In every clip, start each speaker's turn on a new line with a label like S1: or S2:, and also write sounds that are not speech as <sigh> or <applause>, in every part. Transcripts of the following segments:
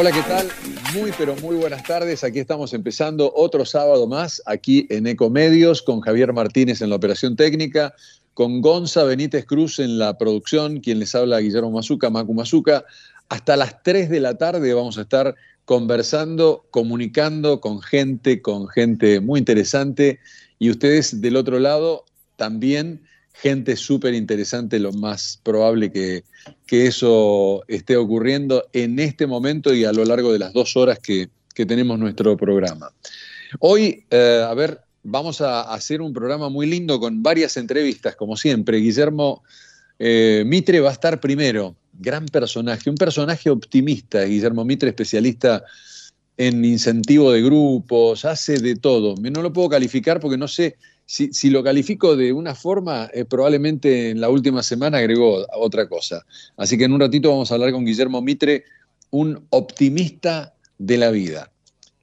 S1: Hola, ¿qué tal? Muy, pero muy buenas tardes. Aquí estamos empezando otro sábado más, aquí en Ecomedios, con Javier Martínez en la operación técnica, con Gonza Benítez Cruz en la producción, quien les habla Guillermo Mazuca, Macu Mazuca. Hasta las 3 de la tarde vamos a estar conversando, comunicando con gente, con gente muy interesante y ustedes del otro lado también gente súper interesante, lo más probable que, que, eso esté ocurriendo en este momento y a lo largo de las dos horas que, que tenemos nuestro programa. Hoy, eh, a ver, vamos a hacer un programa muy lindo con varias entrevistas, como siempre. Guillermo eh, Mitre va a estar primero, gran personaje, un personaje optimista, Guillermo Mitre, especialista en incentivo de grupos, hace de todo. No lo puedo calificar porque no sé si, lo califico de una forma, eh, probablemente en la última semana agregó otra cosa. Así que en un ratito vamos a hablar con Guillermo Mitre, un optimista de la vida.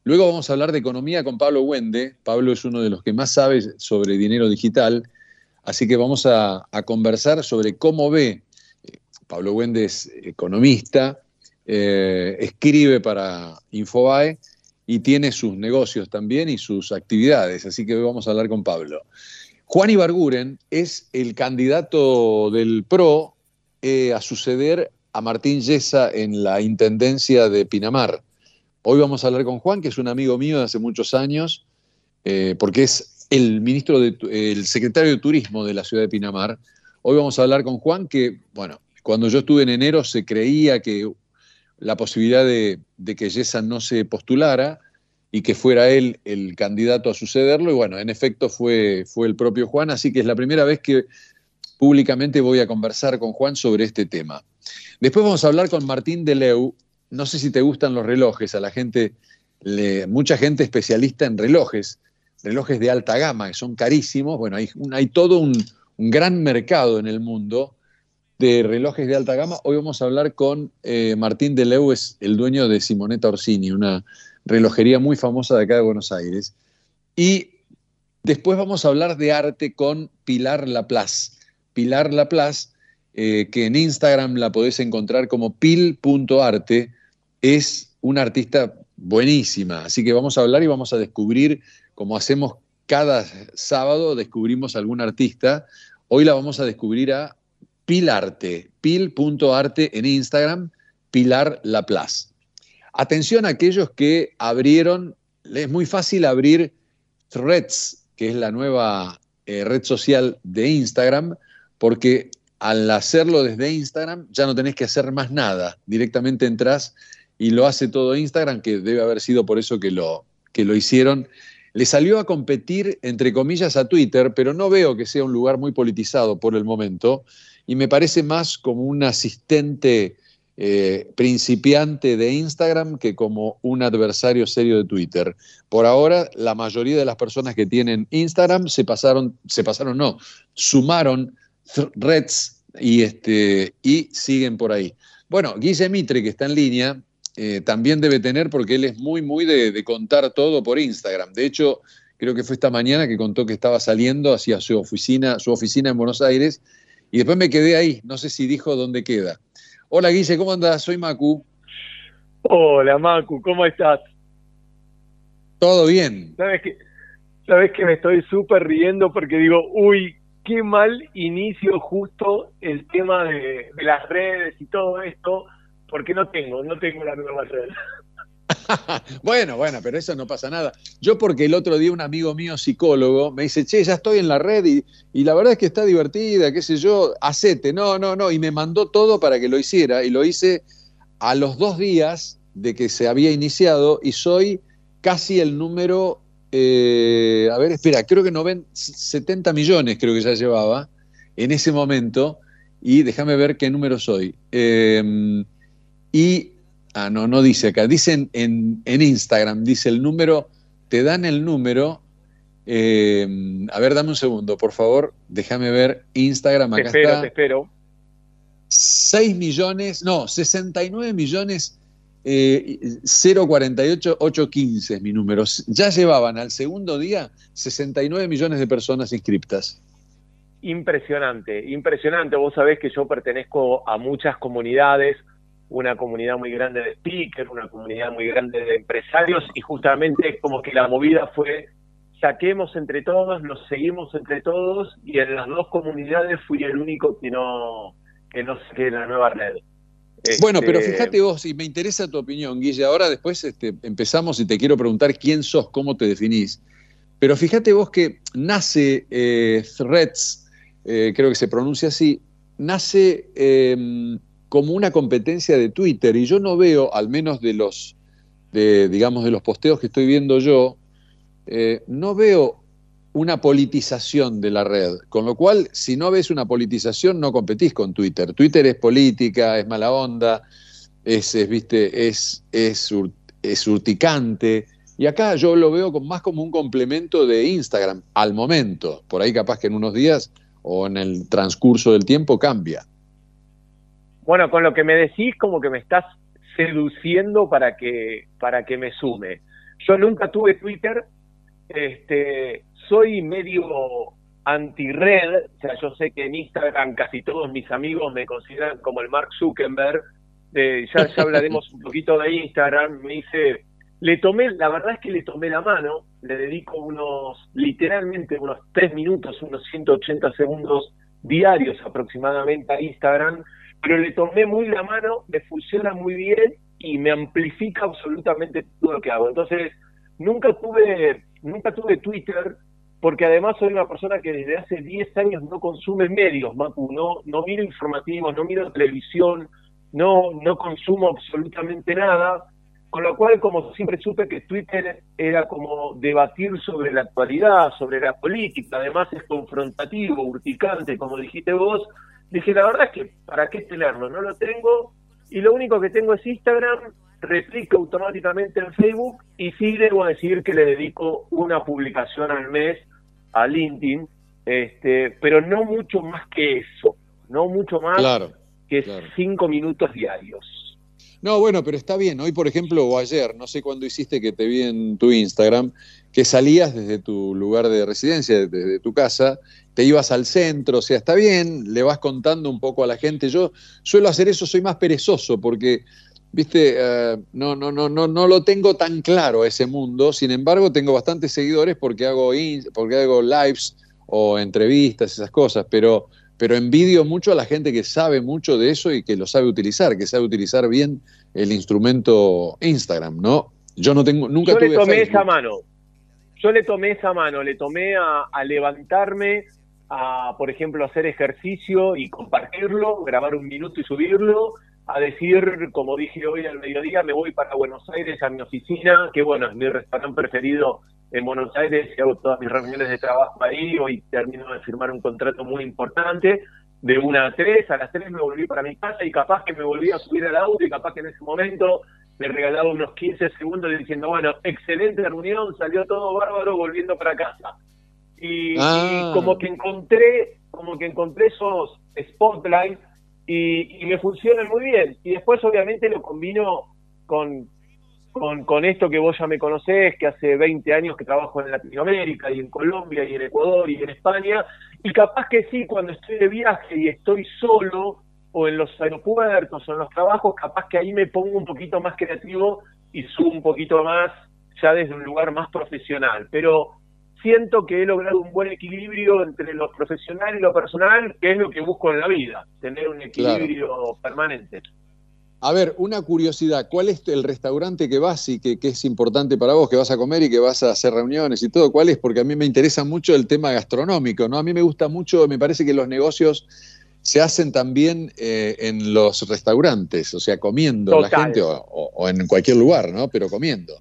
S1: Luego vamos a hablar de economía con Pablo Wende. Pablo es uno de los que más sabe sobre dinero digital, así que vamos a, conversar sobre cómo ve. Pablo Wende es economista, eh, escribe para Infobae y tiene sus negocios también y sus actividades. Así que hoy vamos a hablar con Pablo. Juan Ibarguren es el candidato del PRO eh, a suceder a Martín Yesa en la Intendencia de Pinamar. Hoy vamos a hablar con Juan, que es un amigo mío de hace muchos años, eh, porque es el ministro, de, el secretario de Turismo de la ciudad de Pinamar. Hoy vamos a hablar con Juan, que, bueno, cuando yo estuve en enero se creía que la posibilidad de, que Yesa no se postulara y que fuera él el candidato a sucederlo. Y bueno, en efecto fue, fue el propio Juan, así que es la primera vez que públicamente voy a conversar con Juan sobre este tema. Después vamos a hablar con Martín Deleu. No sé si te gustan los relojes, a la gente, mucha gente especialista en relojes, relojes de alta gama, que son carísimos. Bueno, hay, todo un gran mercado en el mundo de relojes de alta gama. Hoy vamos a hablar con eh, Martín de Lewes, el dueño de Simonetta Orsini, una relojería muy famosa de acá de Buenos Aires. Y después vamos a hablar de arte con Pilar Laplace. Pilar Laplace, eh, que en Instagram la podés encontrar como pil.arte, es una artista buenísima. Así que vamos a hablar y vamos a descubrir, como hacemos cada sábado, descubrimos algún artista. Hoy la vamos a descubrir a Pilarte, pil.arte en Instagram, Pilar Laplace. Atención a aquellos que abrieron, es muy fácil abrir Threads, que es la nueva eh, red social de Instagram, porque al hacerlo desde Instagram ya no tenés que hacer más nada, directamente entras y lo hace todo Instagram, que debe haber sido por eso que lo, que lo hicieron. Le salió a competir, entre comillas, a Twitter, pero no veo que sea un lugar muy politizado por el momento y me parece más como un asistente eh, principiante de Instagram que como un adversario serio de Twitter. Por ahora, la mayoría de las personas que tienen Instagram se pasaron, se pasaron, no, sumaron threads y, este, y siguen por ahí. Bueno, Guille Mitre, que está en línea, eh, también debe tener, porque él es muy, muy de, de, contar todo por Instagram. De hecho, creo que fue esta mañana que contó que estaba saliendo hacia su oficina, su oficina en Buenos Aires y después me quedé ahí, no sé si dijo dónde queda. Hola Guille, ¿cómo andás? Soy Macu.
S2: Hola Macu, ¿cómo estás?
S1: Todo bien.
S2: Sabes que, sabes que me estoy súper riendo porque digo, uy, qué mal inicio justo el tema de, de las redes y todo esto, porque no tengo, no tengo la nueva red. <laughs>
S1: bueno, bueno, pero eso no pasa nada. Yo porque el otro día un amigo mío psicólogo me dice, che, ya estoy en la red y, y, la verdad es que está divertida, qué sé yo, hacete, no, no, no, y me mandó todo para que lo hiciera y lo hice a los dos días de que se había iniciado y soy casi el número, eh, a ver, espera, creo que no ven 70 millones creo que ya llevaba en ese momento y déjame ver qué número soy. Eh, y Ah, no, no dice acá. Dicen en, Instagram, dice el número, te dan el número. Eh, a ver, dame un segundo, por favor. Déjame ver Instagram. Acá
S2: te espero,
S1: está.
S2: te espero.
S1: 6 millones, no, 69 millones eh, 048 815 es mi número. Ya llevaban al segundo día 69 millones de personas inscriptas.
S2: Impresionante, impresionante. Vos sabés que yo pertenezco a muchas comunidades una comunidad muy grande de speakers, una comunidad muy grande de empresarios y justamente como que la movida fue saquemos entre todos, nos seguimos entre todos y en las dos comunidades fui el único que no que no saqué la nueva red.
S1: Bueno, pero este, fíjate vos, y me interesa tu opinión, Guille, ahora después este, empezamos y te quiero preguntar quién sos, cómo te definís. Pero fíjate vos que nace eh, Threads, eh, creo que se pronuncia así, nace em, como una competencia de Twitter y yo no veo, al menos de los, de, digamos, de los posteos que estoy viendo yo, eh, no veo una politización de la red, con lo cual si no ves una politización no competís con Twitter. Twitter es política, es mala onda, es, viste, es, es, es urticante. Y acá yo lo veo más como un complemento de Instagram al momento. Por ahí capaz que en unos días o en el transcurso del tiempo cambia.
S2: Bueno, con lo que me decís, como que me estás seduciendo para que, para que me sume. Yo nunca tuve Twitter, este, soy medio anti-red, o sea, yo sé que en Instagram casi todos mis amigos me consideran como el Mark Zuckerberg, ya, ya hablaremos un poquito de Instagram, me dice, le tomé, la verdad es que le tomé la mano, le dedico unos, literalmente unos tres minutos, unos 180 segundos diarios aproximadamente a Instagram, pero le tomé muy la mano, me funciona muy bien y me amplifica absolutamente todo lo que hago. Entonces, nunca tuve, nunca tuve Twitter, porque además soy una persona que desde hace 10 años no consume medios, Mapu, no, no miro informativos, no miro televisión, no, no consumo absolutamente nada, con lo cual como siempre supe que Twitter era como debatir sobre la actualidad, sobre la política, además es confrontativo, urticante, como dijiste vos, dije la verdad es que para qué tenerlo, no lo tengo, y lo único que tengo es Instagram, replico automáticamente en Facebook y sí debo decir que le dedico una publicación al mes a LinkedIn, este, pero no mucho más que eso, no mucho más que cinco minutos diarios.
S1: No, bueno, pero está bien. Hoy, por ejemplo, o ayer, no sé cuándo hiciste que te vi en tu Instagram, que salías desde tu lugar de residencia, desde tu casa, te ibas al centro, o sea, está bien, le vas contando un poco a la gente. Yo suelo hacer eso, soy más perezoso, porque viste, eh, no, no, no, no, no lo tengo tan claro ese mundo, sin embargo tengo bastantes seguidores porque hago, porque hago lives o entrevistas, esas cosas, pero, pero envidio mucho a la gente que sabe mucho de eso y que lo sabe utilizar, que sabe utilizar bien el instrumento Instagram, ¿no? Yo no tengo, nunca
S2: Yo le tomé esa mano, yo le tomé esa mano, le tomé a, a levantarme, a, por ejemplo, hacer ejercicio y compartirlo, grabar un minuto y subirlo, a decir, como dije hoy al mediodía, me voy para Buenos Aires a mi oficina, que bueno, es mi restaurante preferido en Buenos Aires hago todas mis reuniones de trabajo ahí. Hoy termino de firmar un contrato muy importante de una a tres, a las tres me volví para mi casa y capaz que me volví a subir al auto y capaz que en ese momento me regalaba unos 15 segundos diciendo, bueno, excelente reunión, salió todo bárbaro volviendo para casa. Y, y ah. como que encontré, como que encontré esos spotlights y, me funcionan muy bien. Y después obviamente lo combino con, con, esto que vos ya me conocés, que hace 20 años que trabajo en Latinoamérica y en Colombia y en Ecuador y en España, y capaz que sí, cuando estoy de viaje y estoy solo, o en los aeropuertos o en los trabajos, capaz que ahí me pongo un poquito más creativo y subo un poquito más ya desde un lugar más profesional. Pero siento que he logrado un buen equilibrio entre lo profesional y lo personal, que es lo que busco en la vida, tener un equilibrio permanente.
S1: A ver, una curiosidad, ¿cuál es el restaurante que vas y que, es importante para vos, que vas a comer y que vas a hacer reuniones y todo? ¿Cuál es? Porque a mí me interesa mucho el tema gastronómico, ¿no? A mí me gusta mucho, me parece que los negocios se hacen también eh, en los restaurantes, o sea, comiendo la gente o, o en cualquier lugar, ¿no? Pero comiendo.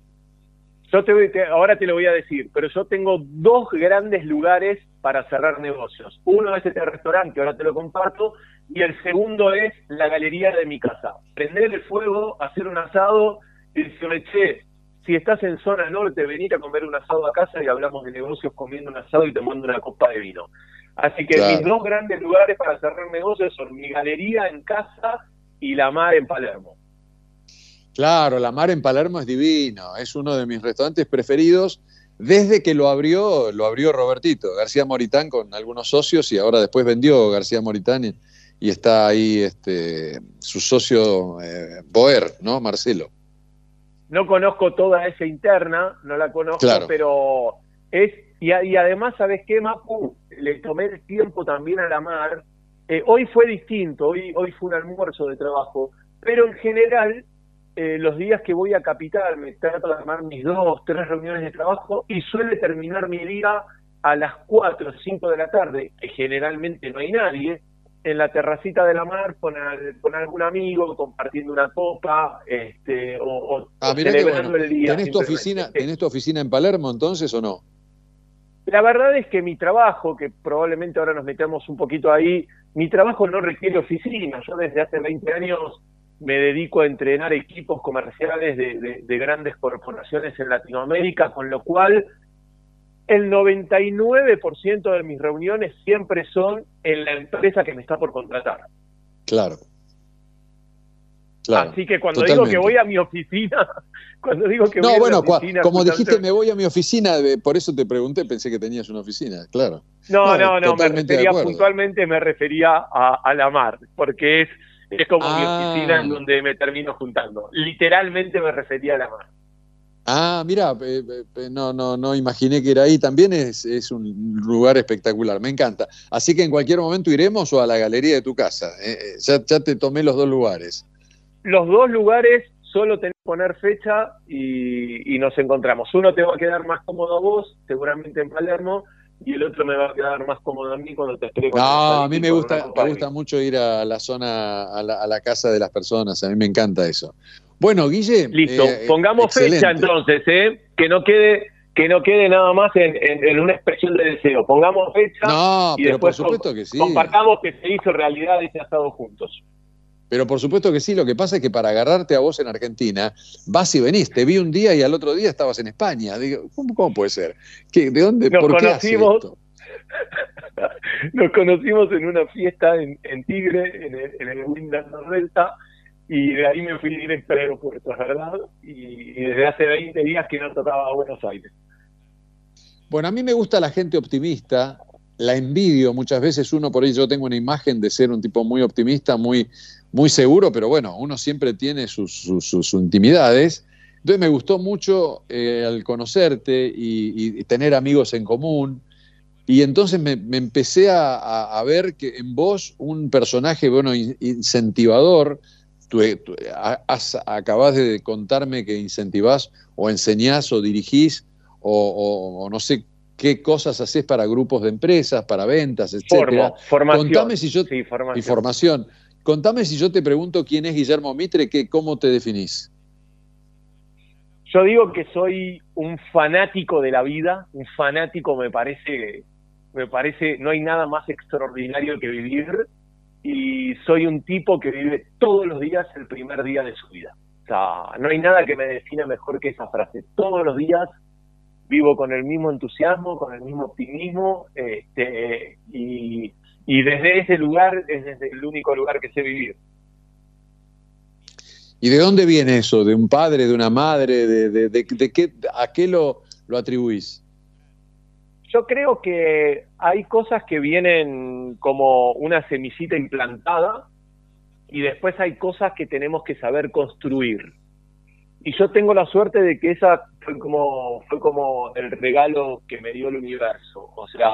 S2: Yo te, ahora te lo voy a decir, pero yo tengo dos grandes lugares para cerrar negocios. Uno es este restaurante, que ahora te lo comparto, y el segundo es la galería de mi casa. Prender el fuego, hacer un asado y decirme, che, si estás en zona norte, venir a comer un asado a casa y hablamos de negocios comiendo un asado y tomando una copa de vino. Así que mis dos grandes lugares para cerrar negocios son mi galería en casa y la mar en Palermo.
S1: Claro, la mar en Palermo es divino, es uno de mis restaurantes preferidos desde que lo abrió, lo abrió Robertito, García Moritán con algunos socios y ahora después vendió García Moritán y está ahí este, su socio eh, Boer, ¿no? Marcelo.
S2: No conozco toda esa interna, no la conozco, pero es, y, además, ¿sabes qué, Mapu? Le tomé el tiempo también a la mar. Eh, hoy fue distinto, hoy, hoy fue un almuerzo de trabajo, pero en general, eh, los días que voy a Capital, me trato de armar mis dos, tres reuniones de trabajo y suele terminar mi día a las 4 o 5 de la tarde, que generalmente no hay nadie, en la terracita de la mar con, con algún amigo, compartiendo una copa, este, o,
S1: ah, celebrando el día. ¿Tenés tu, oficina, ¿Tenés tu oficina en Palermo entonces o no?
S2: La verdad es que mi trabajo, que probablemente ahora nos metemos un poquito ahí, mi trabajo no requiere oficina. Yo desde hace 20 años me dedico a entrenar equipos comerciales de, de grandes corporaciones en Latinoamérica, con lo cual el 99% de mis reuniones siempre son en la empresa que me está por contratar.
S1: Claro.
S2: Así que cuando digo que voy a mi oficina, <laughs> cuando digo que
S1: no,
S2: voy
S1: bueno, a mi oficina, como dijiste me voy a mi oficina, por eso te pregunté, pensé que tenías una oficina, claro.
S2: No, no, no, me refería puntualmente, me refería a, la mar, porque es, es como mi ah. oficina en donde me termino juntando. Literalmente me refería a la mar.
S1: Ah, mira, no, no, no imaginé que era ahí. También es, es, un lugar espectacular, me encanta. Así que en cualquier momento iremos o a la galería de tu casa. Eh, eh, ya, ya, te tomé los dos lugares.
S2: Los dos lugares solo tenés que poner fecha y, nos encontramos. Uno te va a quedar más cómodo a vos, seguramente en Palermo, y el otro me va a quedar más cómodo a mí cuando te esté
S1: No, a mí me gusta, me gusta mucho ir a la zona, a la, a la casa de las personas. A mí me encanta eso. Bueno, Guille.
S2: Listo, eh, pongamos fecha entonces, ¿eh? Que no quede que no quede nada más en, una expresión de deseo. Pongamos fecha
S1: no, y pero por supuesto que sí.
S2: compartamos que se hizo realidad ese asado juntos.
S1: Pero por supuesto que sí, lo que pasa es que para agarrarte a vos en Argentina, vas y venís. Te vi un día y al otro día estabas en España. Digo, ¿cómo, puede ser? ¿De dónde?
S2: Nos
S1: ¿Por
S2: conocimos, qué <laughs> Nos conocimos en una fiesta en, Tigre, en el, en el y de ahí me fui directo al aeropuerto, ¿verdad? Y, desde hace 20 días que no tocaba a Buenos Aires.
S1: Bueno, a mí me gusta la gente optimista, la envidio muchas veces uno por ahí yo tengo una imagen de ser un tipo muy optimista, muy, muy seguro, pero bueno, uno siempre tiene sus, sus, intimidades. Entonces me gustó mucho eh, al conocerte y, tener amigos en común. Y entonces me, empecé a, a, ver que en vos un personaje, bueno, incentivador, tú, acabas de contarme que incentivás o enseñás o dirigís o, no sé qué cosas haces para grupos de empresas, para ventas, etcétera.
S2: formación.
S1: Contame si yo, Y formación. Contame si yo te pregunto quién es Guillermo Mitre, que, ¿cómo te definís?
S2: Yo digo que soy un fanático de la vida, un fanático me parece, me parece, no hay nada más extraordinario que vivir y soy un tipo que vive todos los días el primer día de su vida. O sea, no hay nada que me defina mejor que esa frase. Todos los días vivo con el mismo entusiasmo, con el mismo optimismo, este, y, desde ese lugar es desde el único lugar que sé vivir.
S1: ¿Y de dónde viene eso? ¿De un padre, de una madre? ¿De, de, qué, a qué lo, lo atribuís?
S2: Yo creo que hay cosas que vienen como una semillita implantada y después hay cosas que tenemos que saber construir. Y yo tengo la suerte de que esa fue como fue como el regalo que me dio el universo. O sea,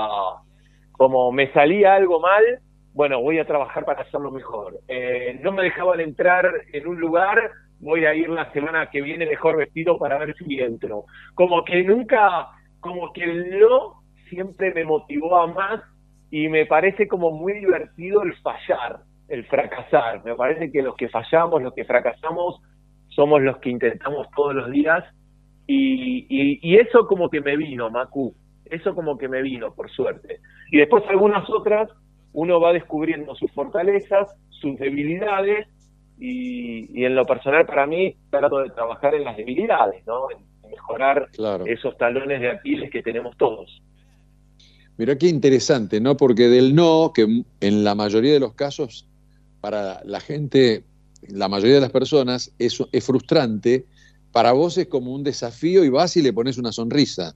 S2: como me salía algo mal, bueno, voy a trabajar para hacerlo mejor. Eh, no me dejaban entrar en un lugar, voy a ir la semana que viene mejor vestido para ver si entro. Como que nunca, como que no siempre me motivó a más y me parece como muy divertido el fallar, el fracasar. Me parece que los que fallamos, los que fracasamos, somos los que intentamos todos los días y, eso como que me vino, Macu, eso como que me vino, por suerte. Y después algunas otras, uno va descubriendo sus fortalezas, sus debilidades y, en lo personal para mí trato de trabajar en las debilidades, ¿no? En, mejorar esos talones de Aquiles que tenemos todos.
S1: Mira qué interesante, ¿no? Porque del no, que en la mayoría de los casos, para la gente, la mayoría de las personas, eso es frustrante, para vos es como un desafío y vas y le pones una sonrisa.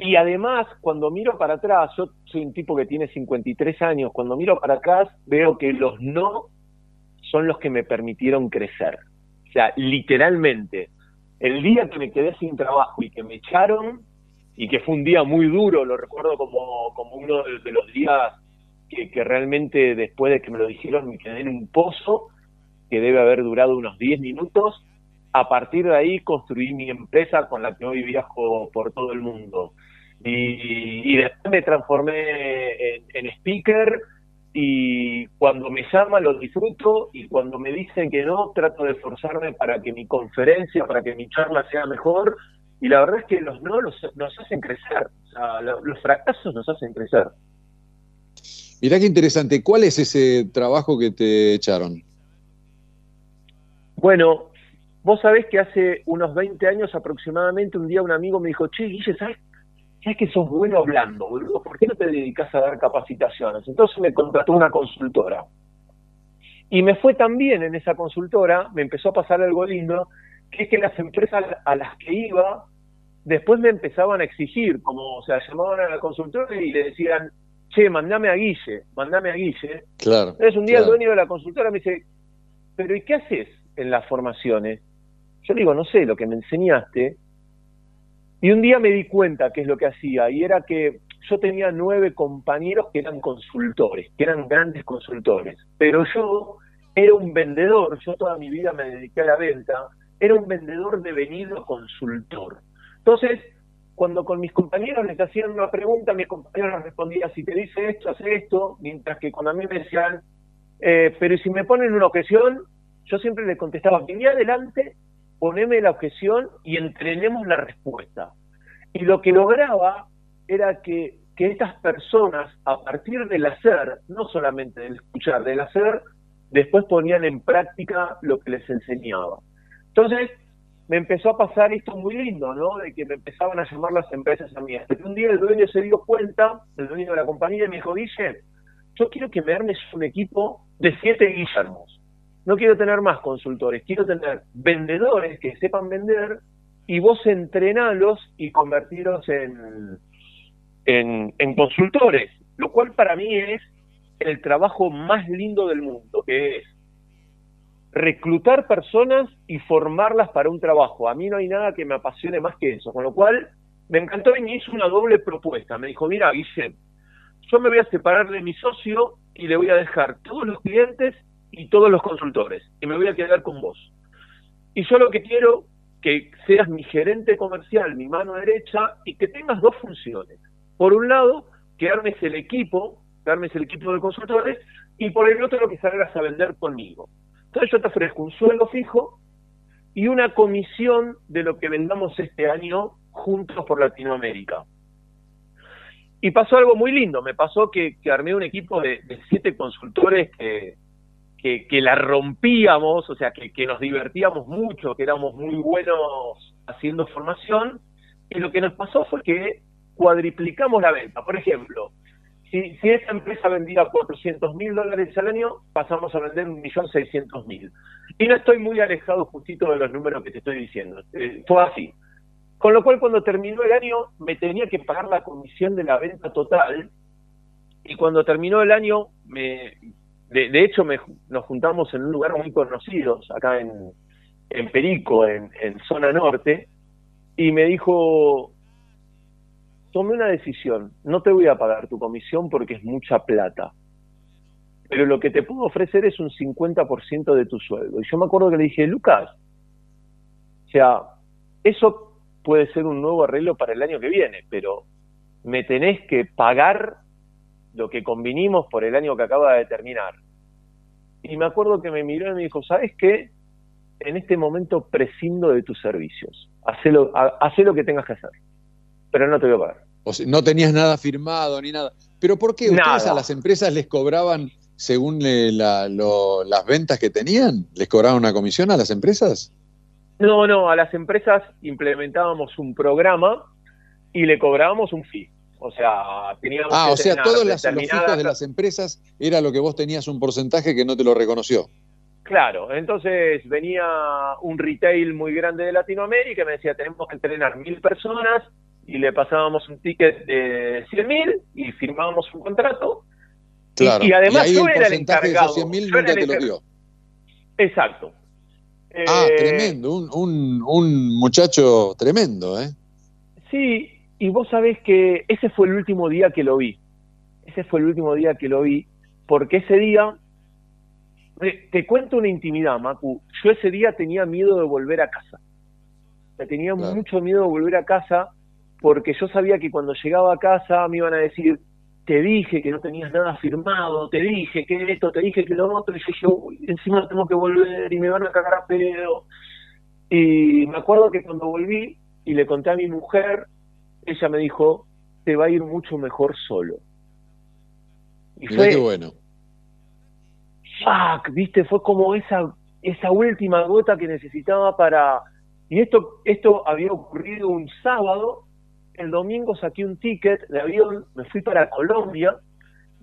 S2: Y además, cuando miro para atrás, yo soy un tipo que tiene 53 años, cuando miro para atrás veo que los no son los que me permitieron crecer. O sea, literalmente, el día que me quedé sin trabajo y que me echaron, y que fue un día muy duro, lo recuerdo como, como uno de, los días que, que, realmente después de que me lo dijeron me quedé en un pozo que debe haber durado unos 10 minutos. A partir de ahí construí mi empresa con la que hoy viajo por todo el mundo. Y, después me transformé en, en speaker, y cuando me llama lo disfruto y cuando me dicen que no, trato de esforzarme para que mi conferencia, para que mi charla sea mejor y la verdad es que los no los, nos hacen crecer, o sea, los, fracasos nos hacen crecer.
S1: Mirá qué interesante, ¿cuál es ese trabajo que te echaron?
S2: Bueno, vos sabés que hace unos 20 años aproximadamente un día un amigo me dijo, che, Guille, ¿sabes es que sos bueno hablando, boludo, ¿por qué no te dedicas a dar capacitaciones? Entonces me contrató una consultora. Y me fue también en esa consultora, me empezó a pasar algo lindo, que es que las empresas a las que iba, después me empezaban a exigir, como, o sea, llamaban a la consultora y le decían, che, mandame a Guille, mandame a Guille.
S1: Claro.
S2: Entonces un día el dueño de la consultora me dice, pero ¿y qué haces en las formaciones? Yo digo, no sé, lo que me enseñaste y un día me di cuenta qué es lo que hacía, y era que yo tenía nueve compañeros que eran consultores, que eran grandes consultores, pero yo era un vendedor, yo toda mi vida me dediqué a la venta, era un vendedor devenido consultor. Entonces, cuando con mis compañeros les hacían una pregunta, mis compañeros respondían, si te dice esto, hace esto, mientras que cuando a mí me decían, eh, pero si me ponen una objeción, yo siempre les contestaba, vení adelante poneme la objeción y entrenemos la respuesta. Y lo que lograba era que, que estas personas, a partir del hacer, no solamente del escuchar, del hacer, después ponían en práctica lo que les enseñaba. Entonces, me empezó a pasar esto muy lindo, ¿no? De que me empezaban a llamar las empresas a mí. Hasta un día el dueño se dio cuenta, el dueño de la compañía, y me dijo, Guille, yo quiero que me armes un equipo de siete Guillermos no quiero tener más consultores, quiero tener vendedores que sepan vender y vos entrenalos y convertirlos en, en, consultores, lo cual para mí es el trabajo más lindo del mundo, que es reclutar personas y formarlas para un trabajo. A mí no hay nada que me apasione más que eso, con lo cual me encantó y me hizo una doble propuesta. Me dijo, mira, Guille, yo me voy a separar de mi socio y le voy a dejar todos los clientes y todos los consultores, y me voy a quedar con vos. Y yo lo que quiero que seas mi gerente comercial, mi mano derecha, y que tengas dos funciones. Por un lado, que armes el equipo, que armes el equipo de consultores, y por el otro que salgas a vender conmigo. Entonces yo te ofrezco un sueldo fijo y una comisión de lo que vendamos este año juntos por Latinoamérica. Y pasó algo muy lindo, me pasó que, armé un equipo de siete consultores que, que, la rompíamos, o sea, que, nos divertíamos mucho, que éramos muy buenos haciendo formación, y lo que nos pasó fue que cuadriplicamos la venta. Por ejemplo, si, esa empresa vendía 400 mil dólares al año, pasamos a vender 1.600.000. Y no estoy muy alejado justito de los números que te estoy diciendo. Eh, fue así. Con lo cual, cuando terminó el año, me tenía que pagar la comisión de la venta total. Y cuando terminó el año, me, de, hecho, nos juntamos en un lugar muy conocido, acá en, Perico, en, zona norte, y me dijo, tomé una decisión, no te voy a pagar tu comisión porque es mucha plata, pero lo que te puedo ofrecer es un 50% de tu sueldo. Y yo me acuerdo que le dije, Lucas, o sea, eso puede ser un nuevo arreglo para el año que viene, pero me tenés que pagar lo que convinimos por el año que acaba de terminar. Y me acuerdo que me miró y me dijo, ¿sabes qué? En este momento prescindo de tus servicios. Hacé lo, lo que tengas que hacer. Pero no te voy a pagar.
S1: O sea, no tenías nada firmado ni nada. ¿Pero por qué ustedes a las empresas les cobraban según las ventas que tenían? ¿Les cobraban una comisión a las empresas?
S2: No, no, a las empresas implementábamos un programa y le cobrábamos un fee. O sea, teníamos
S1: ah, o sea, todos los fijos de las empresas era lo que vos tenías un porcentaje que no te lo reconoció.
S2: Claro, entonces venía un retail muy grande de Latinoamérica y me decía, tenemos que entrenar mil personas, y le pasábamos un ticket de 100 mil y firmábamos un contrato.
S1: Claro.
S2: Y, además
S1: y
S2: yo
S1: el
S2: era el
S1: porcentaje de
S2: encargado.
S1: esos 100 mil
S2: Yo era
S1: nunca te lo dio.
S2: Exacto.
S1: Ah,
S2: Eh,
S1: tremendo, un, un, un muchacho tremendo, ¿eh?
S2: Sí, y vos sabés que ese fue el último día que lo vi. Ese fue el último día que lo vi, porque ese día, eh, te cuento una intimidad, Macu, yo ese día tenía miedo de volver a casa. Tenía
S1: Claro.
S2: mucho miedo de volver a casa porque yo sabía que cuando llegaba a casa me iban a decir, te dije que no tenías nada firmado, te dije que esto, te dije que lo otro, y yo dije, "Uy, encima tengo que volver y me van a cagar a pedo. Y me acuerdo que cuando volví y le conté a mi mujer, ella me dijo, te va a ir mucho mejor solo. Y
S1: Mirá
S2: fue,
S1: qué bueno.
S2: fuck, viste, fue como esa, esa última gota que necesitaba para... Y esto, esto había ocurrido un sábado, el domingo saqué un ticket de avión, me fui para Colombia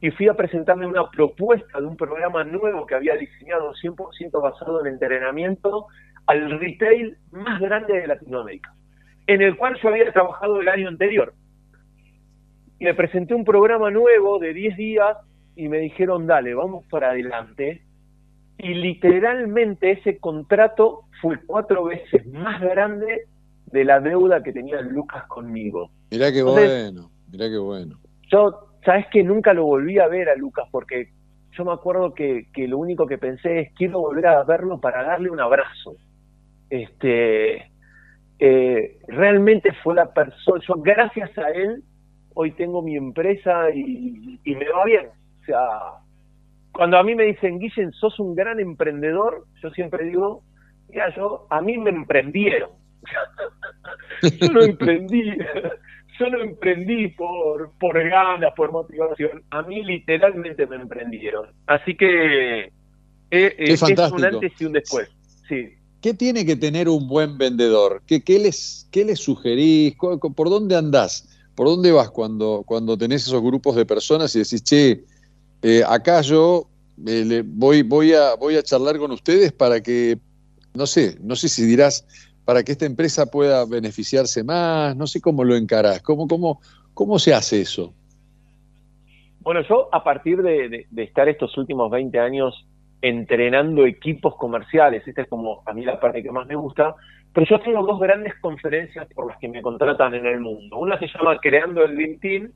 S2: y fui a presentarle una propuesta de un programa nuevo que había diseñado 100% basado en entrenamiento al retail más grande de Latinoamérica, en el cual yo había trabajado el año anterior. Y le presenté un programa nuevo de 10 días y me dijeron, dale, vamos para adelante. Y literalmente ese contrato fue cuatro veces más grande de la deuda que tenía Lucas conmigo.
S1: Mirá qué
S2: Entonces-
S1: bueno, mirá qué bueno.
S2: Yo, sabes que nunca lo volví a ver a Lucas porque yo me acuerdo que, que lo único que pensé es quiero volver a verlo para darle un abrazo. Este, eh, realmente fue la persona, yo gracias a él hoy tengo mi empresa y, y me va bien. O sea, cuando a mí me dicen, Guillen, sos un gran emprendedor, yo siempre digo, mira, yo, a mí me emprendieron. <laughs> yo no emprendí, <laughs> yo no emprendí por, por ganas, por motivación. A mí literalmente me emprendieron. Así que eh, eh, es un antes y un después. Sí.
S1: ¿Qué tiene que tener un buen vendedor? ¿Qué, les, qué les sugerís? ¿Cu- cu- ¿Por dónde andás? ¿Por dónde vas cuando, cuando tenés esos grupos de personas y decís, che, eh, acá yo eh, voy, voy, a, voy a charlar con ustedes para que, no sé, no sé si dirás, para que esta empresa pueda beneficiarse más, no sé cómo lo encarás, cómo, cómo, cómo se hace eso.
S2: Bueno, yo a partir de estar estos últimos 20 años entrenando equipos comerciales, esta es como a mí la parte que más me gusta, pero yo tengo dos grandes conferencias por las que me contratan en el mundo. Una se llama Creando el Dream Team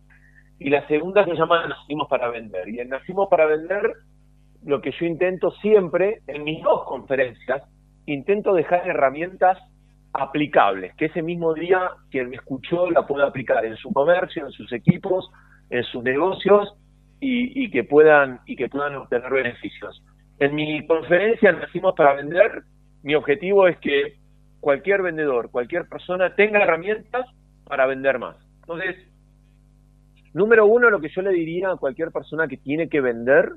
S2: y la segunda se llama Nacimos para Vender. Y en Nacimos para Vender, lo que yo intento siempre, en mis dos conferencias, intento dejar herramientas aplicables, que ese mismo día quien me escuchó la pueda aplicar en su comercio, en sus equipos, en sus negocios y, y que puedan y que puedan obtener beneficios. En mi conferencia Nacimos para Vender, mi objetivo es que cualquier vendedor, cualquier persona tenga herramientas para vender más. Entonces, número uno, lo que yo le diría a cualquier persona que tiene que vender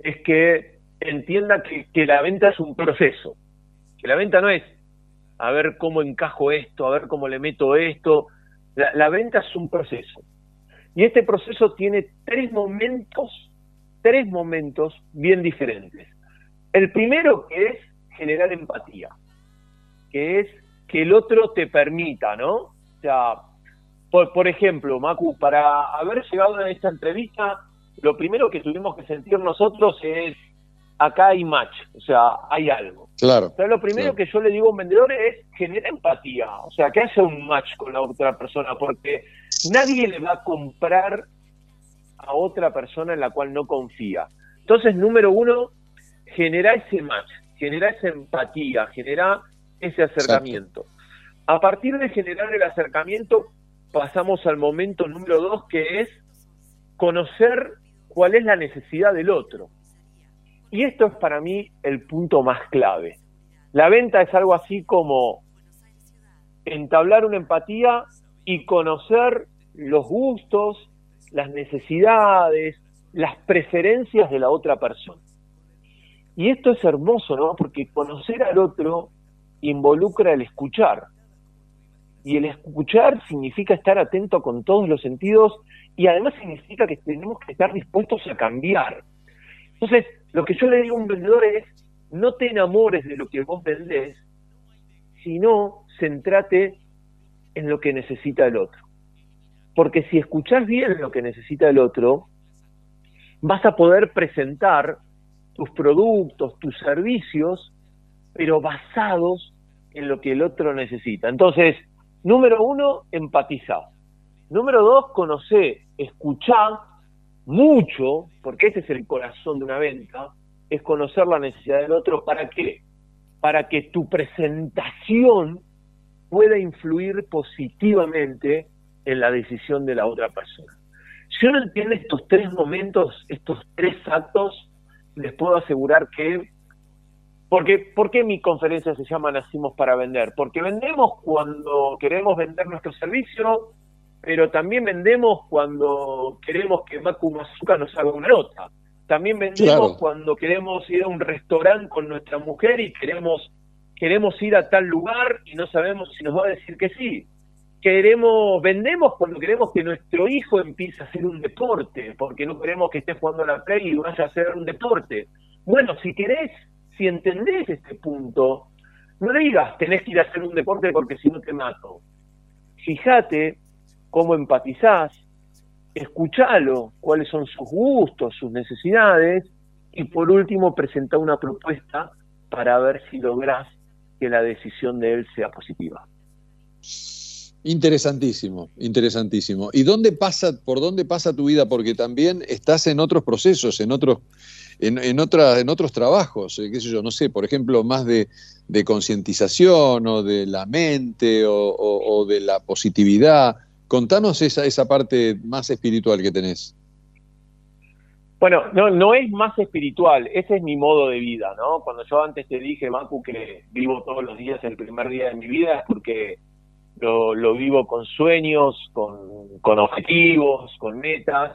S2: es que entienda que, la venta es un proceso, que la venta no es a ver cómo encajo esto, a ver cómo le meto esto, la venta es un proceso. Y este proceso tiene tres momentos, tres momentos bien diferentes. El primero que es generar empatía, que es que el otro te permita, ¿no? O sea, por, por ejemplo, Macu, para haber llegado a esta entrevista, lo primero que tuvimos que sentir nosotros es, acá hay match, o sea, hay algo.
S1: Claro.
S2: O sea, lo primero
S1: Claro.
S2: que yo le digo a un vendedor es genera empatía, o sea, que haya un match con la otra persona, porque nadie le va a comprar a otra persona en la cual no confía. Entonces, número uno, genera ese match, genera esa empatía, genera ese acercamiento. A partir de generar el acercamiento, pasamos al momento número dos, que es conocer cuál es la necesidad del otro. Y esto es para mí el punto más clave. La venta es algo así como entablar una empatía y conocer los gustos, las necesidades, las preferencias de la otra persona. Y esto es hermoso, ¿no? Porque conocer al otro involucra el escuchar. Y el escuchar significa estar atento con todos los sentidos y además significa que tenemos que estar dispuestos a cambiar. Entonces, lo que yo le digo a un vendedor es, no te enamores de lo que vos vendés, sino centrate en lo que necesita el otro. Porque si escuchás bien lo que necesita el otro, vas a poder presentar tus productos, tus servicios, pero basados en lo que el otro necesita. Entonces, número uno, empatizar. Número dos, conocer, escuchar mucho, porque ese es el corazón de una venta, es conocer la necesidad del otro. ¿Para qué? Para que tu presentación pueda influir positivamente en la decisión de la otra persona. Si uno entiende estos tres momentos, estos tres actos, les puedo asegurar que porque, ¿Por qué mi conferencia se llama Nacimos para Vender? Porque vendemos cuando queremos vender nuestro servicio, pero también vendemos cuando queremos que Macu Mazuka nos haga una nota. También vendemos cuando queremos ir a un restaurante con nuestra mujer y queremos, queremos ir a tal lugar y no sabemos si nos va a decir que sí. Queremos, vendemos cuando queremos que nuestro hijo empiece a hacer un deporte, porque no queremos que esté jugando a la play y vaya a hacer un deporte. Bueno, si querés si entendés este punto, no digas tenés que ir a hacer un deporte porque si no te mato. Fíjate cómo empatizás, escuchalo, cuáles son sus gustos, sus necesidades, y por último presenta una propuesta para ver si lográs que la decisión de él sea positiva.
S1: Interesantísimo, interesantísimo. ¿Y dónde pasa, por dónde pasa tu vida? Porque también estás en otros procesos, en otros en, en, en otros trabajos, eh, qué sé yo, no sé, por ejemplo, más de, concientización o de la mente o, de la positividad. Contanos esa, esa parte más espiritual que tenés.
S2: Bueno, no, no es más espiritual, ese es mi modo de vida, ¿no? Cuando yo antes te dije, Macu, que vivo todos los días el primer día de mi vida, es porque lo, vivo con sueños, con, objetivos, con metas,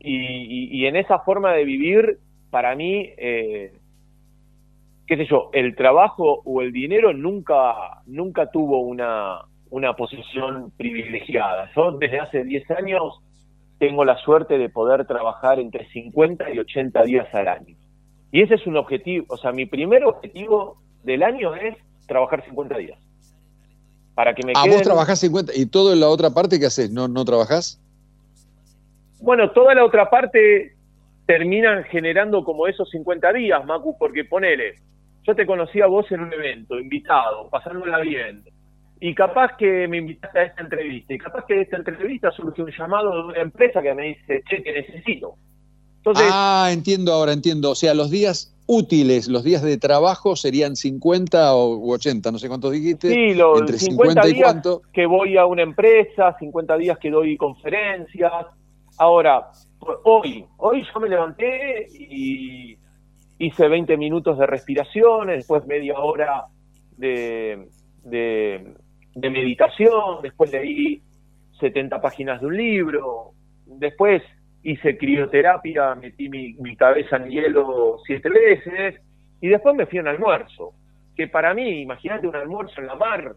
S2: y, y, en esa forma de vivir para mí, eh, qué sé yo, el trabajo o el dinero nunca, nunca tuvo una, una posición privilegiada. Yo desde hace 10 años tengo la suerte de poder trabajar entre 50 y 80 días al año. Y ese es un objetivo, o sea, mi primer objetivo del año es trabajar 50 días.
S1: Para que me ¿A vos trabajás 50 y todo en la otra parte qué haces? ¿No, no trabajás?
S2: Bueno, toda la otra parte terminan generando como esos 50 días, Macu, porque ponele, yo te conocí a vos en un evento, invitado, pasándola bien, y capaz que me invitaste a esta entrevista, y capaz que de esta entrevista surgió un llamado de una empresa que me dice, che, que necesito.
S1: Entonces, ah, entiendo ahora, entiendo. O sea, los días útiles, los días de trabajo serían 50 o 80, no sé cuántos dijiste.
S2: Sí, los entre 50, días que voy a una empresa, 50 días que doy conferencias. Ahora, hoy, hoy yo me levanté y hice 20 minutos de respiración, después media hora de, de, meditación, después leí 70 páginas de un libro, después hice crioterapia, metí mi, mi cabeza en hielo siete veces y después me fui a un almuerzo, que para mí, imagínate un almuerzo en la mar,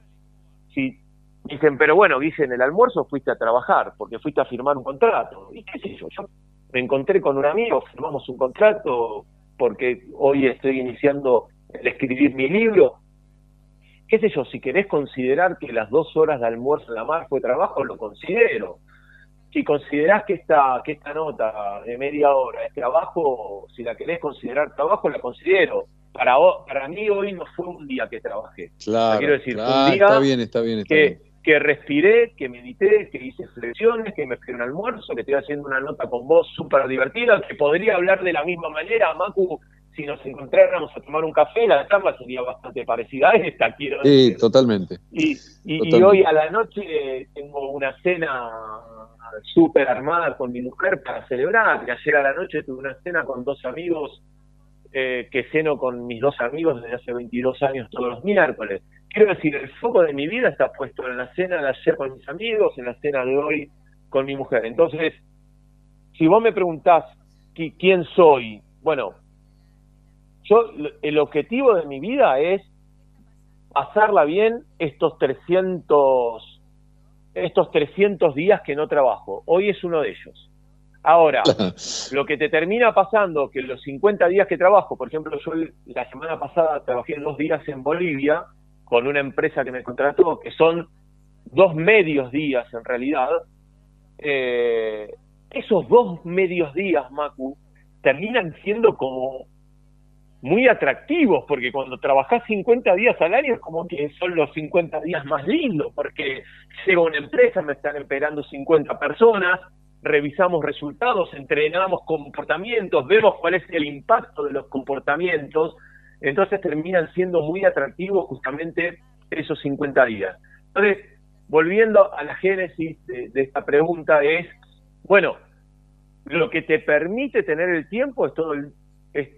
S2: si Dicen, pero bueno, dicen, el almuerzo fuiste a trabajar, porque fuiste a firmar un contrato. ¿Y qué sé yo? Yo me encontré con un amigo, firmamos un contrato, porque hoy estoy iniciando el escribir mi libro. ¿Qué sé yo? Si querés considerar que las dos horas de almuerzo en la mar fue trabajo, lo considero. Si considerás que esta, que esta nota de media hora es trabajo, si la querés considerar trabajo, la considero para, para mí hoy no fue un día que trabajé.
S1: Claro, quiero decir, un día está bien, está bien, está
S2: que,
S1: bien
S2: que respiré, que medité, que hice flexiones, que me fui un almuerzo, que estoy haciendo una nota con vos súper divertida, que podría hablar de la misma manera, Macu, si nos encontráramos a tomar un café, la charla sería bastante parecida a esta, quiero
S1: decir. Sí, totalmente.
S2: Y, y, hoy a la noche tengo una cena súper armada con mi mujer para celebrar, ayer a la noche tuve una cena con dos amigos, eh, que ceno con mis dos amigos desde hace 22 años todos los miércoles quiero decir, el foco de mi vida está puesto en la cena de ayer con mis amigos, en la cena de hoy con mi mujer. Entonces, si vos me preguntás quién soy, bueno, yo el objetivo de mi vida es pasarla bien estos 300 estos 300 días que no trabajo. Hoy es uno de ellos. Ahora, <laughs> lo que te termina pasando, que los 50 días que trabajo, por ejemplo, yo la semana pasada trabajé dos días en Bolivia, con una empresa que me contrató, que son dos medios días en realidad, eh, esos dos medios días, Macu, terminan siendo como muy atractivos, porque cuando trabajás 50 días al año es como que son los 50 días más lindos, porque llego a una empresa, me están esperando 50 personas, revisamos resultados, entrenamos comportamientos, vemos cuál es el impacto de los comportamientos, entonces terminan siendo muy atractivos justamente esos 50 días. Entonces, volviendo a la génesis de, esta pregunta es, bueno, lo que te permite tener el tiempo es todo el, es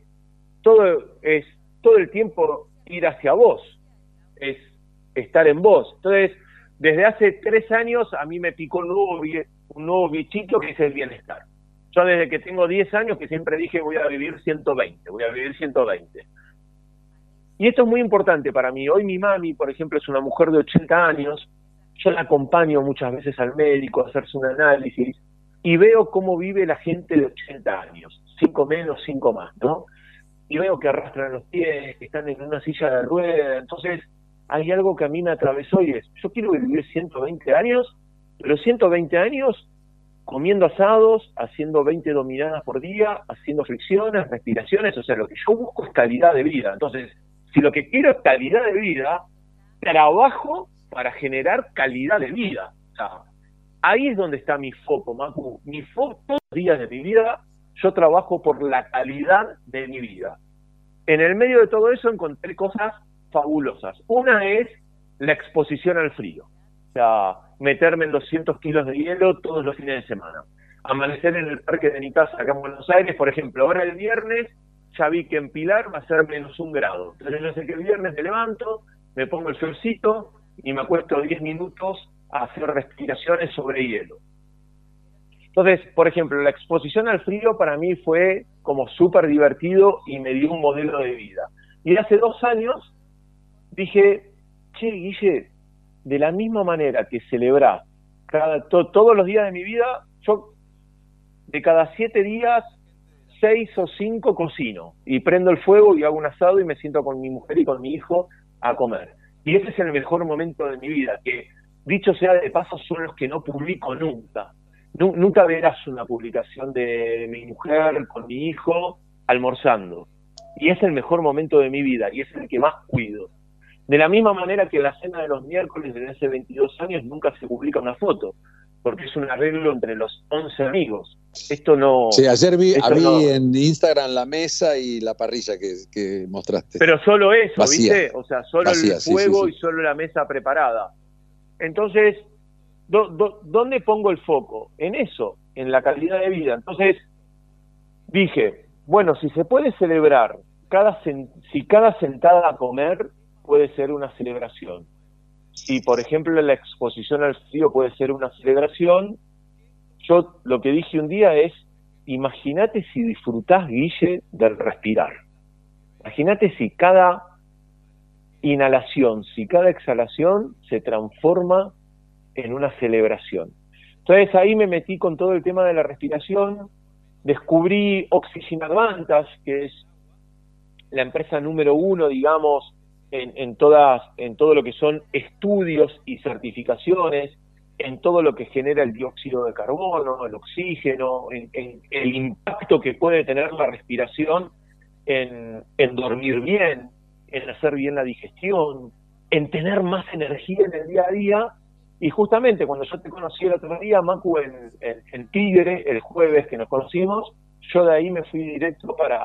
S2: todo es todo el tiempo ir hacia vos, es estar en vos. Entonces, desde hace tres años a mí me picó un nuevo, un nuevo bichito que es el bienestar. Yo desde que tengo 10 años que siempre dije voy a vivir 120, voy a vivir 120. Y esto es muy importante para mí. Hoy mi mami, por ejemplo, es una mujer de 80 años. Yo la acompaño muchas veces al médico a hacerse un análisis y veo cómo vive la gente de 80 años, cinco menos, cinco más, ¿no? Y veo que arrastran los pies, que están en una silla de rueda. Entonces, hay algo que a mí me atravesó y es, yo quiero vivir 120 años, pero 120 años comiendo asados, haciendo 20 dominadas por día, haciendo fricciones, respiraciones, o sea, lo que yo busco es calidad de vida. Entonces, si lo que quiero es calidad de vida, trabajo para generar calidad de vida. Ahí es donde está mi foco, Macu. Mi foco todos los días de mi vida, yo trabajo por la calidad de mi vida. En el medio de todo eso encontré cosas fabulosas. Una es la exposición al frío. O sea, meterme en 200 kilos de hielo todos los fines de semana. Amanecer en el parque de mi casa acá en Buenos Aires, por ejemplo, ahora el viernes ya vi que en Pilar va a ser menos un grado. Entonces yo sé que el viernes me levanto, me pongo el solcito y me acuesto 10 minutos a hacer respiraciones sobre hielo. Entonces, por ejemplo, la exposición al frío para mí fue como súper divertido y me dio un modelo de vida. Y hace dos años dije, che, Guille, de la misma manera que celebrar cada, todos los días de mi vida, yo de cada siete días seis o cinco cocino y prendo el fuego y hago un asado y me siento con mi mujer y con mi hijo a comer. Y ese es el mejor momento de mi vida, que dicho sea de paso son los que no publico nunca. Nunca verás una publicación de mi mujer con mi hijo almorzando. Y es el mejor momento de mi vida y es el que más cuido. De la misma manera que la cena de los miércoles desde hace 22 años nunca se publica una foto porque es un arreglo entre los 11 amigos. Esto no...
S1: Sí, ayer vi, en Instagram la mesa y la parrilla que, mostraste.
S2: Pero solo eso, ¿viste? O sea, solo el fuego y solo la mesa preparada. Entonces, ¿dónde pongo el foco? En eso, en la calidad de vida. Entonces, dije, bueno, si se puede celebrar, cada si cada sentada a comer puede ser una celebración si por ejemplo la exposición al frío puede ser una celebración, yo lo que dije un día es, imagínate si disfrutás, Guille, del respirar. Imagínate si cada inhalación, si cada exhalación se transforma en una celebración. Entonces ahí me metí con todo el tema de la respiración, descubrí Oxygen Advantage, que es la empresa número uno, digamos, en, todas, en todo lo que son estudios y certificaciones, en todo lo que genera el dióxido de carbono, el oxígeno, en, el impacto que puede tener la respiración en, dormir bien, en hacer bien la digestión, en tener más energía en el día a día. Y justamente cuando yo te conocí el otro día, Macu, en, en, Tigre, el jueves que nos conocimos, yo de ahí me fui directo para,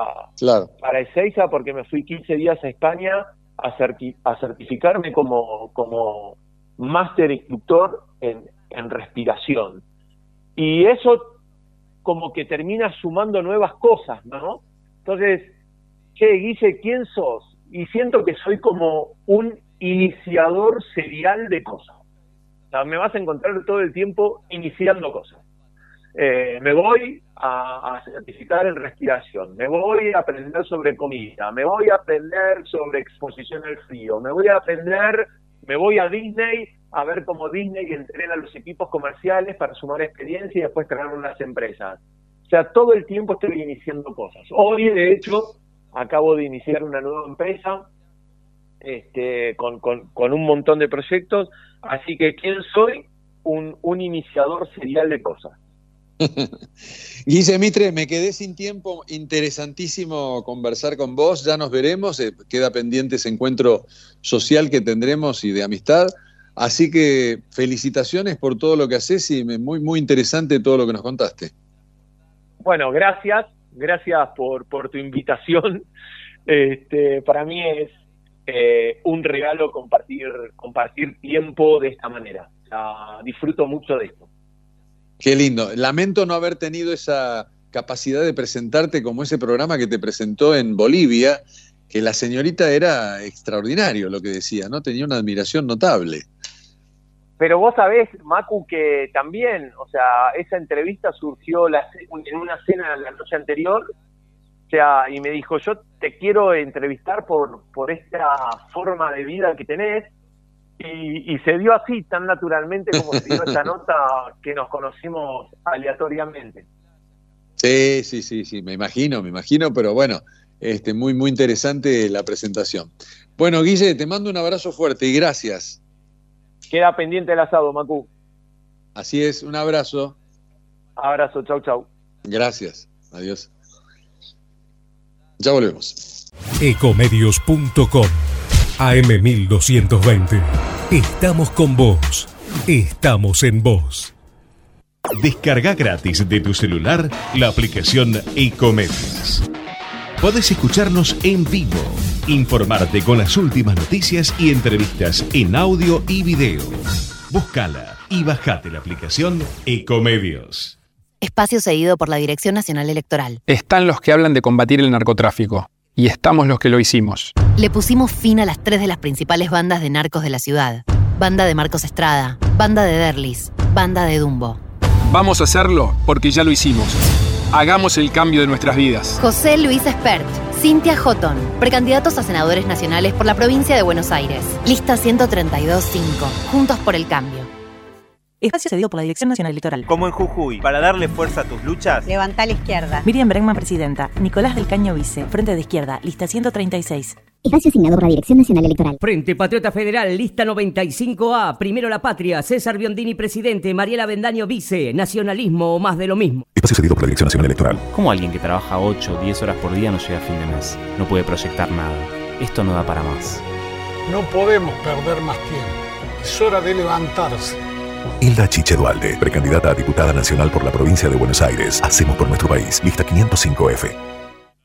S2: para Ezeiza porque me fui 15 días a España a, certificarme como, como máster instructor en, en respiración. Y eso como que termina sumando nuevas cosas, ¿no? Entonces, che, Guille, ¿quién sos? Y siento que soy como un iniciador serial de cosas. Me vas a encontrar todo el tiempo iniciando cosas. Eh, me voy a, certificar en respiración, me voy a aprender sobre comida, me voy a aprender sobre exposición al frío, me voy a aprender, me voy a Disney a ver cómo Disney entrena los equipos comerciales para sumar experiencia y después traer las empresas. O sea, todo el tiempo estoy iniciando cosas. Hoy, de hecho, acabo de iniciar una nueva empresa este, con, con, con un montón de proyectos. Así que, ¿quién soy? un, un iniciador serial de cosas. <laughs>
S1: Guise Mitre, me quedé sin tiempo, interesantísimo conversar con vos, ya nos veremos, eh, queda pendiente ese encuentro social que tendremos y de amistad, así que felicitaciones por todo lo que haces y muy, muy interesante todo lo que nos contaste.
S2: Bueno, gracias, gracias por, por tu invitación, <laughs> este, para mí es eh, un regalo compartir, compartir tiempo de esta manera, disfruto mucho de esto.
S1: Qué lindo. Lamento no haber tenido esa capacidad de presentarte como ese programa que te presentó en Bolivia, que la señorita era extraordinario lo que decía, ¿no? Tenía una admiración notable.
S2: Pero vos sabés, Macu, que también, o sea, esa entrevista surgió en una cena la noche anterior, o sea, y me dijo, yo te quiero entrevistar por, por esta forma de vida que tenés, y, se dio así, tan naturalmente como se dio esta <laughs> nota que nos conocimos aleatoriamente.
S1: Sí, sí, sí, sí, me imagino, me imagino, pero bueno, este, muy, muy interesante la presentación. Bueno, Guille, te mando un abrazo fuerte y gracias.
S2: Queda pendiente el asado, Macu.
S1: Así es, un abrazo.
S2: Abrazo, chau, chau.
S1: Gracias, adiós. Ya volvemos.
S3: Ecomedios.com AM1220. Estamos con vos. Estamos en vos. Descarga gratis de tu celular la aplicación Ecomedios. Podés escucharnos en vivo, informarte con las últimas noticias y entrevistas en audio y video. Búscala y bajate la aplicación Ecomedios.
S4: Espacio seguido por la Dirección Nacional Electoral.
S5: Están los que hablan de combatir el narcotráfico y estamos los que lo hicimos.
S4: Le pusimos fin a las tres de las principales bandas de narcos de la ciudad. Banda de Marcos Estrada, Banda de Derlis, Banda de Dumbo.
S5: Vamos a hacerlo porque ya lo hicimos. Hagamos el cambio de nuestras vidas.
S4: José Luis Espert, Cintia Houghton, precandidatos a senadores nacionales por la provincia de Buenos Aires. Lista 132.5. Juntos por el cambio.
S6: Espacio cedido por la Dirección Nacional Electoral.
S7: Como en Jujuy, para darle fuerza a tus luchas.
S8: Levanta a la izquierda.
S6: Miriam Bregman, presidenta. Nicolás del Caño, vice. Frente de izquierda, lista 136.
S9: Espacio asignado por la Dirección Nacional Electoral.
S10: Frente Patriota Federal, lista 95A. Primero la patria. César Biondini, presidente. Mariela Bendaño, vice. Nacionalismo o más de lo mismo.
S11: Espacio cedido por la Dirección Nacional Electoral.
S12: ¿Cómo alguien que trabaja 8 o 10 horas por día no llega a fin de mes? No puede proyectar nada. Esto no da para más.
S13: No podemos perder más tiempo. Es hora de levantarse.
S11: Hilda Chiche Dualde, precandidata a diputada nacional por la provincia de Buenos Aires. Hacemos por nuestro país. Lista 505F.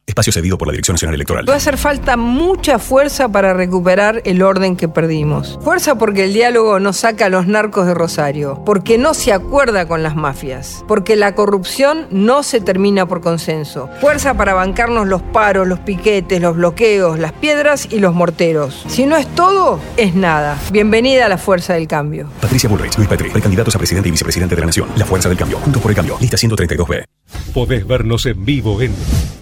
S11: Espacio cedido por la Dirección Nacional Electoral.
S14: Va a hacer falta mucha fuerza para recuperar el orden que perdimos. Fuerza porque el diálogo no saca a los narcos de Rosario, porque no se acuerda con las mafias, porque la corrupción no se termina por consenso. Fuerza para bancarnos los paros, los piquetes, los bloqueos, las piedras y los morteros. Si no es todo, es nada. Bienvenida a la Fuerza del Cambio.
S11: Patricia Bullrich, Luis Petri, precandidatos a presidente y vicepresidente de la Nación. La Fuerza del Cambio. Juntos por el Cambio. Lista 132B.
S3: Podés vernos en vivo en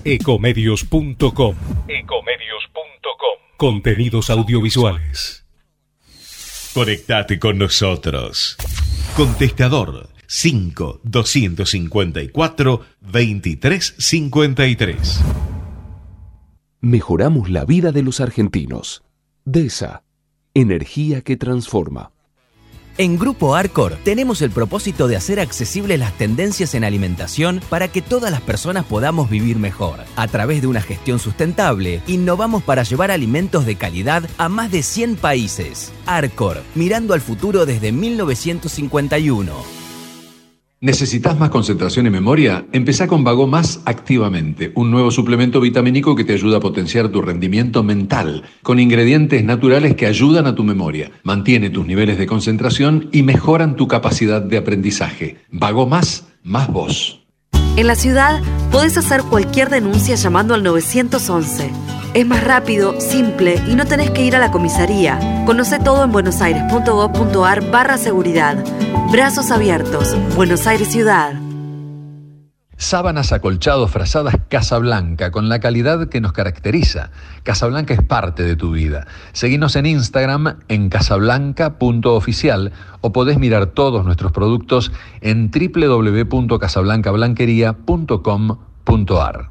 S3: ecomedios.com.
S11: Ecomedios.com.
S3: Contenidos audiovisuales.
S15: Conectate con nosotros. Contestador 5 254 2353.
S16: Mejoramos la vida de los argentinos. DESA. Energía que transforma.
S17: En Grupo Arcor tenemos el propósito de hacer accesibles las tendencias en alimentación para que todas las personas podamos vivir mejor. A través de una gestión sustentable, innovamos para llevar alimentos de calidad a más de 100 países. Arcor, mirando al futuro desde 1951.
S1: ¿Necesitas más concentración y memoria? Empezá con Vago Más activamente, un nuevo suplemento vitamínico que te ayuda a potenciar tu rendimiento mental, con ingredientes naturales que ayudan a tu memoria, mantiene tus niveles de concentración y mejoran tu capacidad de aprendizaje. Vago Más, más vos.
S18: En la ciudad podés hacer cualquier denuncia llamando al 911. Es más rápido, simple y no tenés que ir a la comisaría. Conoce todo en buenosaires.gov.ar barra seguridad. Brazos abiertos. Buenos Aires Ciudad.
S1: Sábanas acolchados, frazadas Casablanca, con la calidad que nos caracteriza. Casablanca es parte de tu vida. Seguinos en Instagram en casablanca.oficial o podés mirar todos nuestros productos en www.casablancablanquería.com.ar.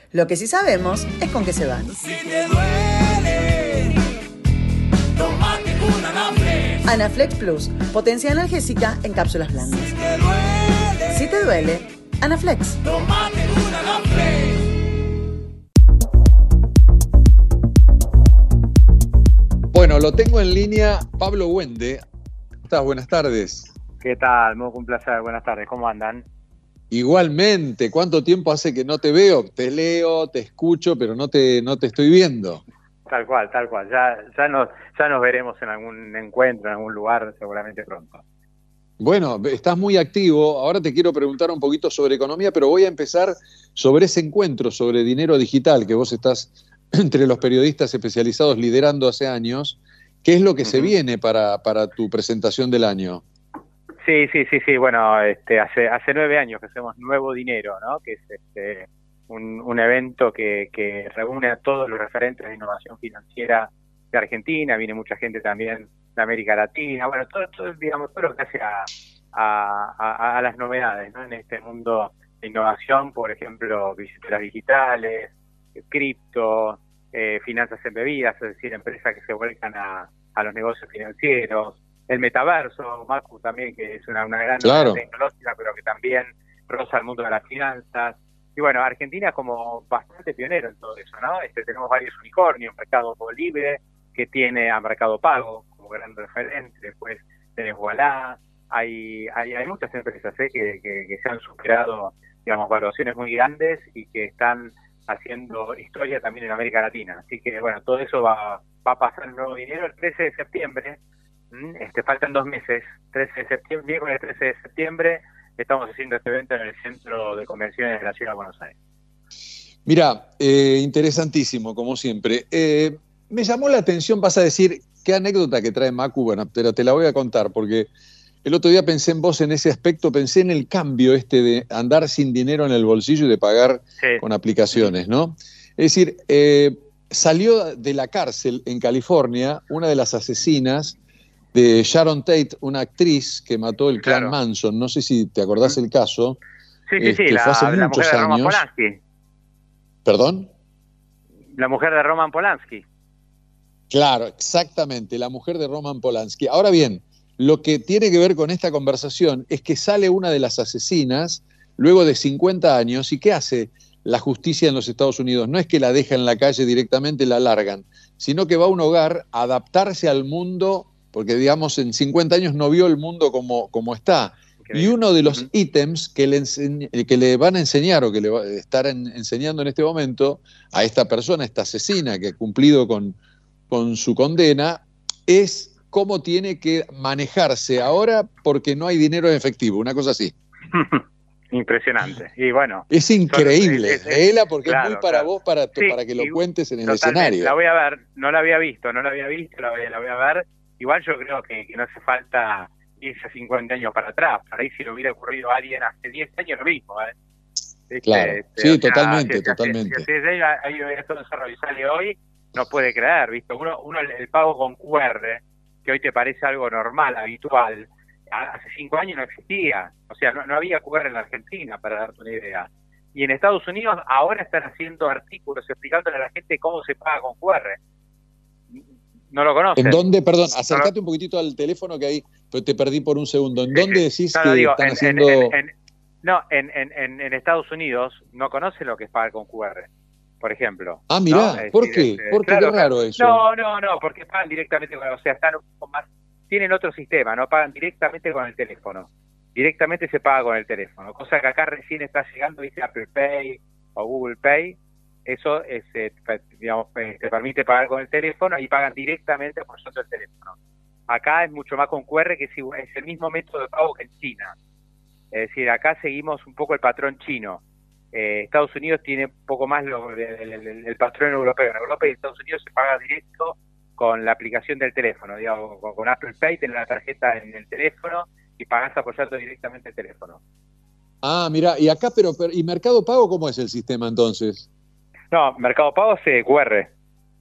S19: Lo que sí sabemos es con qué se van. Anaflex Plus, potencia analgésica en cápsulas blandas. Si te duele, Anaflex.
S1: Bueno, lo tengo en línea Pablo Wende. ¿Cómo estás? Buenas tardes.
S20: ¿Qué tal? Muy un placer. Buenas tardes. ¿Cómo andan?
S1: Igualmente, ¿cuánto tiempo hace que no te veo? Te leo, te escucho, pero no te, no te estoy viendo.
S20: Tal cual, tal cual. Ya, ya, nos, ya nos veremos en algún encuentro, en algún lugar, seguramente pronto.
S1: Bueno, estás muy activo. Ahora te quiero preguntar un poquito sobre economía, pero voy a empezar sobre ese encuentro sobre dinero digital que vos estás <clears throat> entre los periodistas especializados liderando hace años. ¿Qué es lo que se viene para, para tu presentación del año?
S20: Sí, sí, sí, sí. Bueno, este, hace hace nueve años que hacemos Nuevo Dinero, ¿no? Que es este, un, un evento que, que reúne a todos los referentes de innovación financiera de Argentina. Viene mucha gente también de América Latina. Bueno, todo, todo digamos, todo lo que hace a, a, a, las novedades, ¿no? En este mundo de innovación, por ejemplo, billeteras digitales, cripto, eh, finanzas embebidas, es decir, empresas que se vuelcan a, a los negocios financieros el metaverso, Marco también, que es una, una gran tecnológica, pero que también roza el mundo de las finanzas. Y bueno, Argentina es como bastante pionero en todo eso, ¿no? Este, tenemos varios unicornios, Mercado Libre, que tiene a Mercado Pago como gran referente, después tenés Wallah, hay, hay, hay muchas empresas ¿eh? que, que, se han superado, digamos, valuaciones muy grandes y que están haciendo historia también en América Latina. Así que, bueno, todo eso va, va a pasar nuevo dinero el 13 de septiembre este, faltan dos meses, 13 de septiembre, miércoles 13 de septiembre, estamos haciendo este evento en el Centro de Convenciones de la Ciudad de Buenos Aires.
S1: Mira, eh, interesantísimo, como siempre. Eh, me llamó la atención, vas a decir, qué anécdota que trae Macu, bueno, pero te la voy a contar, porque el otro día pensé en vos en ese aspecto, pensé en el cambio este de andar sin dinero en el bolsillo y de pagar con aplicaciones, ¿no? Es decir, eh, salió de la cárcel en California una de las asesinas de Sharon Tate, una actriz que mató el clan Manson. No sé si te acordás el caso.
S20: Sí, sí, sí, este, la,
S1: hace
S20: la
S1: muchos
S20: mujer de
S1: años.
S20: Roman Polanski.
S1: ¿Perdón?
S20: La mujer de Roman Polanski.
S1: Claro, exactamente, la mujer de Roman Polanski. Ahora bien, lo que tiene que ver con esta conversación es que sale una de las asesinas luego de 50 años y ¿qué hace la justicia en los Estados Unidos? No es que la deja en la calle directamente, la largan, sino que va a un hogar a adaptarse al mundo porque digamos en 50 años no vio el mundo como, como está. Y uno de los ítems que le, que le van a enseñar o que le va a estar enseñando en este momento a esta persona, esta asesina que ha cumplido con, con su condena, es cómo tiene que manejarse ahora porque no hay dinero en efectivo, una cosa así. <laughs>
S20: Impresionante. Y bueno.
S1: Es increíble. Porque es muy para vos, para, para que lo cuentes en el escenario.
S20: La voy a ver, no la había visto, no la había visto, la voy, la voy a ver Igual yo creo que, no hace falta irse 50 años para atrás. Para ahí si le hubiera ocurrido a alguien hace 10 años lo mismo. ¿eh?
S1: Claro,
S20: este,
S1: sí, totalmente, totalmente.
S20: Si, si, si ahí esto sale hoy, no puede creer, ¿viste? Uno, uno el pago con QR, que hoy te parece algo normal, habitual, hace cinco años no existía. O sea, no, no había QR en la Argentina, para darte una idea. Y en Estados Unidos ahora están haciendo artículos explicándole a la gente cómo se paga con QR no lo conoces.
S1: ¿En dónde, perdón, acércate un poquitito al teléfono que ahí te perdí por un segundo. ¿En dónde decís que están haciendo...?
S20: no, en, en, en, Estados Unidos no conoce lo que es pagar con QR, por ejemplo.
S1: Ah, mirá, ¿por qué? Este, ¿Por qué es raro eso?
S20: No, no, no, porque pagan directamente con... O sea, están un poco más... Tienen otro sistema, no pagan directamente con el teléfono. Directamente se paga con el teléfono. Cosa que acá recién está llegando, dice Apple Pay o Google Pay, eso es, eh, digamos, eh, te permite pagar con el teléfono y pagan directamente por el teléfono. Acá es mucho más con QR, que es, el mismo método de pago que en China. Es decir, acá seguimos un poco el patrón chino. Eh, Estados Unidos tiene un poco más lo, el, patrón europeo. En Europa y Estados Unidos se paga directo con la aplicación del teléfono, digamos, con, Apple Pay, tener la tarjeta en el teléfono y pagás apoyando directamente el teléfono.
S1: Ah, mira, y acá, pero, ¿y Mercado Pago cómo es el sistema entonces?
S20: No, Mercado Pago es QR,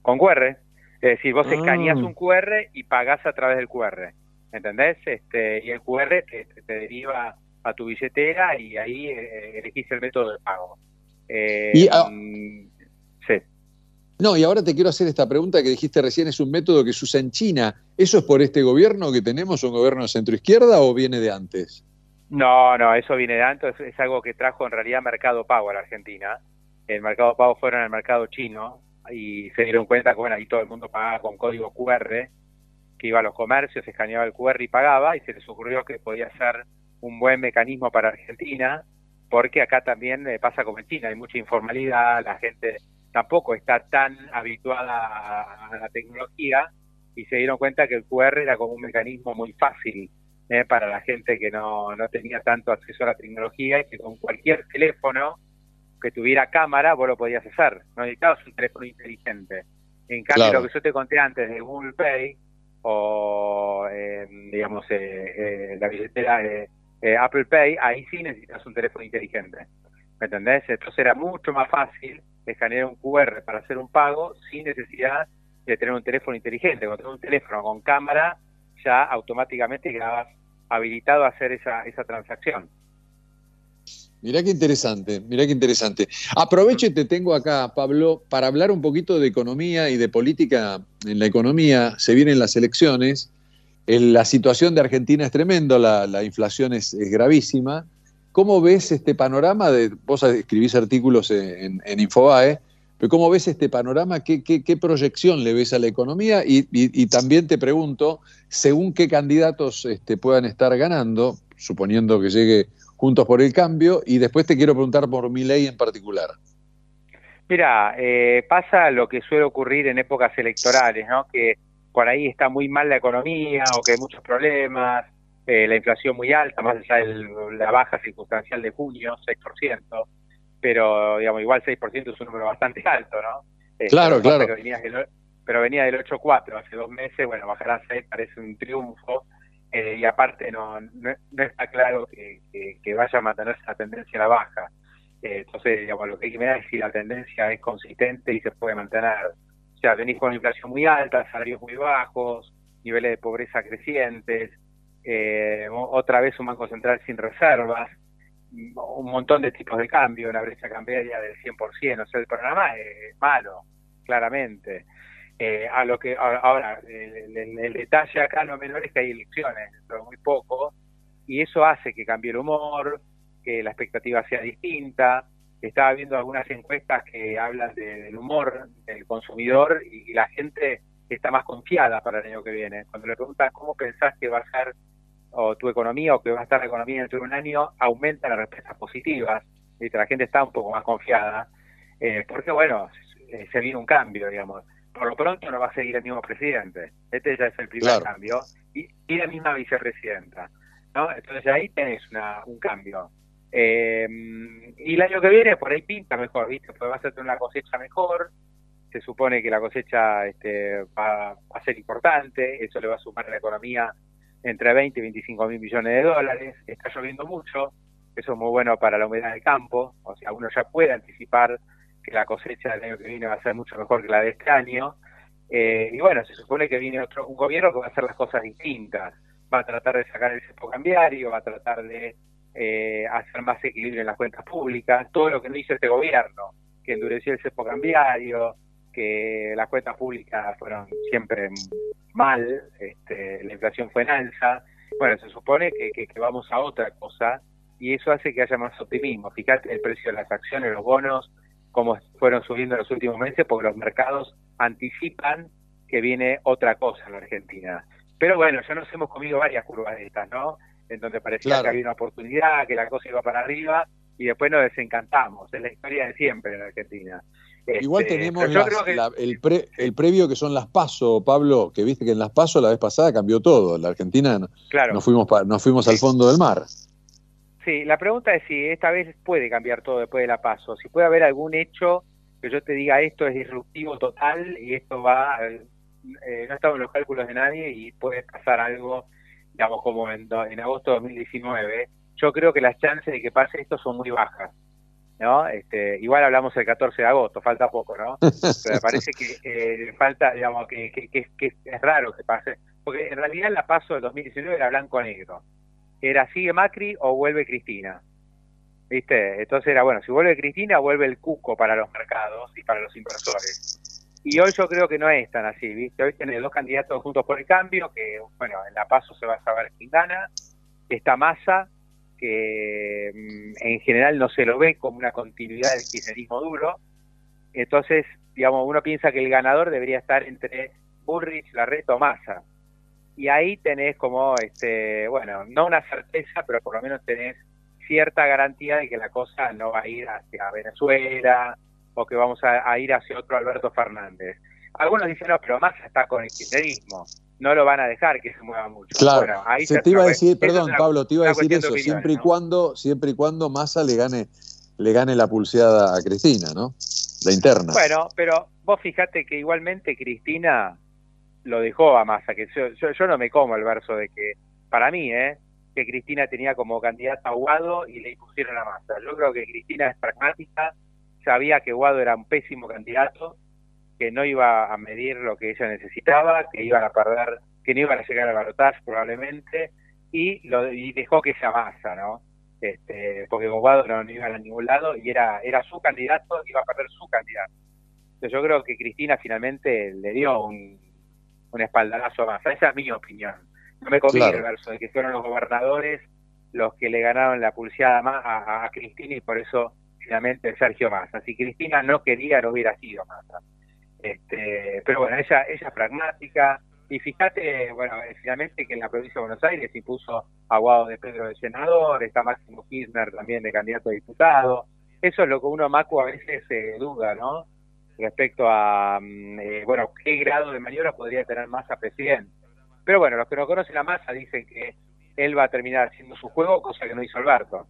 S20: con QR. Es decir, vos ah. escaneas un QR y pagás a través del QR, ¿entendés? Este, y el QR te, te deriva a tu billetera y ahí eh, elegís el método de pago. Eh, mm, sí.
S1: No, y ahora te quiero hacer esta pregunta que dijiste recién, es un método que se usa en China. ¿Eso es por este gobierno que tenemos, un gobierno de centro-izquierda o viene de antes?
S20: No, no, eso viene de antes, es algo que trajo en realidad Mercado Pago a la Argentina. El Mercado Pago fueron al mercado chino y se dieron cuenta que bueno, ahí todo el mundo pagaba con código QR, que iba a los comercios, escaneaba el QR y pagaba, y se les ocurrió que podía ser un buen mecanismo para Argentina, porque acá también eh, pasa como en China, hay mucha informalidad, la gente tampoco está tan habituada a, la tecnología y se dieron cuenta que el QR era como un mecanismo muy fácil eh, para la gente que no, no tenía tanto acceso a la tecnología y que con cualquier teléfono que tuviera cámara vos lo podías hacer, no necesitabas un teléfono inteligente. En cambio, lo que yo te conté antes de Google Pay o, eh, digamos, la billetera de eh, Apple Pay, ahí sí necesitas un teléfono inteligente. ¿Me entendés? Entonces era mucho más fácil escanear un QR para hacer un pago sin necesidad de tener un teléfono inteligente. Cuando tenés un teléfono con cámara, ya automáticamente quedabas habilitado a hacer esa, esa transacción.
S1: Mirá qué interesante, mirá qué interesante. Aprovecho y te tengo acá, Pablo, para hablar un poquito de economía y de política en la economía. Se vienen las elecciones la situación de Argentina es tremendo, la, inflación es, gravísima. ¿Cómo ves este panorama? De, vos escribís artículos en, Infobae, pero ¿cómo ves este panorama? ¿Qué, proyección le ves a la economía? Y, también te pregunto, según qué candidatos este, puedan estar ganando, suponiendo que llegue Juntos por el Cambio, y después te quiero preguntar por mi ley en particular.
S20: Mira, eh, pasa lo que suele ocurrir en épocas electorales, ¿no? Que por ahí está muy mal la economía o que hay muchos problemas, eh, la inflación muy alta, más allá de la baja circunstancial de junio, 6%, pero digamos, igual 6% es un número bastante alto, ¿no?
S1: Eh, claro, claro.
S20: Pero venía, del, pero venía del 8,4 hace dos meses, bueno, bajar a 6 parece un triunfo, eh, y aparte no, no, está claro que, que, vaya a mantenerse la tendencia a la baja. entonces, digamos, lo que hay que mirar es si la tendencia es consistente y se puede mantener. O sea, venís con inflación muy alta, salarios muy bajos, niveles de pobreza crecientes, eh, otra vez un banco central sin reservas, un montón de tipos de cambio, una brecha cambiaria del 100%, o sea, el programa es malo, claramente. Eh, a lo que ahora, el, detalle acá no menor es que hay elecciones, pero muy poco, y eso hace que cambie el humor, que la expectativa sea distinta, estaba viendo algunas encuestas que hablan del humor del consumidor y, la gente está más confiada para el año que viene. Cuando le preguntan cómo pensás que va a ser o tu economía o que va a estar la economía dentro de un año, aumenta las respuestas positivas. y La gente está un poco más confiada. Eh, porque, bueno, se viene un cambio, digamos. Por lo pronto no va a seguir el mismo presidente. Este ya es el primer cambio. Y, y, la misma vicepresidenta. ¿no? Entonces ahí tenés una, un cambio. Eh, y el año que viene por ahí pinta mejor, ¿viste? Porque vas a tener una cosecha mejor, se supone que la cosecha este, va, a ser importante, eso le va a sumar a la economía entre 20 y 25 mil millones de dólares, está lloviendo mucho, eso es muy bueno para la humedad del campo, o sea, uno ya puede anticipar que la cosecha del año que viene va a ser mucho mejor que la de este año, eh, y bueno, se supone que viene otro un gobierno que va a hacer las cosas distintas, va a tratar de sacar el cepo cambiario, va a tratar de eh, hacer más equilibrio en las cuentas públicas, todo lo que no hizo este gobierno, que endureció el cepo cambiario, que las cuentas públicas fueron siempre mal, este, la inflación fue en alza. Bueno, se supone que, que, vamos a otra cosa y eso hace que haya más optimismo. Fíjate el precio de las acciones, los bonos, cómo fueron subiendo en los últimos meses, porque los mercados anticipan que viene otra cosa en la Argentina. Pero bueno, ya nos hemos comido varias curvas de estas, ¿no? en donde parecía que había una oportunidad, que la cosa iba para arriba, y después nos desencantamos. Es la historia de siempre en Argentina.
S1: Igual
S20: Este,
S1: tenemos las-
S20: que-
S1: la- el, pre- el previo que son las PASO, Pablo, que viste que en las PASO la vez pasada cambió todo. La Argentina
S20: Claro.
S1: nos, fuimos pa- nos fuimos al fondo del mar.
S20: Sí, la pregunta es si esta vez puede cambiar todo después de la paso, si puede haber algún hecho que yo te diga esto es disruptivo total y esto va, eh, no estamos en los cálculos de nadie y puede pasar algo, digamos, como en, en agosto de 2019. Yo creo que las chances de que pase esto son muy bajas, ¿no? Este, igual hablamos el 14 de agosto, falta poco, ¿no? <laughs> Pero me parece que eh, falta, digamos, que, que, que- que es raro que pase, porque en realidad la paso del 2019 era blanco-negro era sigue Macri o vuelve Cristina. ¿Viste? Entonces era bueno, si vuelve Cristina, vuelve el cuco para los mercados y para los inversores. Y hoy yo creo que no es tan así, ¿viste? Hoy tenés dos candidatos juntos por el cambio, que bueno, en la paso se va a saber quién gana. Está Massa, que mm, en general no se lo ve como una continuidad del kirchnerismo duro. Entonces, digamos, uno piensa que el ganador debería estar entre Burrich, Larreto o Massa y ahí tenés como, este, bueno, no una certeza, pero por lo menos tenés cierta garantía de que la cosa no va a ir hacia Venezuela o que vamos a, a ir hacia otro Alberto Fernández. Algunos dicen, no, pero Massa está con el kirchnerismo, no lo van a dejar que se mueva mucho.
S1: Claro.
S20: Bueno, ahí
S1: Se te iba a decir, perdón,
S20: una-
S1: Pablo, te iba a decir eso, siempre y
S20: ¿no?
S1: cuando, siempre y cuando Massa le gane, le gane la pulseada a Cristina, ¿no? La interna.
S20: Bueno, pero vos fijate que igualmente Cristina lo dejó a Massa, que yo, yo, yo no me como el verso de que, para mí, ¿eh? que Cristina tenía como candidata a Guado y le impusieron a Massa. Yo creo que Cristina es pragmática, sabía que Guado era un pésimo candidato, que no iba a medir lo que ella necesitaba, que iban a perder, que no iban a llegar al balotaje probablemente, y, lo, y dejó que sea Massa, ¿no? Este, porque con Guado no, no iban a ningún lado y era, era su candidato, iba a perder su candidato. Entonces yo creo que Cristina finalmente le dio un, un espaldarazo a Massa. Esa es mi opinión. No me comí
S1: Claro.
S20: el verso de que fueron los gobernadores los que le ganaron la pulseada ma- a, a Cristina y por eso finalmente Sergio Massa. Si Cristina no quería, no hubiera sido Massa. Este, pero bueno, ella, ella es pragmática. Y fíjate, bueno, eh, finalmente que en la provincia de Buenos Aires impuso a Guado de Pedro de senador, está Máximo Kirchner también de candidato a diputado. Eso es lo que uno, Macu, a veces eh, duda, ¿no? Respecto a, mm, eh, bueno, qué grado de maniobra podría tener Massa presidente. Pero bueno, los que no conocen a Massa dicen que él va a terminar haciendo su juego, cosa que no hizo Alberto.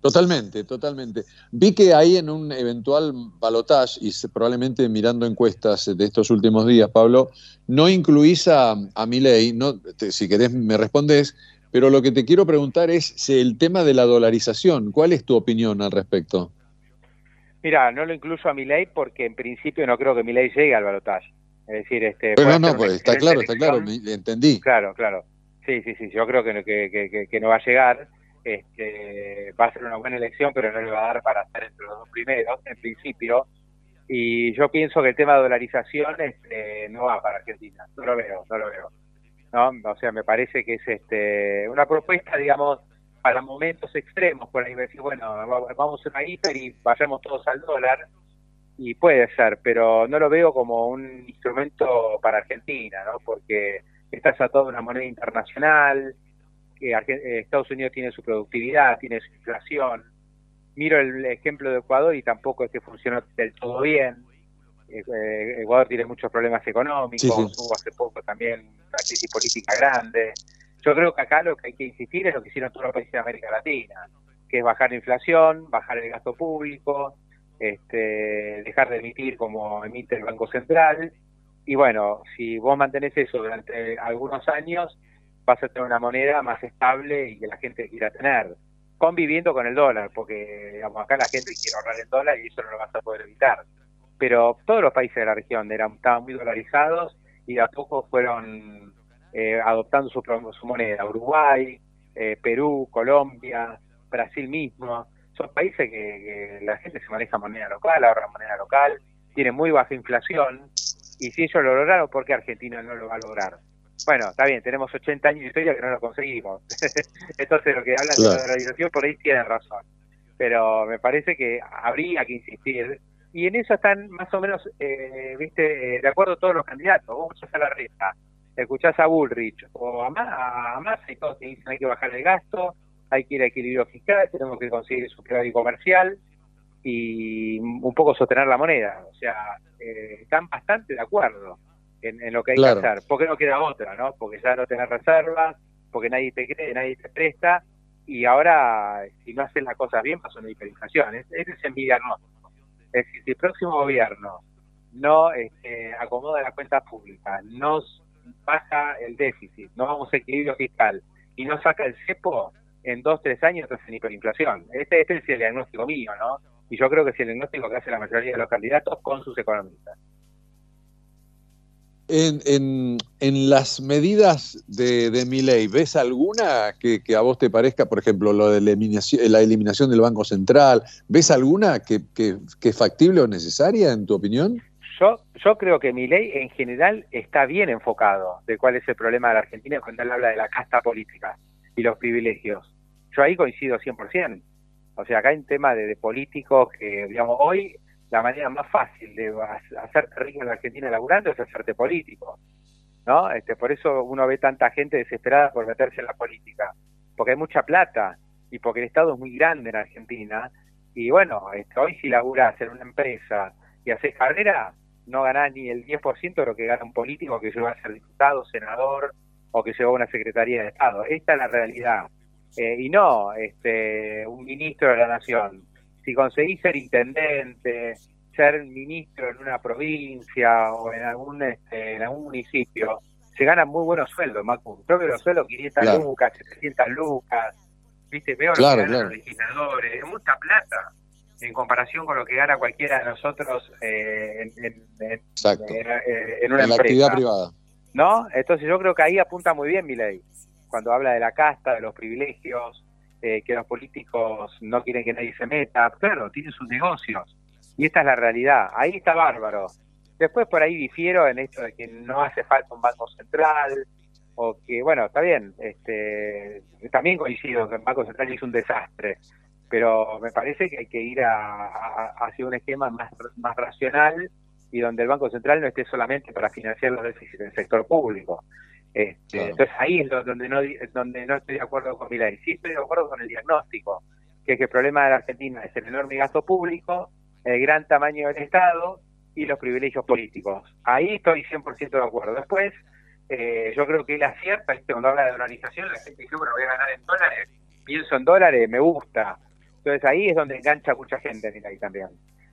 S1: Totalmente, totalmente. Vi que ahí en un eventual balotage, y probablemente mirando encuestas de estos últimos días, Pablo, no incluís a, a Milei, no, te- si querés me respondes, pero lo que te quiero preguntar es el tema de la dolarización. ¿Cuál es tu opinión al respecto?
S20: Mira, no lo incluyo a Milei porque en principio no creo que Milei llegue al balotaje. Es decir, este,
S1: Pero no, no, pues, está claro, está claro, entendí.
S20: Claro, claro. Sí, sí, sí, yo creo que, no- que, que- que- que no va a llegar. Este, va a ser una buena elección, pero no le va a dar para estar entre los dos primeros, en principio. Y yo pienso que el tema de dolarización este, no va para Argentina. No lo veo, no lo veo. ¿no? O sea, me parece que es este una propuesta, digamos, para momentos extremos, por ahí decir, bueno, va- vamos a una hiper y vayamos todos al dólar, y puede ser, pero no lo veo como un instrumento para Argentina, ¿no? Porque estás a toda una moneda internacional, que eh, Estados Unidos tiene su productividad, tiene su inflación. Miro el ejemplo de Ecuador y tampoco es que funcionó del todo bien. Eh, Ecuador tiene muchos problemas económicos,
S1: Sí, sí.
S20: hubo hace poco también una crisis política grande. Yo creo que acá lo que hay que insistir es lo que hicieron todos los países de América Latina, que es bajar la inflación, bajar el gasto público, este, dejar de emitir como emite el Banco Central. Y bueno, si vos mantenés eso durante algunos años, vas a tener una moneda más estable y que la gente quiera tener, conviviendo con el dólar, porque digamos, acá la gente quiere ahorrar el dólar y eso no lo vas a poder evitar. Pero todos los países de la región eran, estaban muy dolarizados y de a poco fueron eh, adoptando su, moneda. Uruguay, eh, Perú, Colombia, Brasil mismo. Son países que, que la gente se maneja moneda local, ahorra moneda local, tiene muy baja inflación. Y si ellos lo lograron, ¿por qué Argentina no lo va a lograr? Bueno, está bien, tenemos 80 años de historia que no lo conseguimos. <laughs> Entonces, lo que hablan de la dolarización por ahí tienen razón. Pero me parece que habría que insistir. Y en eso están más o menos, eh, viste, eh, de acuerdo todos los candidatos. Vos a la reta, escuchás a Bullrich o a, Ma- a Massa y todos te dicen hay que bajar el gasto, hay que ir a equilibrio fiscal, tenemos que conseguir su superávit comercial. y un poco sostener la moneda. O sea, eh, están bastante de acuerdo en, lo que hay que hacer, porque no queda otra, ¿no? Porque ya no tenés reservas, porque nadie te cree, nadie te presta, y ahora, si no hacen las cosas bien, pasa una hiperinflación. Ese es mi diagnóstico. Es decir, si el próximo gobierno no este, acomoda la cuenta pública, no baja el déficit, no vamos a equilibrio fiscal y no saca el cepo, en dos, tres años estás en hiperinflación. Este, este es el diagnóstico mío, ¿no? Y yo creo que es el diagnóstico que hace la mayoría de los candidatos con sus economistas.
S1: En, en, las medidas de, de mi ley, ¿ves alguna que, a vos te parezca, por ejemplo, lo de la eliminación, la eliminación del Banco Central? ¿Ves alguna que, que, que, es factible o necesaria, en tu opinión?
S20: Yo, yo creo que mi ley en general está bien enfocado de cuál es el problema de la Argentina cuando él habla de la casta política y los privilegios. Yo ahí coincido 100%. O sea, acá hay un tema de, políticos que, digamos, hoy la manera más fácil de hacerte rico en la Argentina laburando es hacerte político, ¿no? Este, por eso uno ve tanta gente desesperada por meterse en la política, porque hay mucha plata y porque el Estado es muy grande en Argentina y bueno, este, hoy si laburás en una empresa y haces carrera, no ganás ni el 10% de lo que gana un político que llega a ser diputado, senador o que llegó a una secretaría de Estado. Esta es la realidad. Eh, y no este, un ministro de la Nación. Si conseguís ser intendente, ser ministro en una provincia o en algún este, en algún municipio, se ganan muy buenos sueldos, Macu. Creo que los sueldos 500 lucas, 700 lucas, viste, veo ganan los legisladores, es mucha plata en comparación con lo que gana cualquiera de nosotros eh, en, en, en, una
S1: la actividad privada.
S20: ¿No? Entonces yo creo que ahí apunta muy bien mi ley, cuando habla de la casta, de los privilegios, eh, que los políticos no quieren que nadie se meta. Claro, tienen sus negocios. Y esta es la realidad. Ahí está bárbaro. Después por ahí difiero en esto de que no hace falta un banco central o que, bueno, está bien. este También coincido que el banco central es un desastre. Pero me parece que hay que ir a, hacia un esquema más, más racional y donde el Banco Central no esté solamente para financiar los déficits del sector público, este, entonces ahí es donde no, donde no estoy de acuerdo con Milay. Sí estoy de acuerdo con el diagnóstico, que, es que el problema de la Argentina es el enorme gasto público, el gran tamaño del Estado y los privilegios políticos. Ahí estoy 100% de acuerdo. Después, eh, yo creo que él acierta, cuando habla de dolarización, la gente dice, bueno, voy a ganar en dólares, pienso en dólares, me gusta. Entonces ahí es donde engancha mucha gente Milay también.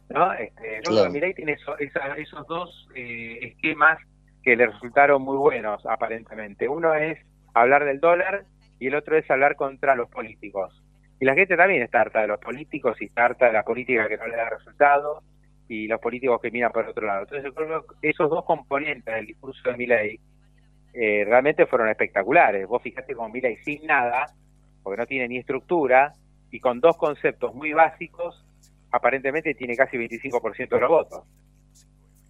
S20: ¿no? Este, yo creo que Milay tiene esos dos eh, esquemas que le resultaron muy buenos, aparentemente. Uno es hablar del dólar y el otro es hablar contra los políticos. Y la gente también está harta de los políticos y está harta de la política que no le da resultados y los políticos que miran por otro lado. Entonces, yo creo que esos dos componentes del discurso de Milei eh, realmente fueron espectaculares. Vos fijate con Milei sin nada, porque no tiene ni estructura, y con dos conceptos muy básicos, aparentemente tiene casi 25% de los votos.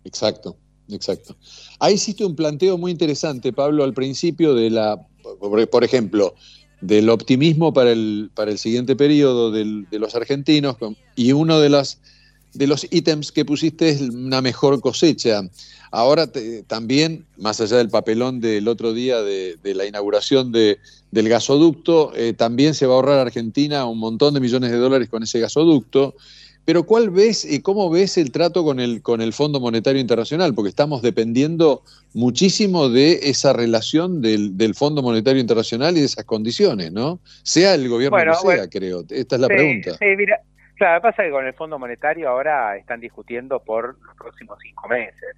S1: Exacto. Exacto. Ahí hiciste un planteo muy interesante, Pablo, al principio de la, por ejemplo, del optimismo para el, para el siguiente periodo de los argentinos y uno de, las, de los ítems que pusiste es una mejor cosecha. Ahora también, más allá del papelón del otro día de, la inauguración de, del gasoducto, eh, también se va a ahorrar a Argentina un montón de millones de dólares con ese gasoducto. Pero ¿cuál ves y cómo ves el trato con el, con el Fondo Monetario Internacional? Porque estamos dependiendo muchísimo de esa relación del, del Fondo Monetario Internacional y de esas condiciones, ¿no? Sea el gobierno que sea, creo. Esta es la pregunta.
S20: Sí, mira, claro, pasa que con el Fondo Monetario ahora están discutiendo por los próximos cinco meses.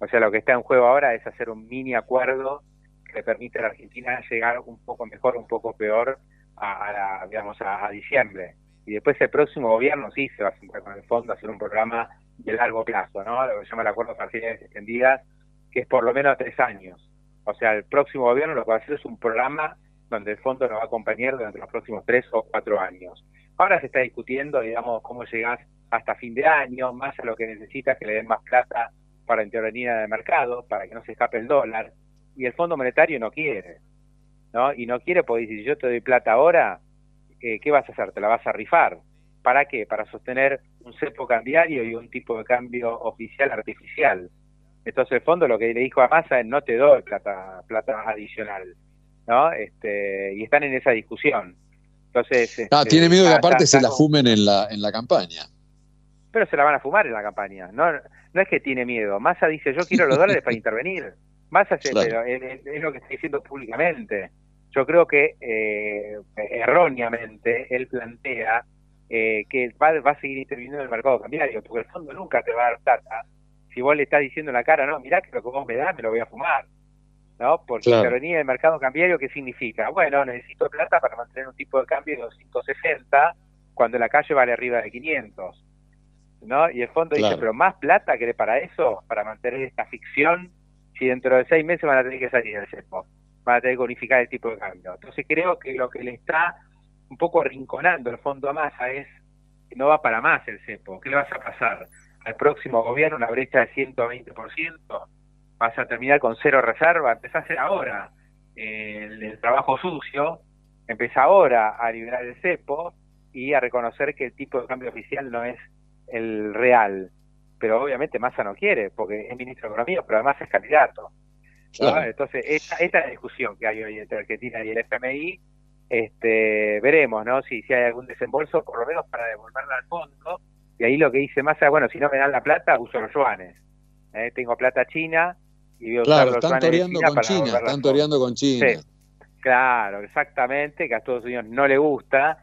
S20: O sea, lo que está en juego ahora es hacer un mini acuerdo que le permite a la Argentina llegar un poco mejor, un poco peor a, la, digamos, a diciembre y después el próximo gobierno sí se va a sentar con el fondo a hacer un programa de largo plazo, ¿no? Lo que se llama el acuerdo parciales extendidas, que es por lo menos tres años. O sea, el próximo gobierno lo que va a hacer es un programa donde el fondo nos va a acompañar durante los próximos tres o cuatro años. Ahora se está discutiendo, digamos, cómo llegas hasta fin de año, más a lo que necesitas que le den más plata para intervenir en el mercado, para que no se escape el dólar, y el Fondo Monetario no quiere, ¿no? Y no quiere porque si yo te doy plata ahora, eh, ¿qué vas a hacer? ¿Te la vas a rifar? ¿Para qué? Para sostener un cepo cambiario y un tipo de cambio oficial artificial. Entonces, el fondo lo que le dijo a Massa es no te doy plata, plata adicional, ¿no? Este, y están en esa discusión. Entonces,
S1: ah, tiene miedo que aparte se la fumen en la, en la campaña.
S20: pero se la van a fumar en la campaña. No, no es que tiene miedo. Massa dice, yo quiero los dólares para <laughs> intervenir. Massa es, es, lo que está diciendo públicamente. Yo creo que eh, erróneamente él plantea eh, que va, va, a seguir interviniendo en el mercado cambiario, porque el fondo nunca te va a dar plata. Si vos le estás diciendo en la cara, no, mirá que lo que vos me das me lo voy a fumar. ¿No? Porque intervenir en el mercado cambiario, ¿qué significa? Bueno, necesito plata para mantener un tipo de cambio de 260 cuando la calle vale arriba de 500. ¿no? Y el fondo dice, pero más plata que para eso, para mantener esta ficción, si dentro de seis meses van a tener que salir del CEPO, van a tener que unificar el tipo de cambio. Entonces creo que lo que le está un poco arrinconando el fondo a masa es que no va para más el CEPO. ¿Qué le vas a pasar? Al próximo gobierno una brecha de 120%, vas a terminar con cero reserva, empezá a hacer ahora el, el trabajo sucio, empieza ahora a liberar el cepo y a reconocer que el tipo de cambio oficial no es el real. Pero obviamente Massa no quiere, porque es ministro de Economía, pero además es candidato. Entonces, esta, esta, es la discusión que hay hoy entre Argentina y el FMI. Este, veremos ¿no? si, si hay algún desembolso, por lo menos para devolverla al fondo. Y ahí lo que dice Massa, bueno, si no me dan la plata, uso los yuanes. ¿eh? Tengo plata china y voy a
S1: claro, usar están toreando con China, están toreando con China.
S20: claro, exactamente, que a Estados Unidos no le gusta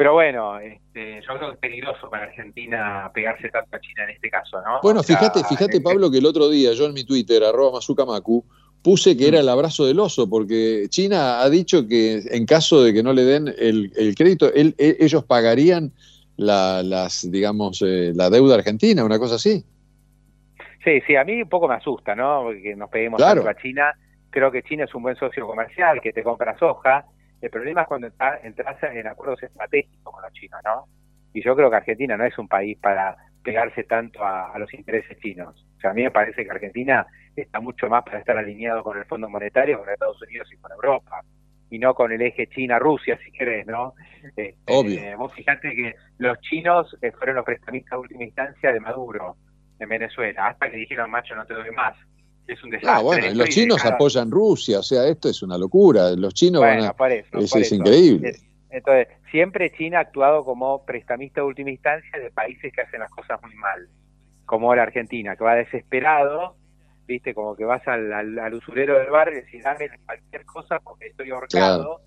S20: pero bueno, este, yo creo que es peligroso para Argentina pegarse tanto a China en este caso, ¿no?
S1: Bueno, fíjate, fíjate este Pablo, que el otro día yo en mi Twitter, arroba Mazukamaku, puse que era el abrazo del oso, porque China ha dicho que en caso de que no le den el, crédito, e, ellos pagarían la, las, digamos, eh, la deuda argentina, una cosa así.
S20: Sí, sí, a mí un poco me asusta, ¿no? Que nos peguemos tanto a China. Creo que China es un buen socio comercial, que te compra soja, el problema es cuando entras en acuerdos estratégicos con los chinos, ¿no? Y yo creo que Argentina no es un país para pegarse tanto a, los intereses chinos. O sea, a mí me parece que Argentina está mucho más para estar alineado con el Fondo Monetario, con Estados Unidos y con Europa, y no con el eje China-Rusia, si querés, ¿no?
S1: Este, Obvio.
S20: vos fijate que los chinos eh, fueron los prestamistas de última instancia de Maduro en Venezuela, hasta que dijeron, macho, no te doy más es un desastre.
S1: Ah, bueno, los chinos apoyan Rusia, o sea, esto es una locura. Los chinos van a... eso, es increíble.
S20: Entonces, siempre China ha actuado como prestamista de última instancia de países que hacen las cosas muy mal, como la Argentina, que va desesperado, viste, como que vas al, al, usurero del bar y decís, dame cualquier cosa porque estoy ahorcado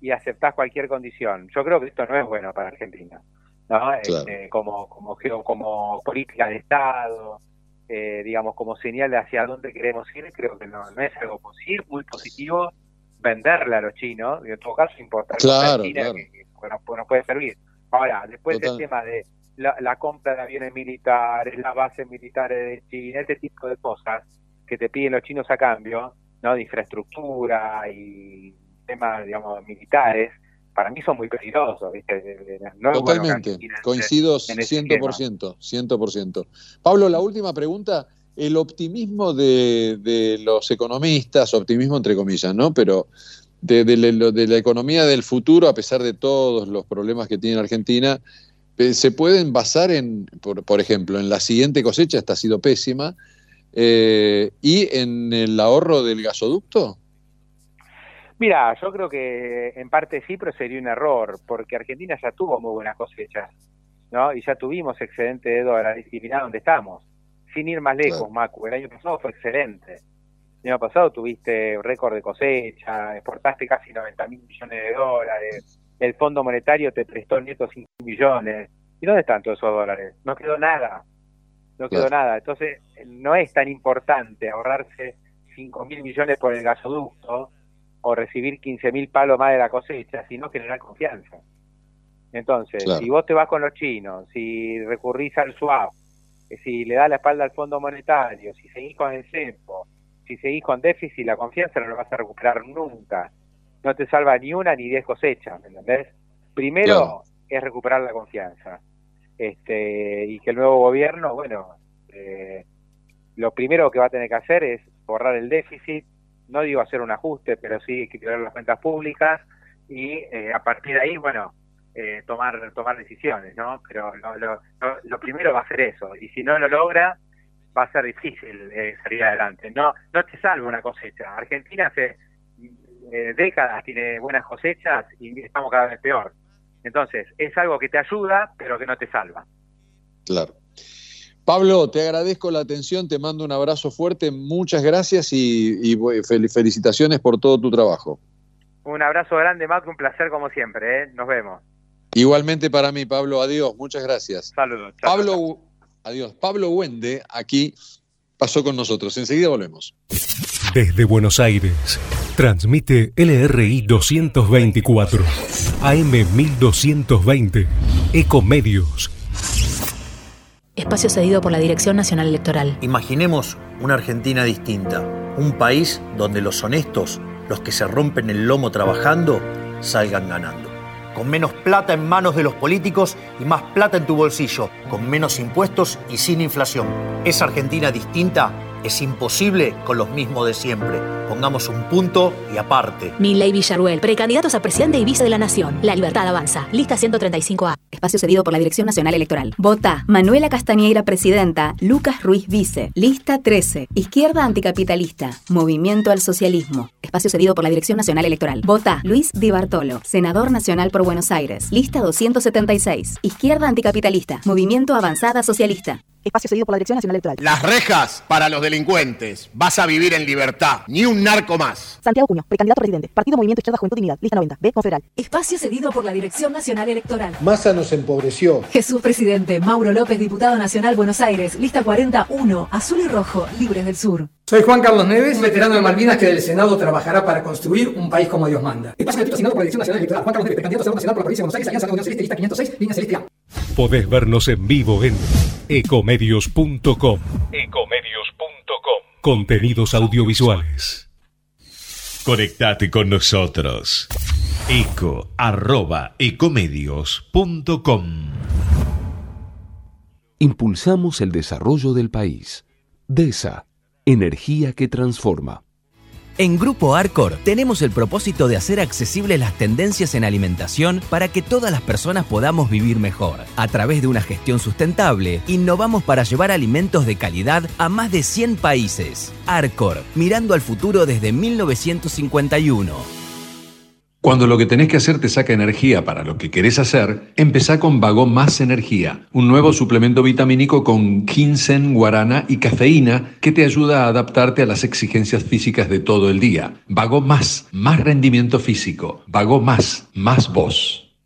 S20: y aceptás cualquier condición. Yo creo que esto no es bueno para Argentina, ¿no? Este, como, como, como política de Estado, eh, digamos, como señal de hacia dónde queremos ir, creo que no, es algo posible, muy positivo venderle a los chinos, y en todo caso importar
S1: claro, claro.
S20: que, nos puede servir. Ahora, después del tema de la, compra de aviones militares, las bases militares de China, este tipo de cosas que te piden los chinos a cambio, ¿no? de infraestructura y temas, digamos, militares, para mí son muy peligrosos.
S1: Totalmente, coincido 100%, 100%. Pablo, la última pregunta, el optimismo de, los economistas, optimismo entre comillas, ¿no? Pero de, la economía del futuro, a pesar de todos los problemas que tiene Argentina, eh, se pueden basar en, por, ejemplo, en la siguiente cosecha, esta ha sido pésima, eh, y en el ahorro del gasoducto.
S20: Mira, yo creo que en parte sí, pero sería un error, porque Argentina ya tuvo muy buenas cosechas, ¿no? Y ya tuvimos excedente de dólares y mirá dónde estamos. Sin ir más lejos, Macu, el año pasado fue excelente. El año pasado tuviste récord de cosecha, exportaste casi 90 mil millones de dólares, el Fondo Monetario te prestó netos 5 millones. ¿Y dónde están todos esos dólares? No quedó nada, no quedó nada. Entonces, no es tan importante ahorrarse 5 mil millones por el gasoducto, o recibir 15.000 palos más de la cosecha, sino generar confianza. Entonces, si vos te vas con los chinos, si recurrís al swap, eh, si le das la espalda al Fondo Monetario, si seguís con el CEPO, si seguís con déficit, la confianza no la vas a recuperar nunca. No te salva ni una ni diez cosechas, ¿me entendés? Primero es recuperar la confianza. Este, y que el nuevo gobierno, bueno, eh, lo primero que va a tener que hacer es borrar el déficit, no digo hacer un ajuste, pero sí equilibrar las cuentas públicas y eh, a partir de ahí, bueno, eh, tomar tomar decisiones, ¿no? Pero lo, lo, lo, primero va a ser eso, y si no lo logra, va a ser difícil eh, salir adelante. No no te salva una cosecha. Argentina hace décadas tiene buenas cosechas y estamos cada vez peor. Entonces, es algo que te ayuda, pero que no te salva.
S1: Claro. Pablo, te agradezco la atención, te mando un abrazo fuerte, muchas gracias y, felicitaciones por todo tu trabajo.
S20: Un abrazo grande, Marco, un placer como siempre, ¿eh? nos vemos.
S1: Igualmente para mí, Pablo, adiós, muchas gracias.
S20: Saludos.
S1: Pablo, adiós. Pablo Wende, aquí pasó con nosotros. Enseguida volvemos.
S3: Desde Buenos Aires, transmite LRI 224, AM 1220, Ecomedios
S21: espacio cedido por la Dirección Nacional Electoral.
S22: Imaginemos una Argentina distinta, un país donde los honestos, los que se rompen el lomo trabajando, salgan ganando. Con menos plata en manos de los políticos y más plata en tu bolsillo, con menos impuestos y sin inflación. Esa Argentina distinta es imposible con los mismos de siempre. Pongamos un punto y aparte.
S21: Milley Villaruel, precandidatos a presidente y vice de la Nación. La libertad avanza. Lista 135A. Espacio cedido por la Dirección Nacional Electoral. Vota Manuela Castañeira, presidenta. Lucas Ruiz, vice. Lista 13. Izquierda anticapitalista. Movimiento al socialismo. Espacio cedido por la Dirección Nacional Electoral. Vota Luis Di Bartolo, senador nacional por Buenos Aires. Lista 276. Izquierda anticapitalista. Movimiento Avanzada Socialista. Espacio cedido por la Dirección Nacional Electoral.
S23: Las rejas para los delincuentes. Vas a vivir en libertad. Ni un narco más.
S21: Santiago Cuño, precandidato presidente. Partido Movimiento Izquierda Juventud Dignidad. Lista 90. B. Confederal. Espacio cedido por la Dirección Nacional Electoral.
S24: Massa nos empobreció.
S21: Jesús Presidente. Mauro López, diputado nacional Buenos Aires. Lista 41. Azul y rojo. Libres del Sur.
S25: Soy Juan Carlos Neves, veterano de Malvinas que del Senado trabajará para construir un país como Dios manda. Espacio cedido asignado por la Dirección Nacional Electoral. Juan Carlos Neves, precandidato a senador nacional por la provincia de Buenos Aires, Alianza Unión Celeste, lista 506, línea celeste A.
S3: Podés vernos en vivo en ecomedios.com. Ecomedios.com. Contenidos audiovisuales. Conectate con nosotros. Eco
S16: Impulsamos el desarrollo del país. DESA, energía que transforma.
S17: En Grupo Arcor tenemos el propósito de hacer accesibles las tendencias en alimentación para que todas las personas podamos vivir mejor. A través de una gestión sustentable, innovamos para llevar alimentos de calidad a más de 100 países. Arcor, mirando al futuro desde 1951.
S8: Cuando lo que tenés que hacer te saca energía para lo que querés hacer, empezá con Vago Más Energía, un nuevo suplemento vitamínico con ginseng, guarana y cafeína que te ayuda a adaptarte a las exigencias físicas de todo el día. Vago Más, más rendimiento físico. Vago Más, más voz.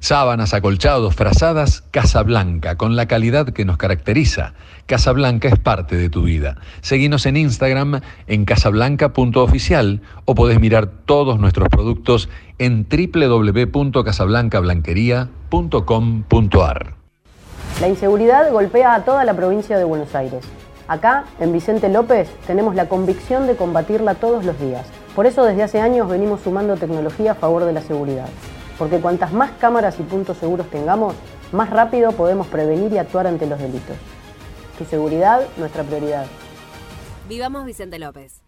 S8: Sábanas, acolchados, frazadas, Casa Blanca, con la calidad que nos caracteriza. Casa Blanca es parte de tu vida. Seguinos en Instagram en casablanca.oficial o podés mirar todos nuestros productos en www.casablancablanquería.com.ar.
S26: La inseguridad golpea a toda la provincia de Buenos Aires. Acá, en Vicente López, tenemos la convicción de combatirla todos los días. Por eso desde hace años venimos sumando tecnología a favor de la seguridad. Porque cuantas más cámaras y puntos seguros tengamos, más rápido podemos prevenir y actuar ante los delitos. Tu seguridad, nuestra prioridad.
S4: Vivamos Vicente López.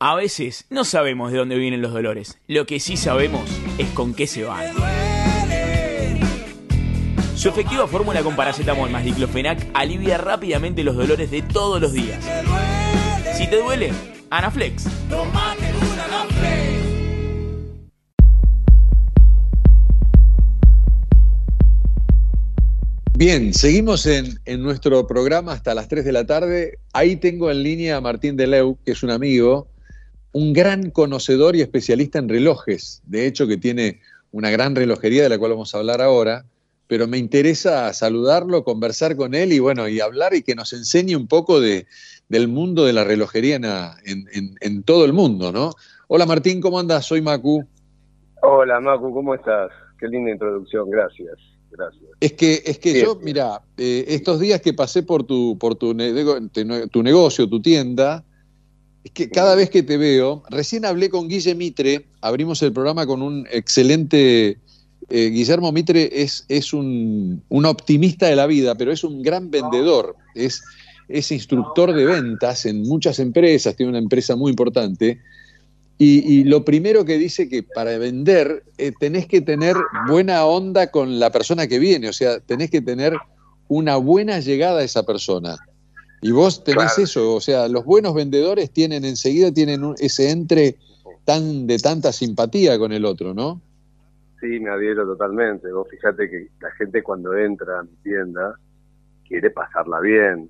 S12: A veces no sabemos de dónde vienen los dolores. Lo que sí sabemos es con qué se van. Su efectiva fórmula con paracetamol más diclofenac alivia rápidamente los dolores de todos los días. Si te duele, Anaflex.
S1: Bien, seguimos en, en, nuestro programa hasta las 3 de la tarde. Ahí tengo en línea a Martín Deleu, que es un amigo, un gran conocedor y especialista en relojes, de hecho que tiene una gran relojería de la cual vamos a hablar ahora, pero me interesa saludarlo, conversar con él y bueno, y hablar y que nos enseñe un poco de, del mundo de la relojería en, todo el mundo, ¿no? Hola Martín, ¿cómo andas? Soy Macu.
S27: Hola Macu, ¿cómo estás? Qué linda introducción, gracias. Gracias.
S1: Es que, es que yo, mira, eh, estos días que pasé por tu, por tu, tu negocio, tu tienda, Es que cada vez que te veo, recién hablé con Guille Mitre, abrimos el programa con un excelente... eh, Guillermo Mitre es, es un, un optimista de la vida, pero es un gran vendedor. Es, es instructor de ventas en muchas empresas, tiene una empresa muy importante. Y, lo primero que dice que para vender eh, tenés que tener buena onda con la persona que viene, o sea, tenés que tener una buena llegada a esa persona. Y vos tenés
S27: Claro.
S1: eso, o sea, los buenos vendedores tienen enseguida tienen un- ese entre tan de tanta simpatía con el otro, ¿no?
S27: Sí, me adhiero totalmente. Vos fíjate que la gente cuando entra a mi tienda quiere pasarla bien.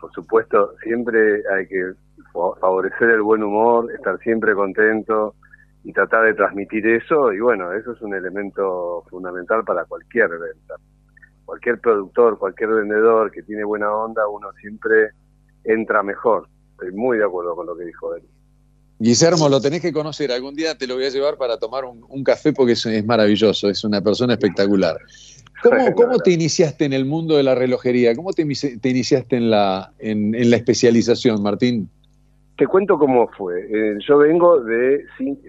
S27: Por supuesto, siempre hay que fa- favorecer el buen humor, estar siempre contento y tratar de transmitir eso. Y bueno, eso es un elemento fundamental para cualquier venta. Cualquier productor, cualquier vendedor que tiene buena onda, uno siempre entra mejor. Estoy muy de acuerdo con lo que dijo él.
S1: Guillermo, lo tenés que conocer. Algún día te lo voy a llevar para tomar un, un café porque es, es maravilloso, es una persona espectacular. ¿Cómo, <laughs> cómo te iniciaste en el mundo de la relojería? ¿Cómo te, inici- te iniciaste en la, en, en la especialización, Martín?
S27: Te cuento cómo fue. Eh, yo vengo de,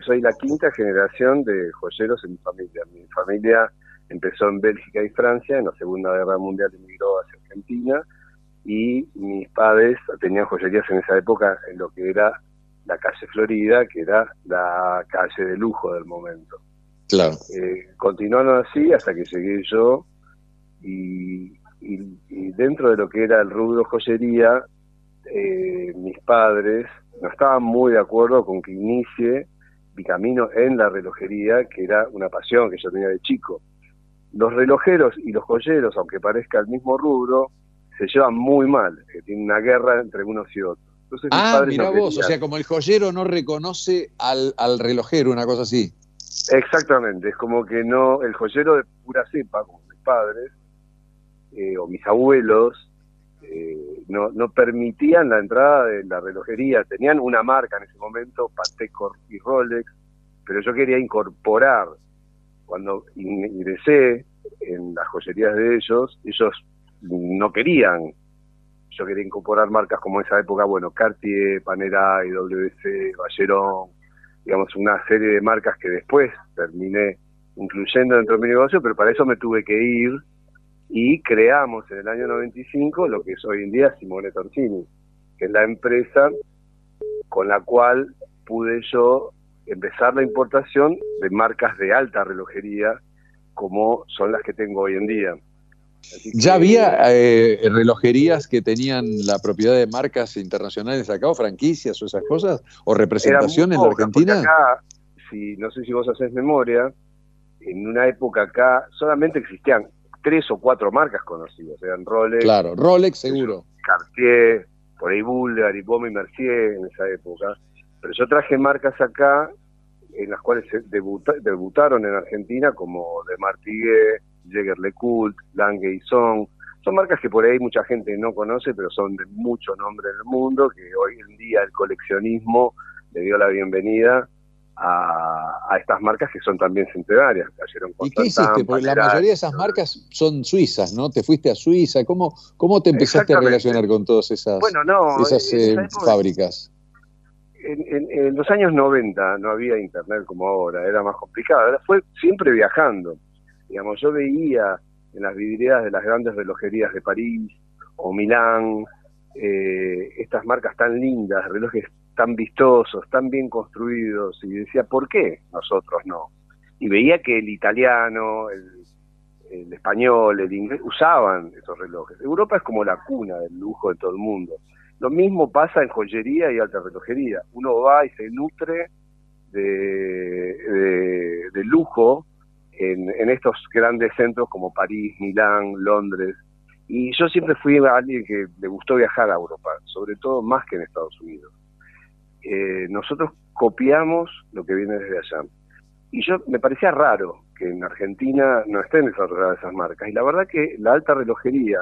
S27: soy la quinta generación de joyeros en mi familia. Mi familia empezó en Bélgica y Francia, en la Segunda Guerra Mundial emigró hacia Argentina y mis padres tenían joyerías en esa época en lo que era la calle Florida, que era la calle de lujo del momento.
S1: Claro.
S27: Eh, continuaron así hasta que llegué yo y, y- y dentro de lo que era el rubro joyería, eh, mis padres no estaban muy de acuerdo con que inicie mi camino en la relojería, que era una pasión que yo tenía de chico. Los relojeros y los joyeros, aunque parezca el mismo rubro, se llevan muy mal, que tienen una guerra entre unos y otros. Entonces,
S1: Ah, mira
S27: no
S1: vos, o sea, como el joyero no reconoce al, al relojero, una cosa así.
S27: Exactamente, es como que no, el joyero de pura cepa, como mis padres eh, o mis abuelos, eh, no, no permitían la entrada de la relojería. Tenían una marca en ese momento, Patek y Rolex, pero yo quería incorporar. Cuando in- ingresé en las joyerías de ellos, ellos no querían. Yo quería incorporar marcas como esa época, bueno, Cartier, Panerai, WC, Ballerón, digamos, una serie de marcas que después terminé incluyendo dentro de mi negocio, pero para eso me tuve que ir y creamos en el año 95 lo que es hoy en día Simone Torsini, que es la empresa con la cual pude yo empezar la importación de marcas de alta relojería como son las que tengo hoy en día.
S1: ¿Ya había eh, relojerías que tenían la propiedad de marcas internacionales acá, o franquicias o esas cosas? ¿O representación
S27: Eran
S1: en la Argentina?
S27: Acá, si, no sé si vos haces memoria, en una época acá solamente existían tres o cuatro marcas conocidas, eran Rolex,
S1: Claro, Rolex seguro.
S27: Cartier, por ahí Bulgari, Baume y Mercier en esa época. Pero yo traje marcas acá en las cuales se debuta- debutaron en Argentina como de Martiguet, Jäger LeCoultre, Lange y Song. Son marcas que por ahí mucha gente no conoce, pero son de mucho nombre en el mundo, que hoy en día el coleccionismo le dio la bienvenida a, a estas marcas que son también centenarias. Cayeron
S1: ¿Y qué hiciste? Porque la mayoría de esas marcas son suizas, ¿no? Te fuiste a Suiza. ¿Cómo, cómo te empezaste a relacionar con todas esas,
S27: Bueno, no,
S1: esas eh, fábricas?
S27: En, en- los años 90 no había internet como ahora, era más complicado, era, fue siempre viajando. Digamos, yo veía en las vidrieras de las grandes relojerías de París o Milán, eh, estas marcas tan lindas, relojes tan vistosos, tan bien construidos, y decía, ¿por qué nosotros no? Y veía que el italiano, el, el español, el inglés, usaban esos relojes. Europa es como la cuna del lujo de todo el mundo. Lo mismo pasa en joyería y alta relojería. Uno va y se nutre de, lujo en, en estos grandes centros como París, Milán, Londres. Y yo siempre fui alguien que le gustó viajar a Europa, sobre todo más que en Estados Unidos. Eh, nosotros copiamos lo que viene desde allá. Y yo me parecía raro que en Argentina no estén desarrolladas esas marcas. Y la verdad que la alta relojería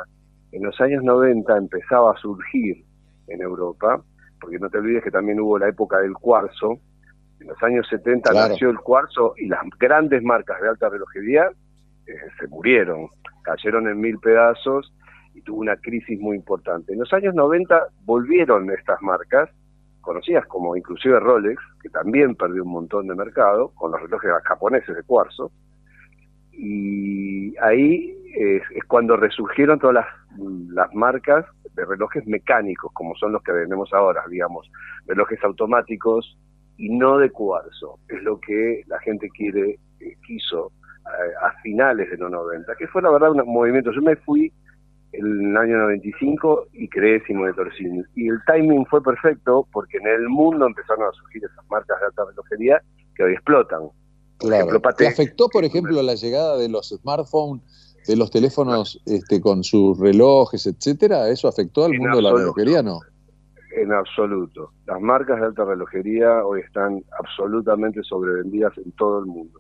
S27: en los años 90 empezaba a surgir en Europa, porque no te olvides que también hubo la época del cuarzo. En los años 70
S1: Claro.
S27: nació el cuarzo y las grandes marcas de alta relojería eh, se murieron, cayeron en mil pedazos y tuvo una crisis muy importante. En los años 90 volvieron estas marcas conocidas como inclusive Rolex, que también perdió un montón de mercado con los relojes japoneses de cuarzo. Y ahí es, cuando resurgieron todas las, las, marcas de relojes mecánicos, como son los que tenemos ahora, digamos, relojes automáticos y no de cuarzo. Es lo que la gente quiere, eh, quiso eh, a, finales de los 90, que fue la verdad un movimiento. Yo me fui en el año 95 y creé Simone Torsini. Y el timing fue perfecto porque en el mundo empezaron a surgir esas marcas de alta relojería que hoy explotan.
S1: claro. ¿Te afectó, por ejemplo, la llegada de los smartphones, de los teléfonos este, con sus relojes, etcétera? ¿Eso afectó al mundo de la relojería, no?
S27: En absoluto. Las marcas de alta relojería hoy están absolutamente sobrevendidas en todo el mundo.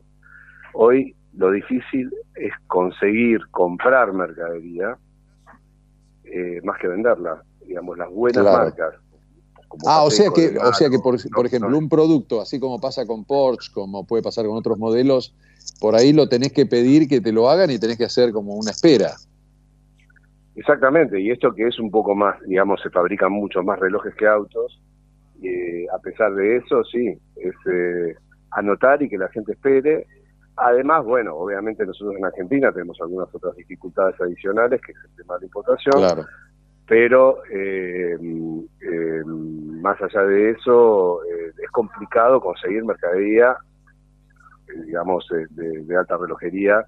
S27: Hoy lo difícil es conseguir comprar mercadería eh, más que venderla, digamos, las buenas marcas.
S1: ah, o sea que, o sea que por, ejemplo, un producto, así como pasa con Porsche, como puede pasar con otros modelos, por ahí lo tenés que pedir que te lo hagan y tenés que hacer como una espera.
S27: Exactamente, y esto que es un poco más, digamos, se fabrican muchos más relojes que autos, y a pesar de eso, sí, es eh, anotar y que la gente espere, Además, bueno, obviamente nosotros en Argentina tenemos algunas otras dificultades adicionales, que es el tema de importación, pero eh, eh, más allá de eso, eh, es complicado conseguir mercadería, digamos, de, alta relojería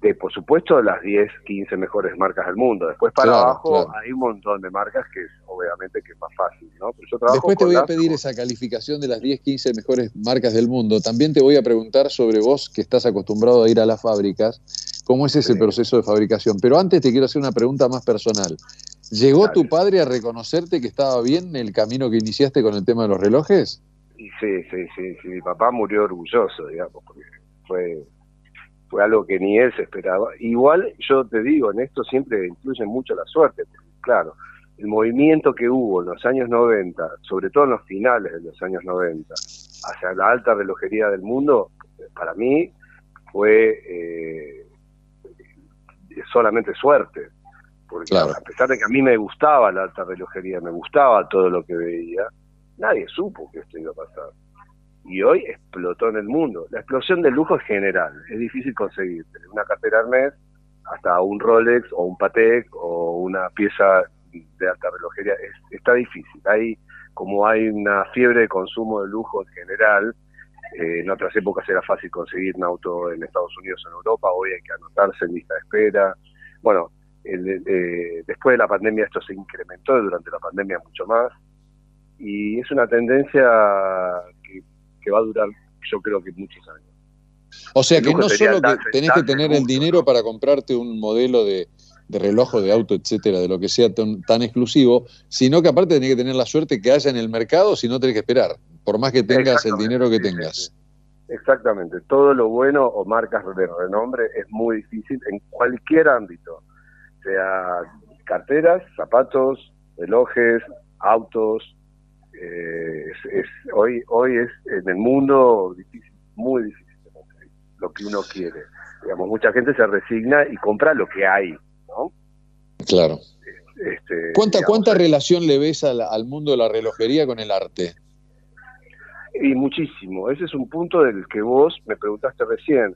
S27: de, por supuesto, las 10, 15 mejores marcas del mundo. Después para abajo hay un montón de marcas que obviamente que es más fácil, ¿no?
S1: Después te voy a pedir esa calificación de las 10, 15 mejores marcas del mundo. También te voy a preguntar sobre vos, que estás acostumbrado a ir a las fábricas, cómo es ese proceso de fabricación. Pero antes te quiero hacer una pregunta más personal. ¿Llegó tu padre a reconocerte que estaba bien el camino que iniciaste con el tema de los relojes?
S27: Sí, sí, sí, sí. Mi papá murió orgulloso, digamos, porque fue fue algo que ni él se esperaba. Igual yo te digo, en esto siempre influye mucho la suerte, claro, el movimiento que hubo en los años 90, sobre todo en los finales de los años 90, hacia la alta relojería del mundo, para mí fue eh, solamente suerte. Porque a pesar de que a mí me gustaba la alta relojería, me gustaba todo lo que veía, nadie supo que esto iba a pasar y hoy explotó en el mundo. La explosión del lujo es general, es difícil conseguir. una cartera Hermes hasta un Rolex o un Patek o una pieza de alta relojería, está difícil. Hay, como hay una fiebre de consumo de lujo en general, eh, en otras épocas era fácil conseguir un auto en Estados Unidos o en Europa, hoy hay que anotarse en lista de espera. Bueno, eh, después de la pandemia esto se incrementó, durante la pandemia mucho más, y es una tendencia que va a durar yo creo que muchos años.
S1: O sea que no solo que tenés que tener el dinero para comprarte un modelo de, reloj o de auto, etcétera, de lo que sea tan, exclusivo, sino que aparte tenés que tener la suerte que haya en el mercado, si no tenés que esperar, por más que tengas el dinero que tengas.
S27: Exactamente, todo lo bueno o marcas de renombre es muy difícil en cualquier ámbito, sea carteras, zapatos, relojes, autos, eh, es, hoy, hoy es en el mundo difícil, muy difícil lo que uno quiere. Digamos, mucha gente se resigna y compra lo que hay, ¿no?
S1: Claro. Este, ¿Cuánta, ¿Cuánta relación le ves al, al, mundo de la relojería con el arte?
S27: Y muchísimo. Ese es un punto del que vos me preguntaste recién.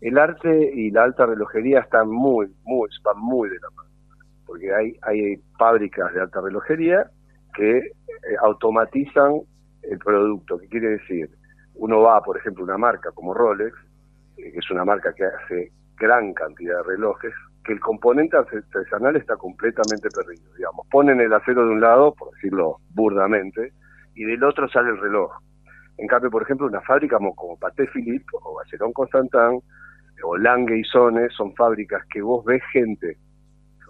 S27: El arte y la alta relojería están muy, muy, van muy de la mano. Porque hay, hay fábricas de alta relojería que eh, automatizan el producto. ¿Qué quiere decir? Uno va, por ejemplo, una marca como Rolex, eh, que es una marca que hace gran cantidad de relojes, que el componente artesanal está completamente perdido. Digamos, ponen el acero de un lado, por decirlo burdamente, y del otro sale el reloj. En cambio, por ejemplo, una fábrica como, como Paté Philippe o Bacerón Constantin o Lange y Sone son fábricas que vos ves gente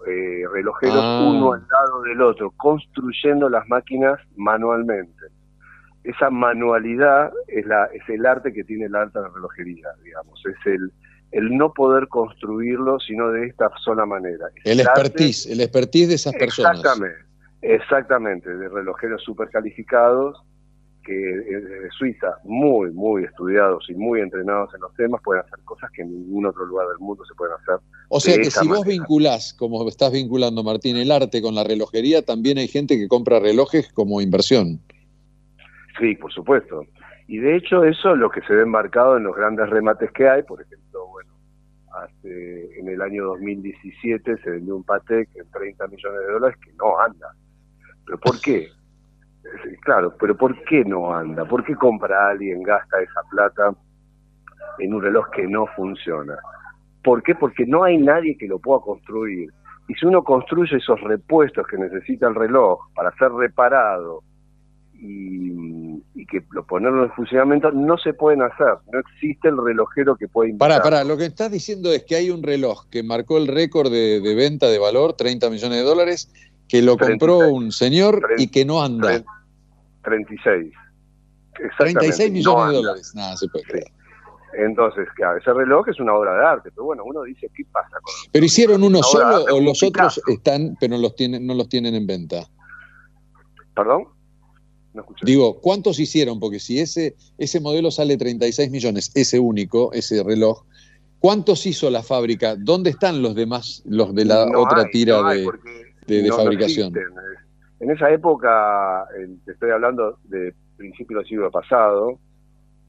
S27: eh, relojeros ah. uno al lado del otro, construyendo las máquinas manualmente. Esa manualidad es, la, es el arte que tiene el arte de la relojería, digamos, es el, el no poder construirlo sino de esta sola manera.
S1: el, expertise, el expertise de esas personas.
S27: Exactamente, exactamente, de relojeros super calificados que desde Suiza, muy, muy estudiados y muy entrenados en los temas, pueden hacer cosas que en ningún otro lugar del mundo se pueden hacer.
S1: O sea que si vos vinculás, como estás vinculando, Martín, el arte con la relojería, también hay gente que compra relojes como inversión.
S27: Sí, por supuesto. Y de hecho eso es lo que se ve marcado en los grandes remates que hay. Por ejemplo, bueno, hace, en el año 2017 se vendió un Patek en 30 millones de dólares que no anda. ¿Pero por qué? Claro, pero ¿por qué no anda? ¿Por qué compra alguien, gasta esa plata en un reloj que no funciona? ¿Por qué? Porque no hay nadie que lo pueda construir. Y si uno construye esos repuestos que necesita el reloj para ser reparado y, que lo ponerlo en funcionamiento, no se pueden hacer. No existe el relojero que pueda
S1: invitar. Para, para, lo que estás diciendo es que hay un reloj que marcó el récord de, venta de valor, 30 millones de dólares, que lo compró un señor y que no anda.
S27: 36.
S1: 36 millones de dólares. Nada, se puede creer.
S27: Entonces, claro, ese reloj es una obra de arte, pero bueno, uno dice, ¿qué pasa con
S1: ¿Pero hicieron uno solo o los otros están, pero los tienen, no los tienen en venta?
S27: ¿Perdón?
S1: No Digo, ¿cuántos hicieron? Porque si ese, ese modelo sale 36 millones, ese único, ese reloj, ¿cuántos hizo la fábrica? ¿Dónde están los demás, los de la otra tira de, de, fabricación?
S27: en esa época, te estoy hablando de principio del siglo pasado,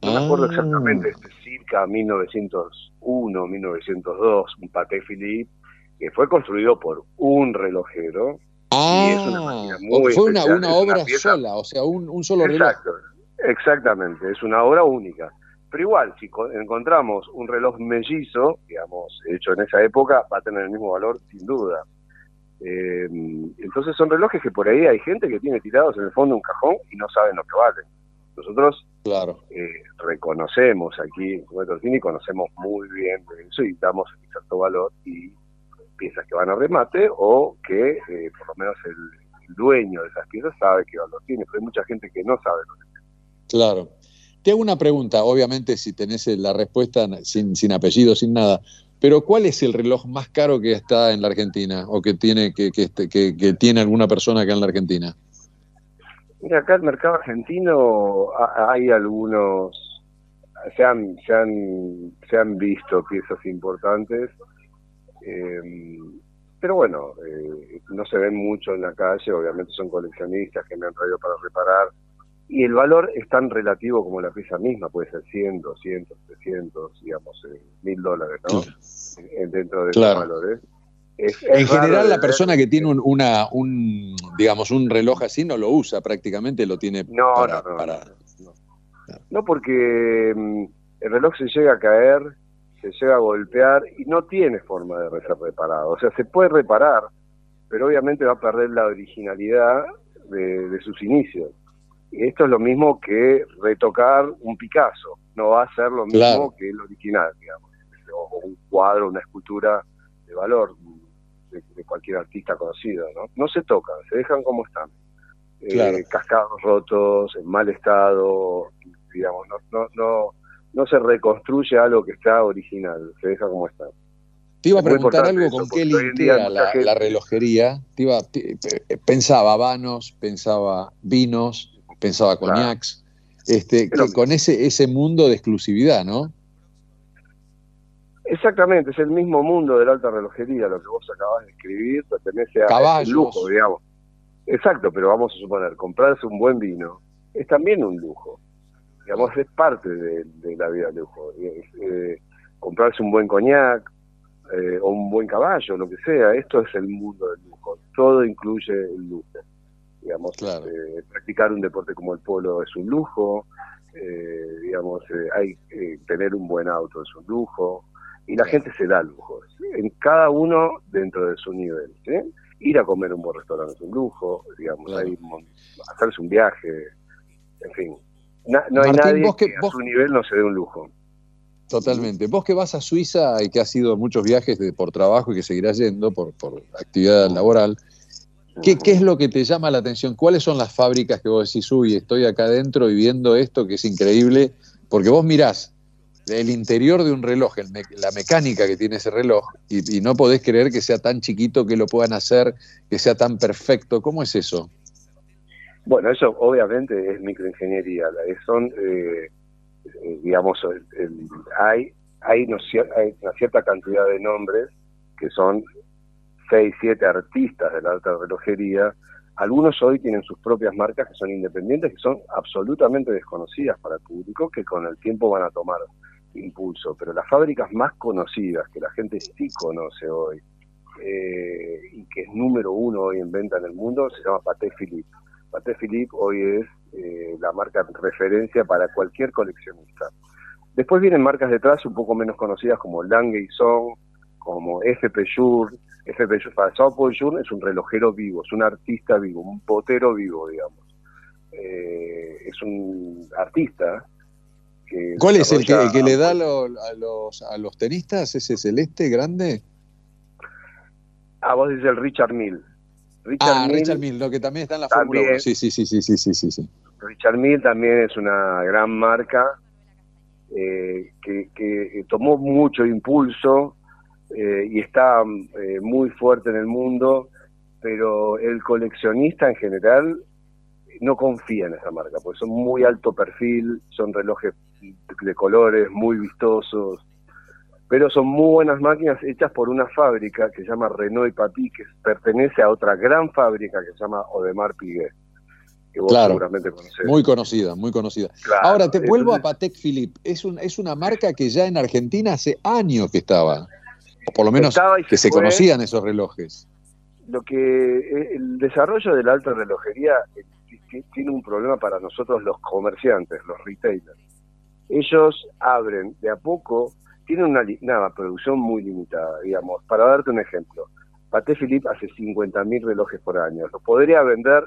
S27: no me acuerdo exactamente, este circa 1901, 1902, un Patek Philippe, que fue construido por un relojero.
S1: Ah, y es una muy fue una, obra sola, o sea, un, solo
S27: Exacto, Exactamente, es una obra única. Pero igual, si encontramos un reloj mellizo, digamos, hecho en esa época, va a tener el mismo valor sin duda. Eh, entonces son relojes que por ahí hay gente que tiene tirados en el fondo un cajón y no saben lo que valen. Nosotros
S1: claro.
S27: Eh, reconocemos aquí en y conocemos muy bien eso y damos cierto valor y piezas que van a remate o que eh, por lo menos el, dueño de esas piezas sabe qué valor tiene, pero hay mucha gente que no sabe lo que tiene.
S1: Claro. Te hago una pregunta, obviamente si tenés la respuesta sin, sin apellido, sin nada, pero ¿cuál es el reloj más caro que está en la Argentina o que tiene, que, que, que, que tiene alguna persona acá en la Argentina?
S27: Mira, acá el mercado argentino hay algunos, se han, se han, se han visto piezas importantes, eh, pero bueno, eh, no se ven mucho en la calle, obviamente son coleccionistas que me han traído para reparar, y el valor es tan relativo como la pieza misma, puede ser 100, 200, 300, digamos, eh, mil dólares, ¿no? Dentro de esos valores
S1: en general, la persona que tiene un, una, un, digamos, un reloj así no lo usa prácticamente, lo tiene
S27: no,
S1: para,
S27: no, no, no, porque mm, el reloj se llega a caer, se llega a golpear y no tiene forma de ser reparado. O sea, se puede reparar, pero obviamente va a perder la originalidad de, sus inicios. Esto es lo mismo que retocar un Picasso. No va a ser lo mismo que el original, digamos. O un cuadro, una escultura de valor de, cualquier artista conocido, ¿no? No se tocan, se dejan como están. Eh, cascados rotos, en mal estado, digamos, no, no, no, no se reconstruye algo que está original, se deja como está.
S1: Te iba a preguntar algo con qué linkea la, relojería. Te iba, pensaba vanos, pensaba vinos, pensaba coñacs, este, con ese, ese mundo de exclusividad, ¿no?
S27: Exactamente, es el mismo mundo de la alta relojería, lo que vos acabas de escribir, pertenece a lujo, digamos. Exacto, pero vamos a suponer, comprarse un buen vino es también un lujo. Digamos, es parte de, la vida de lujo. Eh, comprarse un buen coñac eh, o un buen caballo, lo que sea, esto es el mundo del lujo. Todo incluye el lujo. Digamos, eh, practicar un deporte como el polo es un lujo. digamos, hay tener un buen auto es un lujo y la gente se da lujos, en cada uno dentro de su nivel. Ir a comer un buen restaurante es un lujo, digamos, hacerse un viaje, en fin. no hay nadie que, a su nivel no se dé un lujo.
S1: Totalmente. Vos que vas a Suiza y que has ido muchos viajes de, por trabajo y que seguirás yendo por, por actividad laboral, ¿qué, ¿qué, es lo que te llama la atención? ¿Cuáles son las fábricas que vos decís, uy, estoy acá adentro y viendo esto que es increíble? Porque vos mirás el interior de un reloj, la mecánica que tiene ese reloj, y, no podés creer que sea tan chiquito que lo puedan hacer, que sea tan perfecto. ¿Cómo es eso?
S27: Bueno, eso obviamente es microingeniería. Son, eh, eh, digamos, hay, hay, una cierta cantidad de nombres que son seis, siete artistas de la alta relojería Algunos hoy tienen sus propias marcas que son independientes, que son absolutamente desconocidas para el público, que con el tiempo van a tomar impulso. Pero las fábricas más conocidas, que la gente sí conoce hoy, eh, y que es número uno hoy en venta en el mundo, se llama Paté Philippe. Paté Philippe hoy es eh, la marca referencia para cualquier coleccionista. Después vienen marcas detrás un poco menos conocidas como Lange Song, como FP Jour. FP Jour, para Jour es un relojero vivo, es un artista vivo, un potero vivo, digamos. Eh, es un artista que...
S1: ¿Cuál es el que, le da a, los, a los tenistas? ¿Ese celeste grande?
S27: Ah, vos dices el Richard Mill.
S1: Richard ah, Richard Mill, lo que también está en la Fórmula 1. Sí, sí, sí, sí, sí, sí, sí.
S27: Richard Mill también es una gran marca eh, que, tomó mucho impulso eh, y está eh, muy fuerte en el mundo, pero el coleccionista en general no confía en esa marca, porque son muy alto perfil, son relojes de colores muy vistosos, pero son muy buenas máquinas hechas por una fábrica que se llama Renault y Papi, que pertenece a otra gran fábrica que se llama Odemar Piguet que vos seguramente conocés.
S1: Muy conocida, muy conocida. Ahora, te vuelvo a Patek Philippe. Es, un, es una marca que ya en Argentina hace años que estaba, o por lo menos que se, conocían esos relojes.
S27: Lo que eh, el desarrollo de la alta relojería eh, tiene un problema para nosotros los comerciantes, los retailers. Ellos abren de a poco, tienen una, una producción muy limitada, digamos. Para darte un ejemplo, Patek Philippe hace 50.000 relojes por año. Lo podría vender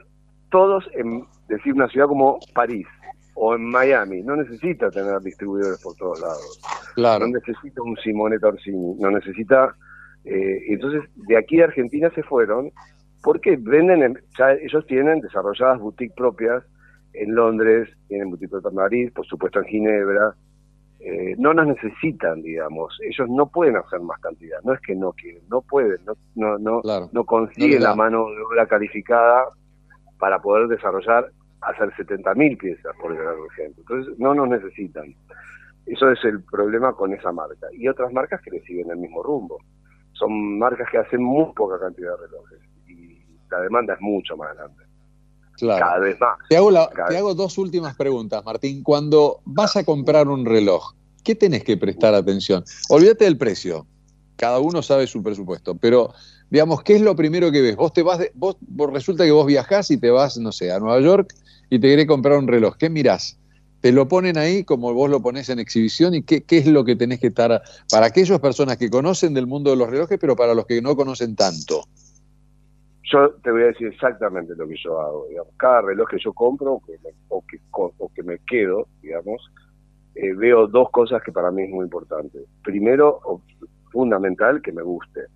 S27: todos en decir una ciudad como París o en Miami. No necesita tener distribuidores por todos lados.
S1: Claro.
S27: No necesita un Simone Torsini. No necesita. Eh, entonces, de aquí a Argentina se fueron porque venden, ya ellos tienen desarrolladas boutiques propias en Londres, tienen boutique en París, por supuesto en Ginebra. Eh, no las necesitan, digamos. Ellos no pueden hacer más cantidad. No es que no quieren, no pueden, no, no, no, no consiguen la mano de obra calificada para poder desarrollar, hacer 70.000 piezas, por ejemplo. Entonces, no nos necesitan. Eso es el problema con esa marca. Y otras marcas que le siguen el mismo rumbo. Son marcas que hacen muy poca cantidad de relojes y la demanda es mucho más grande. Cada vez más.
S1: Te hago, te hago dos últimas preguntas, Martín. Cuando vas a comprar un reloj, ¿qué tenés que prestar atención? Olvídate del precio. Cada uno sabe su presupuesto, pero digamos, ¿qué es lo primero que ves? Vos te vas, vos, resulta que vos viajás y te vas, no sé, a Nueva York y te querés comprar un reloj. ¿Qué mirás? Te lo ponen ahí como vos lo pones en exhibición y qué, qué es lo que tenés que estar para aquellas personas que conocen del mundo de los relojes, pero para los que no conocen tanto.
S27: Yo te voy a decir exactamente lo que yo hago. Digamos. Cada reloj que yo compro o que, o que, me quedo, digamos, eh, veo dos cosas que para mí es muy importante. Primero, fundamental, que me guste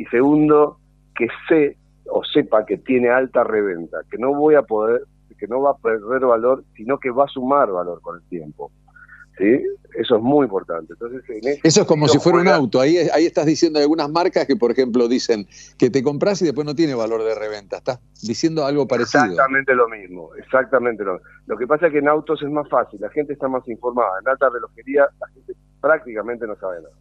S27: y segundo, que sé o sepa que tiene alta reventa, que no voy a poder, que no va a perder valor, sino que va a sumar valor con el tiempo. ¿Sí? Eso es muy importante. Entonces,
S1: Eso es como si fuera un auto. Ahí, ahí estás diciendo algunas marcas que, por ejemplo, dicen que te compras y después no tiene valor de reventa. Estás diciendo algo parecido.
S27: Exactamente lo mismo. Exactamente lo mismo. Lo que pasa es que en autos es más fácil. La gente está más informada. En alta relojería la gente prácticamente no sabe nada.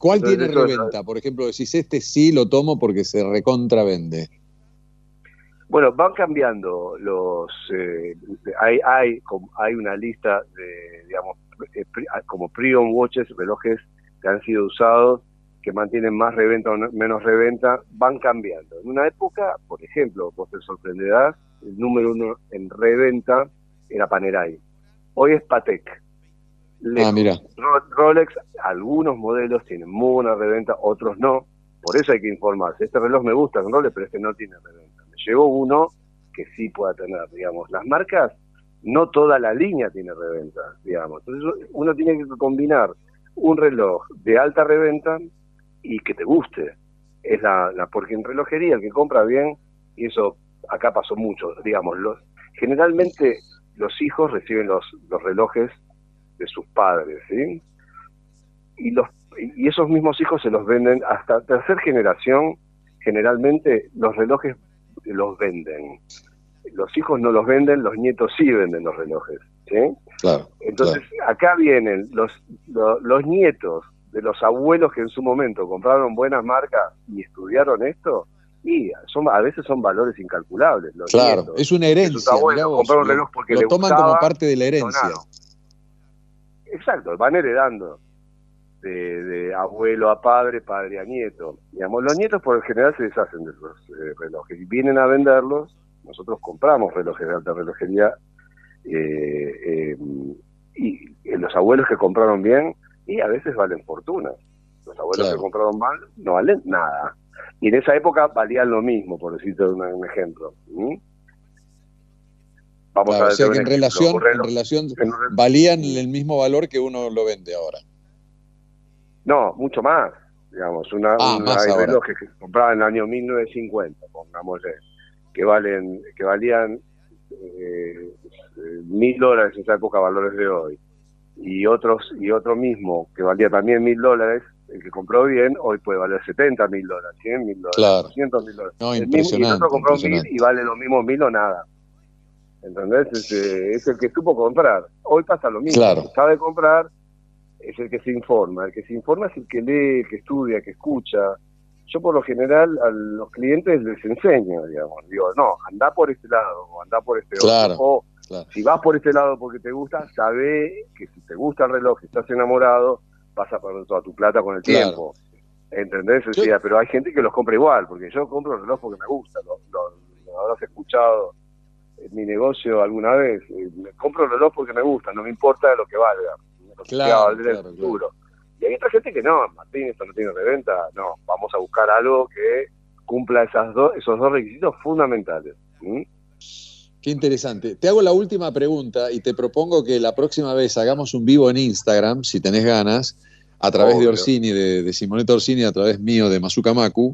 S1: ¿Cuál tiene reventa? Por ejemplo, decís, este sí lo tomo porque se recontravende.
S27: Bueno, van cambiando los... Eh, hay, hay, hay una lista de, digamos, eh, ah, como pre-on watches, relojes que han sido usados, que mantienen más reventa o menos reventa, van cambiando. En una época, por ejemplo, vos te sorprenderás, el número uno en reventa era Panerai. Hoy es Patek.
S1: Ah, mira.
S27: Rolex, algunos modelos tienen muy buena reventa, otros no. Por eso hay que informarse. Este reloj me gusta en Rolex, pero este no tiene reventa. Me llegó uno que sí pueda tener, digamos. Las marcas, no toda la línea tiene reventa, digamos. Entonces uno tiene que combinar un reloj de alta reventa y que te guste. Es la, la porque en relojería el que compra bien, y eso acá pasó mucho, digamos, los generalmente los hijos reciben los, los relojes de sus padres, ¿sí? Y, los, y esos mismos hijos se los venden hasta tercera generación, generalmente los relojes los venden. Los hijos no los venden, los nietos sí venden los relojes, ¿sí?
S1: Claro,
S27: Entonces, acá vienen los, los, nietos de los abuelos que en su momento compraron buenas marcas y estudiaron esto, Y son, a veces son valores incalculables. Los
S1: claro,
S27: nietos.
S1: es una herencia.
S27: Abuelos,
S1: vos,
S27: un reloj porque
S1: lo toman
S27: gustaba,
S1: como parte de la herencia.
S27: donaron. Exacto, van heredando de, de abuelo a padre, padre a nieto. Digamos, los nietos por lo general se deshacen de esos eh, relojes y vienen a venderlos. Nosotros compramos relojes de alta relojería eh, eh, y eh, los abuelos que compraron bien y a veces valen fortuna. Los abuelos
S1: Claro.
S27: que compraron mal no valen nada. Y en esa época valían lo mismo, por decirte un, un ejemplo. ¿Mm? Vamos
S1: Claro,
S27: a
S1: o sea que en relación, en valían el mismo valor que uno lo vende ahora.
S27: No, mucho más. Digamos, una,
S1: Ah,
S27: una-
S1: más
S27: hay relojes que se compraban en el año 1950, pongámosle, que valen, que valían eh, eh, mil dólares en esa época, valores de hoy, y otros y otro mismo que valía también mil dólares, el que compró bien, hoy puede valer 70 mil dólares, 100 mil dólares,
S1: Claro.
S27: 200 mil dólares.
S1: No,
S27: El mismo- y el
S1: impresionante,
S27: otro compró mil
S1: impresionante.
S27: y vale lo mismo mil o nada. ¿Entendés? Es, eh, es el que supo comprar. Hoy pasa lo mismo.
S1: Claro.
S27: El que sabe comprar es el que se informa. El que se informa es el que lee, el que estudia, el que escucha. Yo por lo general a los clientes les enseño, digamos. Digo, no, anda por este lado, o anda por este
S1: Claro,
S27: otro. O
S1: claro.
S27: si vas por este lado porque te gusta, sabe que si te gusta el reloj, si estás enamorado, vas a perder toda tu plata con el tiempo. ¿Entendés? O sea, pero hay gente que los compra igual, porque yo compro el reloj porque me gusta. Lo, lo- lo habrás escuchado mi negocio alguna vez. Eh, Me compro el reloj porque me gusta, no me importa lo que valga. Lo que
S1: Claro,
S27: va a valer en
S1: claro,
S27: el futuro. Y hay otra gente que no, Martín, esto no tiene reventa. No, vamos a buscar algo que cumpla esas dos, esos dos requisitos fundamentales. ¿Mm?
S1: Qué interesante. Te hago la última pregunta y te propongo que la próxima vez hagamos un vivo en Instagram, si tenés ganas, a través de. Orsini, de, de Simonetta Orsini, a través mío, de Mazuka Maku,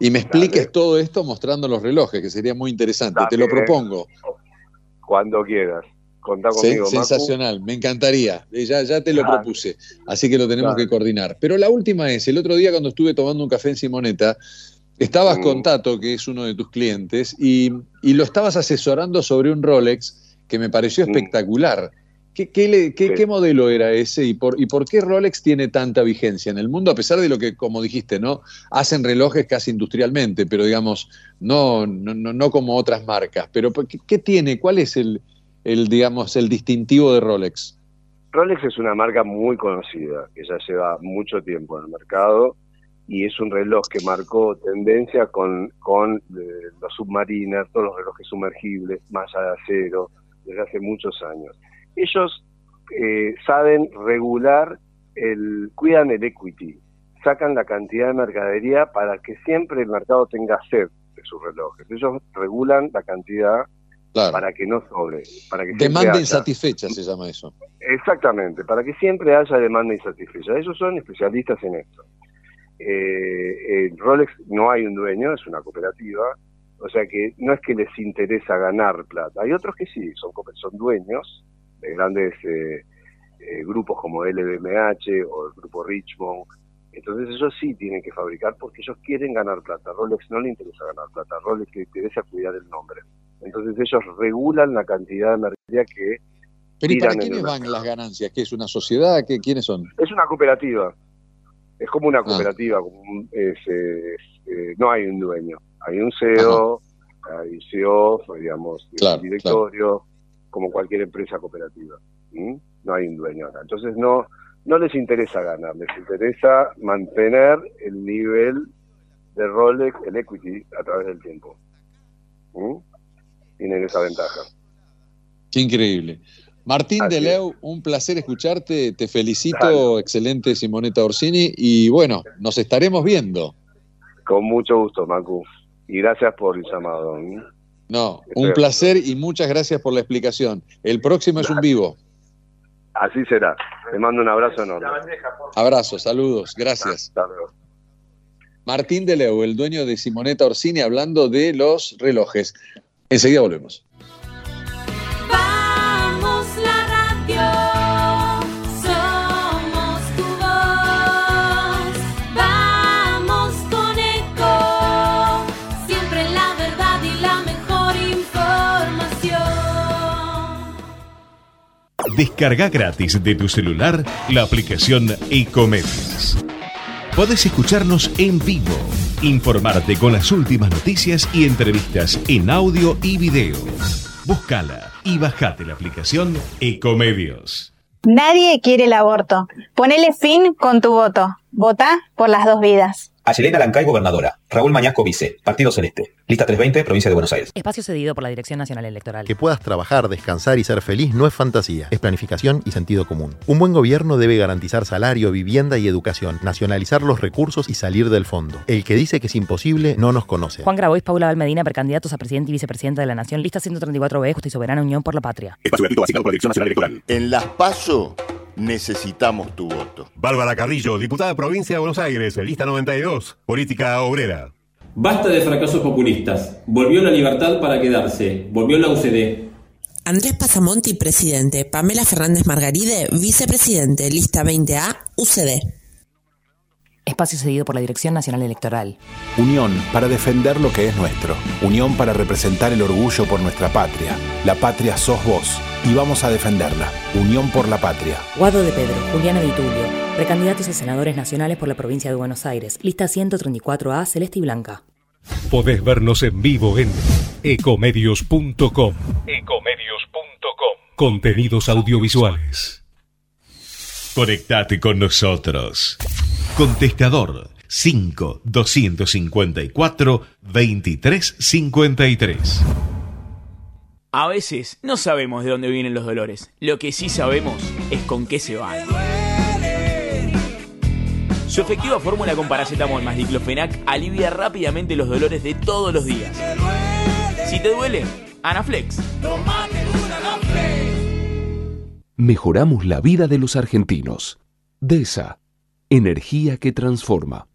S1: y me expliques todo esto mostrando los relojes, que sería muy interesante. Te lo propongo.
S27: Cuando quieras. Contá conmigo,
S1: sensacional, me encantaría. Eh, Ya, ya te lo
S27: Dale.
S1: propuse, así que lo tenemos que coordinar. Pero la última es, el otro día cuando estuve tomando un café en Simoneta, estabas
S27: Mm.
S1: con Tato, que es uno de tus clientes, y, y lo estabas asesorando sobre un Rolex que me pareció
S27: Mm.
S1: espectacular. ¿Qué, qué le- qué-
S27: Sí.
S1: qué modelo era ese y por, y por qué Rolex tiene tanta vigencia en el mundo, a pesar de lo que, como dijiste, ¿no? Hacen relojes casi industrialmente, pero digamos, no, no, no, no como otras marcas. Pero ¿qué, qué tiene? ¿Cuál es el, el, digamos, el distintivo de Rolex?
S27: Rolex es una marca muy conocida, que ya lleva mucho tiempo en el mercado y es un reloj que marcó tendencia con, con eh, los submarinas, todos los relojes sumergibles, malla de acero, desde hace muchos años. Ellos eh, saben regular, el, cuidan el equity, sacan la cantidad de mercadería para que siempre el mercado tenga sed de sus relojes. Ellos regulan la cantidad
S1: Claro.
S27: para que no sobre, para que
S1: Demanda insatisfecha se llama eso.
S27: Exactamente, para que siempre haya demanda insatisfecha. Ellos son especialistas en esto. Eh, el Rolex no hay un dueño, es una cooperativa, o sea que no es que les interesa ganar plata. Hay otros que sí, son, son dueños de grandes eh, eh, grupos como LVMH o el grupo Richmond. Entonces ellos sí tienen que fabricar porque ellos quieren ganar plata. Rolex no le interesa ganar plata, Rolex le interesa cuidar el nombre. Entonces ellos regulan la cantidad de mercadería que
S1: Pero ¿y para quiénes van las ganancias? ¿Qué es una sociedad? ¿Qué, ¿Quiénes son?
S27: Es una cooperativa. Es
S1: Ah.
S27: como una cooperativa. como un- es, eh, es, no hay un dueño. Hay un CEO, hay CEO, digamos,
S1: Claro,
S27: directorio, como cualquier empresa cooperativa. ¿Mm? No hay un dueño acá. Entonces no, no les interesa ganar, les interesa mantener el nivel de Rolex, el equity, a través del tiempo. ¿Mm? Tienen esa ventaja.
S1: Qué increíble. Martín
S27: Así
S1: Deleu, un placer escucharte, te felicito, excelente Simoneta Orsini, y bueno, nos estaremos viendo.
S27: Con mucho gusto, Macu. Y gracias por el llamado.
S1: No, un placer y muchas gracias por la explicación. El próximo es un vivo.
S27: Así será. Te mando un abrazo enorme.
S1: Abrazo, saludos, gracias.
S27: Hasta luego.
S1: Martín Deleu, el dueño de Simoneta Orsini, hablando de los relojes. Enseguida volvemos.
S3: Descarga gratis de tu celular la aplicación Ecomedios. Podés escucharnos en vivo, Informarte con las últimas noticias y entrevistas en audio y video. Búscala y bajate la aplicación Ecomedios.
S28: Nadie quiere el aborto. Ponele fin con tu voto. Vota por las dos vidas.
S29: Ayelena Lancay, gobernadora. Raúl Mañasco, vice. Partido Celeste. Lista 320, Provincia de Buenos Aires.
S30: Espacio cedido por la Dirección Nacional Electoral.
S31: Que puedas trabajar, descansar y ser feliz no es fantasía, es planificación y sentido común. Un buen gobierno debe garantizar salario, vivienda y educación, nacionalizar los recursos y salir del fondo. El que dice que es imposible no nos conoce.
S30: Juan Grabois, Paula Valmedina, precandidatos a presidente y vicepresidenta de la Nación. Lista 134B, Justa y Soberana Unión por la Patria.
S29: Espacio gratuito básico por la Dirección Nacional Electoral.
S32: En las PASO necesitamos tu voto.
S33: Bárbara Carrillo, diputada provincia de Buenos Aires, lista 92, política obrera.
S24: Basta de fracasos populistas. Volvió la libertad para quedarse. Volvió la UCD.
S34: Andrés Pasamonti, presidente. Pamela Fernández Margaride, vicepresidente. Lista 20A, UCD.
S30: Espacio cedido por la Dirección Nacional Electoral.
S35: Unión para defender lo que es nuestro. Unión para representar el orgullo por nuestra patria. La patria sos vos y vamos a defenderla. Unión por la patria.
S30: Guado de Pedro, Juliana Vitulio, precandidatos a senadores nacionales por la provincia de Buenos Aires. Lista 134A, Celeste y Blanca.
S3: Podés vernos en vivo en ecomedios.com. Ecomedios.com. Contenidos audiovisuales. Conectate con nosotros. Contestador 5 254 2353.
S12: A veces no sabemos de dónde vienen los dolores. Lo que sí sabemos es con qué se van. Su efectiva fórmula con paracetamol más diclofenac alivia rápidamente los dolores de todos los días. Si te duele, Anaflex.
S16: Mejoramos la vida de los argentinos. DESA, energía que transforma.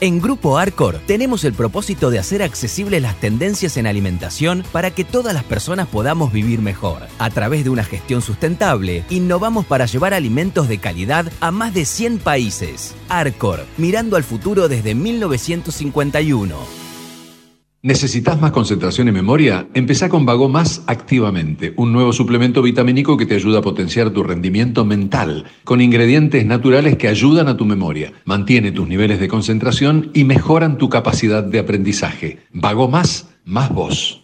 S17: En Grupo Arcor tenemos el propósito de hacer accesibles las tendencias en alimentación para que todas las personas podamos vivir mejor. A través de una gestión sustentable, innovamos para llevar alimentos de calidad a más de 100 países. Arcor, mirando al futuro desde 1951.
S1: ¿Necesitas más concentración y memoria? Empezá con Vago Más activamente, un nuevo suplemento vitamínico que te ayuda a potenciar tu rendimiento mental, con ingredientes naturales que ayudan a tu memoria, mantiene tus niveles de concentración y mejoran tu capacidad de aprendizaje. Vago Más, más vos.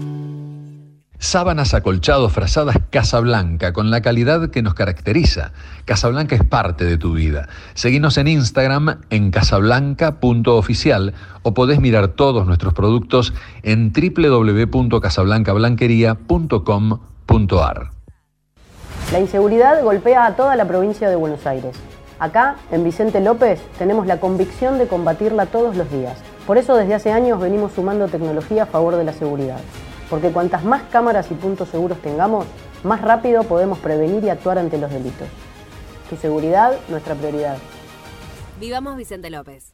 S1: Sábanas acolchados frazadas Casablanca, con la calidad que nos caracteriza. Casablanca es parte de tu vida. Seguinos en Instagram en casablanca.oficial o podés mirar todos nuestros productos en www.casablancablanquería.com.ar.
S26: La inseguridad golpea a toda la provincia de Buenos Aires. Acá, en Vicente López, tenemos la convicción de combatirla todos los días. Por eso desde hace años venimos sumando tecnología a favor de la seguridad. Porque cuantas más cámaras y puntos seguros tengamos, más rápido podemos prevenir y actuar ante los delitos. Tu seguridad, nuestra prioridad.
S36: Vivamos Vicente López.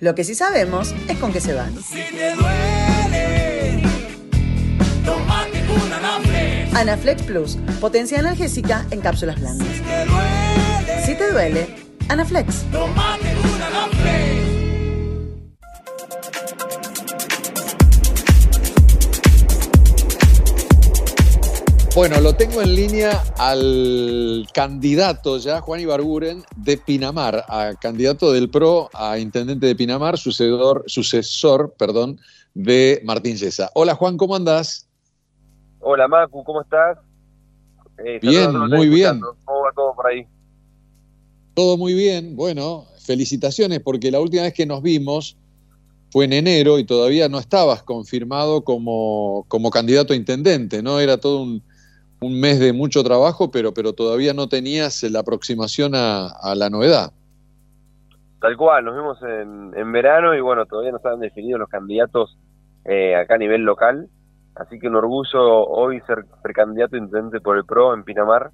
S19: Lo que sí sabemos es con qué se van. Anaflex Plus, potencia analgésica en cápsulas blandas. Si te duele, Anaflex.
S37: Bueno, lo tengo en línea al candidato ya, Juan Ibarguren, de Pinamar, a candidato del PRO a intendente de Pinamar, sucedor, sucesor perdón, de Martín Yesa. Hola Juan, ¿cómo andás?
S38: Hola Macu, ¿cómo estás? Eh,
S37: Bien, muy bien.
S38: ¿Cómo va todo por ahí?
S37: Todo muy bien. Bueno, felicitaciones porque la última vez que nos vimos fue en enero y todavía no estabas confirmado como, como candidato a intendente, ¿no? Era todo un, un mes de mucho trabajo, pero, pero todavía no tenías la aproximación a, a la novedad.
S38: Tal cual, nos vimos en, en verano y bueno, todavía no estaban definidos los candidatos eh, acá a nivel local. Así que un orgullo hoy ser precandidato intendente por el PRO en Pinamar.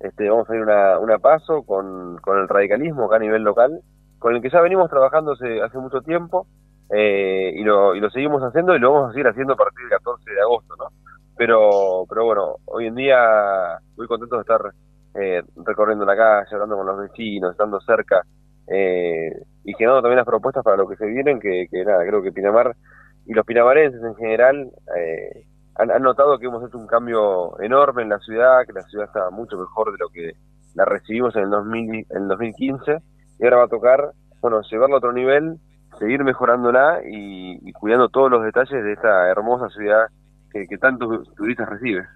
S38: Este, vamos a ir una, una paso con, con el radicalismo acá a nivel local, con el que ya venimos trabajando hace, hace mucho tiempo eh, y, lo, y lo seguimos haciendo y lo vamos a seguir haciendo a partir del 14 de agosto, ¿no? Pero, pero bueno, hoy en día muy contento de estar eh, recorriendo la calle, hablando con los vecinos, estando cerca eh, y generando también las propuestas para lo que se vienen, que, que nada, creo que Pinamar y los pinamarenses en general eh, han, han, notado que hemos hecho un cambio enorme en la ciudad, que la ciudad está mucho mejor de lo que la recibimos en el, 2000, en el 2015 y ahora va a tocar, bueno, llevarlo a otro nivel, seguir mejorándola y, y cuidando todos los detalles de esta hermosa ciudad que, que tantos turistas recibe.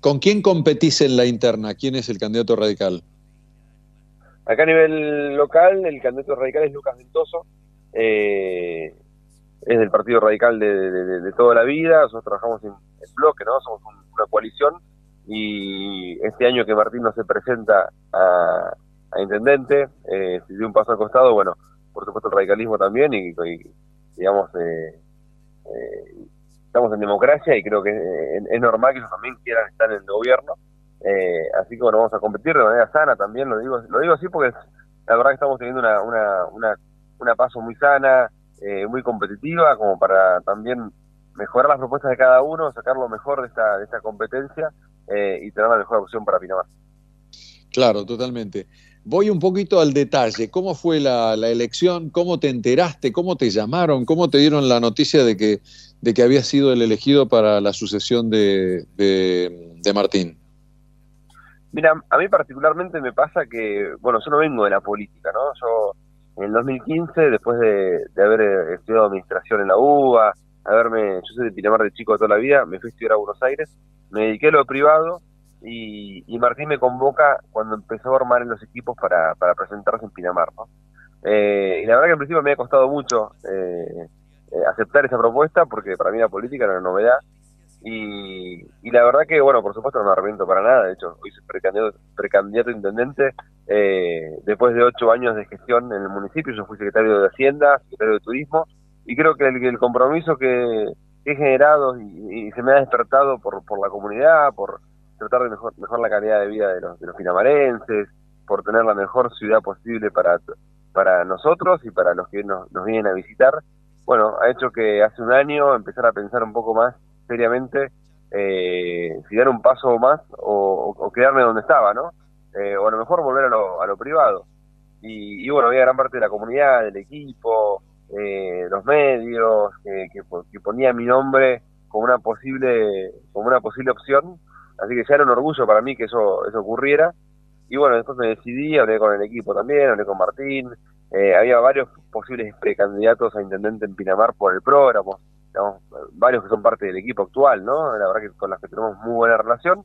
S1: ¿Con quién competís en la interna? ¿Quién es el candidato radical?
S38: Acá a nivel local, el candidato radical es Lucas Ventoso. Eh, es del Partido Radical de, de, de, toda la vida. Nosotros trabajamos en, en bloque, ¿no? Somos un, una coalición. Y este año que Martín no se presenta a, a intendente, eh, si dio un paso al costado, bueno, por supuesto el radicalismo también. Y, y digamos, eh, eh, estamos en democracia y creo que es, es normal que ellos también quieran estar en el gobierno. Eh, así que bueno, vamos a competir de manera sana también, lo digo, lo digo así porque la verdad que estamos teniendo una, una, una, una paso muy sana, eh, muy competitiva, como para también mejorar las propuestas de cada uno, sacar lo mejor de esta, de esta competencia eh, y tener la mejor opción para Pinamar.
S1: Claro, totalmente. Voy un poquito al detalle. ¿Cómo fue la, elección? ¿Cómo te enteraste? ¿Cómo te llamaron? ¿Cómo te dieron la noticia de que, de que había sido el elegido para la sucesión de, de, Martín?
S38: Mira, a mí particularmente me pasa que, bueno, yo no vengo de la política, ¿no? Yo en el 2015, después de, haber eh, estudiado administración en la UBA, haberme, yo soy de Pinamar de chico toda la vida, me fui a estudiar a Buenos Aires, me dediqué a lo privado y, y Martín me convoca cuando empezó a armar en los equipos para, para presentarse en Pinamar, ¿no? Eh, y la verdad que al principio me ha costado mucho eh, aceptar esa propuesta porque para mí la política era una novedad y, y, la verdad que, bueno, por supuesto no me arrepiento para nada. De hecho, hoy soy precandidato, precandidato intendente eh, después de ocho años de gestión en el municipio. Yo fui secretario de Hacienda, secretario de Turismo, y creo que el, compromiso que, he generado y, y, se me ha despertado por, por la comunidad, por tratar de mejor, mejor la calidad de vida de los, de los pinamarenses, por tener la mejor ciudad posible para, para nosotros y para los que nos, nos vienen a visitar, bueno, ha hecho que hace un año empezar a pensar un poco más seriamente eh, si dar un paso más o, quedarme donde estaba, ¿no? Eh, o a lo mejor volver a lo, a lo privado. Y, y, bueno, había gran parte de la comunidad, del equipo, eh, los medios, que, que, que, ponía mi nombre como una posible como una posible opción. Así que ya era un orgullo para mí que eso, eso ocurriera. Y bueno, después me decidí, hablé con el equipo también, hablé con Martín. Eh, había varios posibles precandidatos a intendente en Pinamar por el programa digamos, varios que son parte del equipo actual, ¿no? La verdad que con las que tenemos muy buena relación.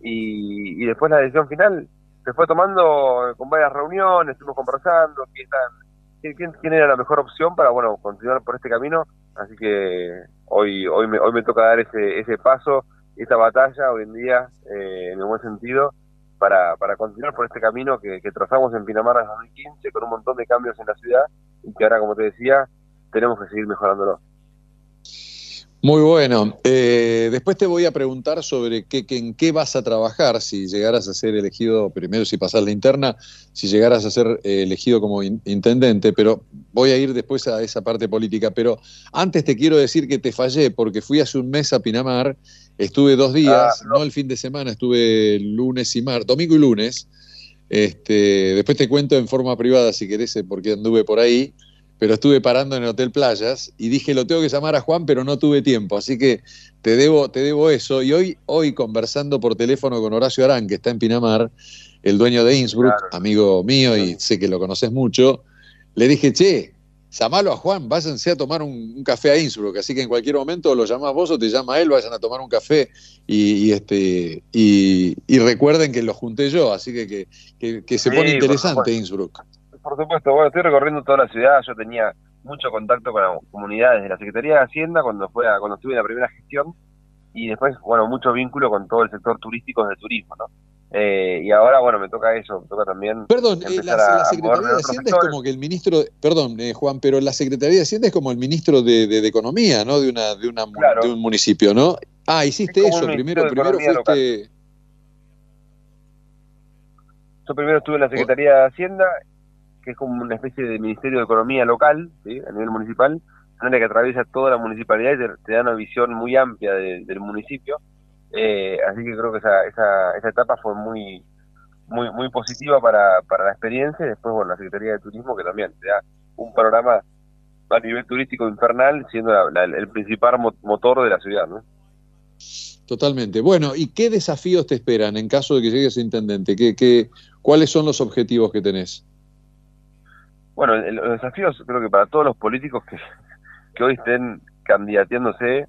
S38: Y, y después la decisión final se fue tomando con varias reuniones, estuvimos conversando, quién, era la mejor opción para, bueno, continuar por este camino. Así que hoy hoy me, hoy me toca dar ese, ese paso, esta batalla hoy en día, eh, en un buen sentido, para, para continuar por este camino que, que trazamos en Pinamar en 2015 con un montón de cambios en la ciudad y que ahora, como te decía, tenemos que seguir mejorándolo.
S1: Muy bueno. Eh, después te voy a preguntar sobre qué, qué, en qué vas a trabajar si llegaras a ser elegido, primero si pasas la interna, si llegaras a ser eh, elegido como in, intendente, pero voy a ir después a esa parte política. Pero antes te quiero decir que te fallé porque fui hace un mes a Pinamar, estuve dos días, ah, no. no. el fin de semana, estuve lunes y martes, domingo y lunes. Este, después te cuento en forma privada si querés, eh, porque anduve por ahí pero estuve parando en el Hotel Playas y dije, lo tengo que llamar a Juan, pero no tuve tiempo, así que te debo, te debo eso. Y hoy, hoy conversando por teléfono con Horacio Arán, que está en Pinamar, el dueño de Innsbruck, claro. amigo mío y sé que lo conoces mucho, le dije, che, llamalo a Juan, váyanse a tomar un, un, café a Innsbruck, así que en cualquier momento lo llamás vos o te llama él, vayan a tomar un café y, y este y, y, recuerden que lo junté yo, así que, que, que, que se sí, pone interesante Innsbruck
S38: por supuesto, bueno, estoy recorriendo toda la ciudad, yo tenía mucho contacto con las comunidades de la Secretaría de Hacienda cuando fue a, cuando estuve en la primera gestión y después, bueno, mucho vínculo con todo el sector turístico de turismo, ¿no? Eh, y ahora, bueno, me toca eso, me toca también.
S1: Perdón, eh, la, la, Secretaría de Hacienda es como que el ministro, perdón, eh, Juan, pero la Secretaría de Hacienda es como el ministro de, de, de Economía, ¿no? De una, de una
S38: Claro.
S1: de un municipio, ¿no? Ah, hiciste
S38: Es
S1: eso, primero, primero fuiste.
S38: Yo primero estuve en la Secretaría de Hacienda, que es como una especie de Ministerio de Economía local, ¿sí? a nivel municipal, que atraviesa toda la municipalidad y te, te da una visión muy amplia de- del municipio. Eh, así que creo que esa, esa, esa etapa fue muy muy muy positiva para, para la experiencia y después, bueno, la Secretaría de Turismo que también te da un panorama a nivel turístico infernal, siendo la- la- el principal mo- motor de la ciudad, ¿no?
S1: Totalmente. Bueno, ¿y qué desafíos te esperan en caso de que llegues a intendente? ¿Qué, qué, ¿Cuáles son los objetivos que tenés?
S38: Bueno, los desafíos creo que para todos los políticos que, que hoy estén candidateándose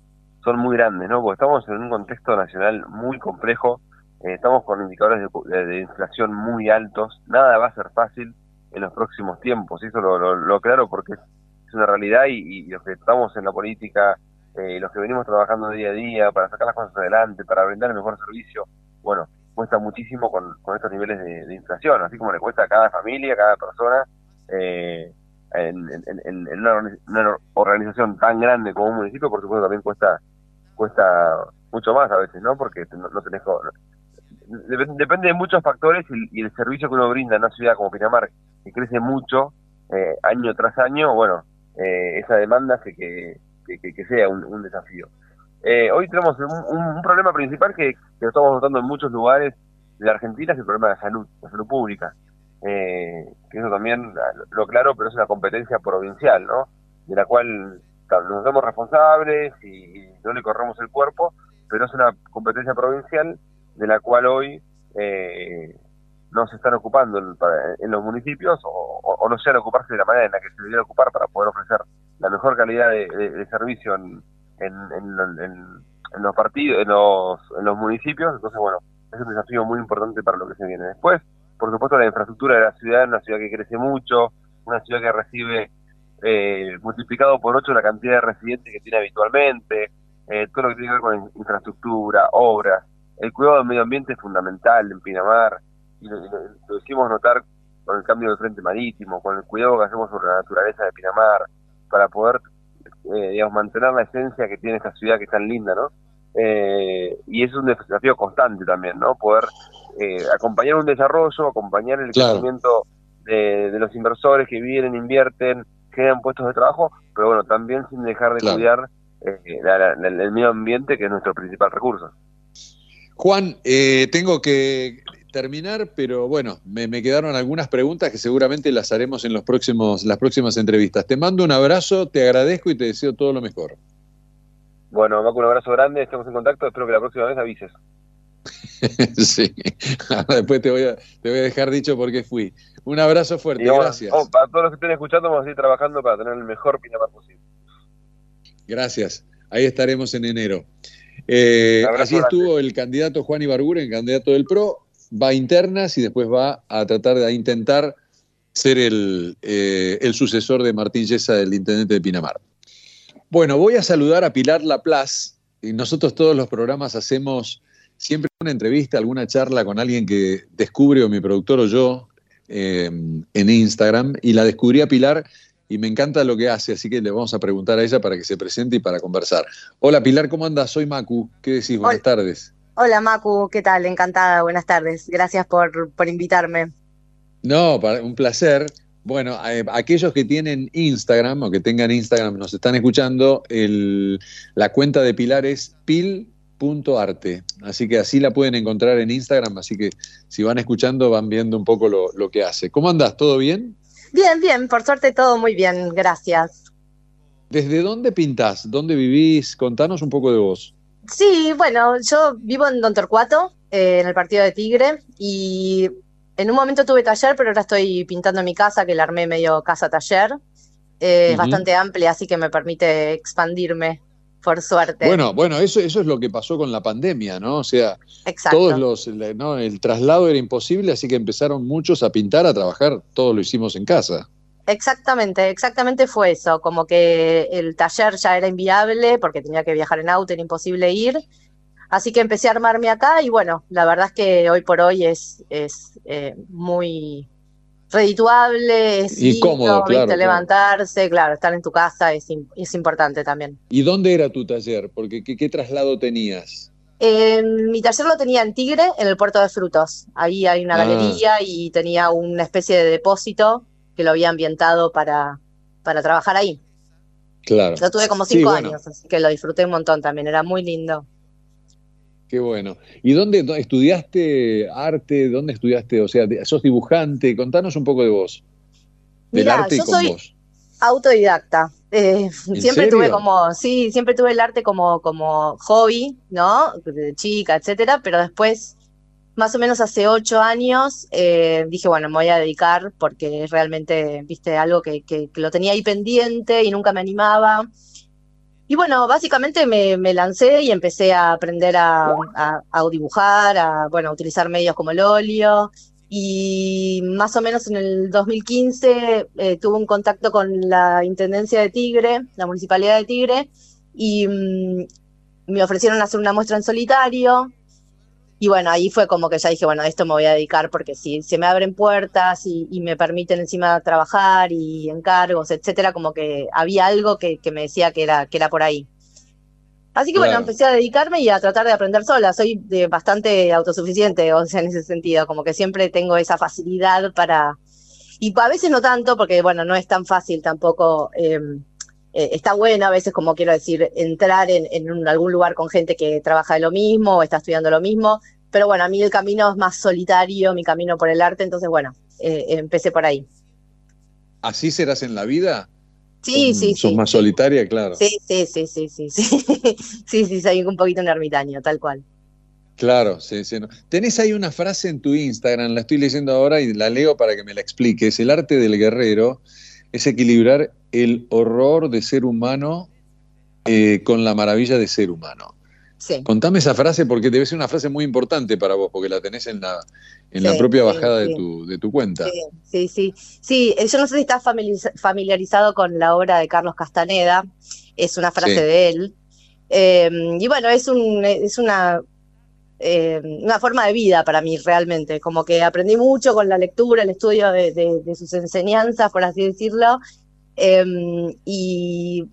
S38: son muy grandes, ¿no? Porque estamos en un contexto nacional muy complejo, eh, estamos con indicadores de, de- de inflación muy altos, nada va a ser fácil en los próximos tiempos, y eso lo, lo, lo aclaro porque es, una realidad y, los que estamos en la política, eh, los que venimos trabajando día a día para sacar las cosas adelante, para brindar el mejor servicio, bueno, cuesta muchísimo con, estos niveles de, inflación, así como le cuesta a cada familia, a cada persona, eh, en, una organización tan grande como un municipio, por supuesto también cuesta cuesta mucho más a veces, ¿no? Porque no, no tenés... Depende de muchos factores y, el servicio que uno brinda en una ciudad como Pinamar, que crece mucho eh, año tras año, bueno, eh, esa demanda hace que, que, que- sea un, desafío. Eh, hoy tenemos un, un- problema principal que, que estamos notando en muchos lugares de la Argentina, es el problema de la salud, la salud pública. Eh, que eso también lo- lo claro, pero es una competencia provincial, ¿no? De la cual nos hacemos responsables y, no le corremos el cuerpo, pero es una competencia provincial de la cual hoy eh, no se están ocupando en, en los municipios o, no se van a ocuparse de la manera en la que se debería ocupar para poder ofrecer la mejor calidad de, de- servicio en- en- en los partidos, en los, en los municipios. Entonces, bueno, es un desafío muy importante para lo que se viene. Después, por supuesto, la infraestructura de la ciudad, una ciudad que crece mucho, una ciudad que recibe eh, multiplicado por ocho la cantidad de residentes que tiene habitualmente, eh, todo lo que tiene que ver con in- infraestructura, obras, el cuidado del medio ambiente es fundamental en Pinamar, y lo, lo- lo hicimos notar con el cambio del frente marítimo, con el cuidado que hacemos sobre la naturaleza de Pinamar, para poder, eh, digamos, mantener la esencia que tiene esta ciudad que es tan linda, ¿no? Eh, y es un desafío constante también, ¿no? Poder eh, acompañar un desarrollo, acompañar el
S1: Claro.
S38: crecimiento de, de los inversores que vienen, invierten, crean puestos de trabajo, pero bueno, también sin dejar de
S1: Claro.
S38: cuidar eh, la- la- la- el medio ambiente, que es nuestro principal recurso.
S1: Juan, eh, tengo que terminar, pero bueno, me, me quedaron algunas preguntas que seguramente las haremos en los próximos, las próximas entrevistas. Te mando un abrazo, te agradezco y te deseo todo lo mejor.
S38: Bueno, Macu, un abrazo grande, estamos en contacto, espero que la próxima vez avises. <laughs>
S1: sí, <laughs> después te voy, a, te voy a dejar dicho por qué fui. Un abrazo fuerte,
S38: Y
S1: gracias.
S38: vamos, para todos los que estén escuchando, vamos a seguir trabajando para tener el mejor Pinamar posible.
S1: Gracias. Ahí estaremos en enero. Eh, así
S38: grande.
S1: estuvo el candidato Juan Ibarguren, candidato del PRO, va a internas y después va a tratar de a intentar ser el, eh, el sucesor de Martín Yesa, del intendente de Pinamar. Bueno, voy a saludar a Pilar Laplace. Y nosotros todos los programas hacemos siempre una entrevista, alguna charla con alguien que descubre, o mi productor o yo, eh, en Instagram. Y la descubrí a Pilar y me encanta lo que hace, así que le vamos a preguntar a ella para que se presente y para conversar. Hola Pilar, ¿cómo andas? Soy Macu. ¿Qué decís? Buenas tardes.
S39: Hola Macu, ¿qué tal? Encantada, buenas tardes. Gracias por, por invitarme.
S1: No, un placer. Bueno, eh, aquellos que tienen Instagram o que tengan Instagram, nos están escuchando, el- la cuenta de Pilar es pil.arte. Así que así la pueden encontrar en Instagram. Así que si van escuchando, van viendo un poco lo, lo que hace. ¿Cómo andas? ¿Todo bien?
S39: Bien, bien, por suerte todo muy bien, gracias.
S1: ¿Desde dónde pintás? ¿Dónde vivís? Contanos un poco de vos.
S39: Sí, bueno, yo vivo en Don Torcuato, eh, en el partido de Tigre, y en un momento tuve taller, pero ahora estoy pintando mi casa, que la armé medio casa-taller. Eh, Es bastante amplia, así que me permite expandirme, por suerte.
S1: Bueno, bueno, eso, eso es lo que pasó con la pandemia, ¿no? O sea,
S39: Exacto.
S1: todos los, ¿no? el traslado era imposible, así que empezaron muchos a pintar, a trabajar, todo lo hicimos en casa.
S39: Exactamente, exactamente fue eso, como que el taller ya era inviable porque tenía que viajar en auto, era imposible ir. Así que empecé a armarme acá y bueno, la verdad es que hoy por hoy es, es eh, muy redituable, es
S1: Y cómodo, claro, claro.
S39: levantarse, claro, estar en tu casa es, es importante también.
S1: ¿Y dónde era tu taller? Porque ¿qué, qué traslado tenías?
S39: Eh, mi taller lo tenía en Tigre, en el puerto de frutos. Ahí hay una
S1: Ah.
S39: galería y tenía una especie de depósito que lo había ambientado para, para trabajar ahí.
S1: Claro.
S39: Yo tuve como
S1: Sí,
S39: cinco
S1: bueno,
S39: años, así que lo disfruté un montón también, era muy lindo.
S1: Qué bueno. ¿Y dónde dó- estudiaste arte? ¿Dónde estudiaste? O sea, sos dibujante. Contanos un poco de vos. Del
S39: Mirá,
S1: arte y con
S39: soy
S1: vos.
S39: autodidacta. Eh, siempre
S1: serio?
S39: tuve como, sí, siempre tuve el arte como, como hobby, ¿no? De chica, etcétera, pero después, más o menos hace ocho años, eh, dije, bueno, me voy a dedicar porque es realmente, viste, algo que, que- que lo tenía ahí pendiente y nunca me animaba. Y bueno, básicamente me, me lancé y empecé a aprender a, a- a dibujar, a, bueno, utilizar medios como el óleo. Y más o menos en el 2015 eh, tuve un contacto con la Intendencia de Tigre, la Municipalidad de Tigre, y mm, me ofrecieron hacer una muestra en solitario. Y bueno, ahí fue como que ya dije, bueno, a esto me voy a dedicar porque si se me abren puertas y, y me permiten encima trabajar y encargos, etcétera, como que había algo que, que me decía que era, que era por ahí. Así que bueno, empecé a dedicarme y a tratar de aprender sola. Soy de bastante autosuficiente, o sea, en ese sentido, como que siempre tengo esa facilidad para... Y a veces no tanto, porque bueno, no es tan fácil tampoco. eh, eh, está bueno a veces, como quiero decir, entrar en, en un- algún lugar con gente que trabaja de lo mismo o está estudiando lo mismo. Pero bueno, a mí el camino es más solitario, mi camino por el arte, entonces bueno, eh, empecé por ahí.
S1: ¿Así serás en la vida?
S39: Sí, sí,
S1: Sos
S39: sí.
S1: más solitaria, claro.
S39: Sí, sí, sí, sí, sí, sí. <laughs> Sí, sí, soy un poquito un ermitaño, tal cual.
S1: Claro, sí, sí. no. Tenés ahí una frase en tu Instagram, la estoy leyendo ahora y la leo para que me la expliques. El arte del guerrero es equilibrar el horror de ser humano eh, con la maravilla de ser humano.
S39: Sí.
S1: Contame esa frase porque debe ser una frase muy importante para vos, porque la tenés en la, en la propia
S39: sí,
S1: bajada de, tu, de tu cuenta.
S39: Sí, sí, sí. Eh, yo no sé si estás familiariz- familiarizado con la obra de Carlos Castaneda, es una frase de él. Eh, y bueno, es, un, es una, eh, una forma de vida para mí realmente, como que aprendí mucho con la lectura, el estudio de, de- de sus enseñanzas, por así decirlo. Eh, y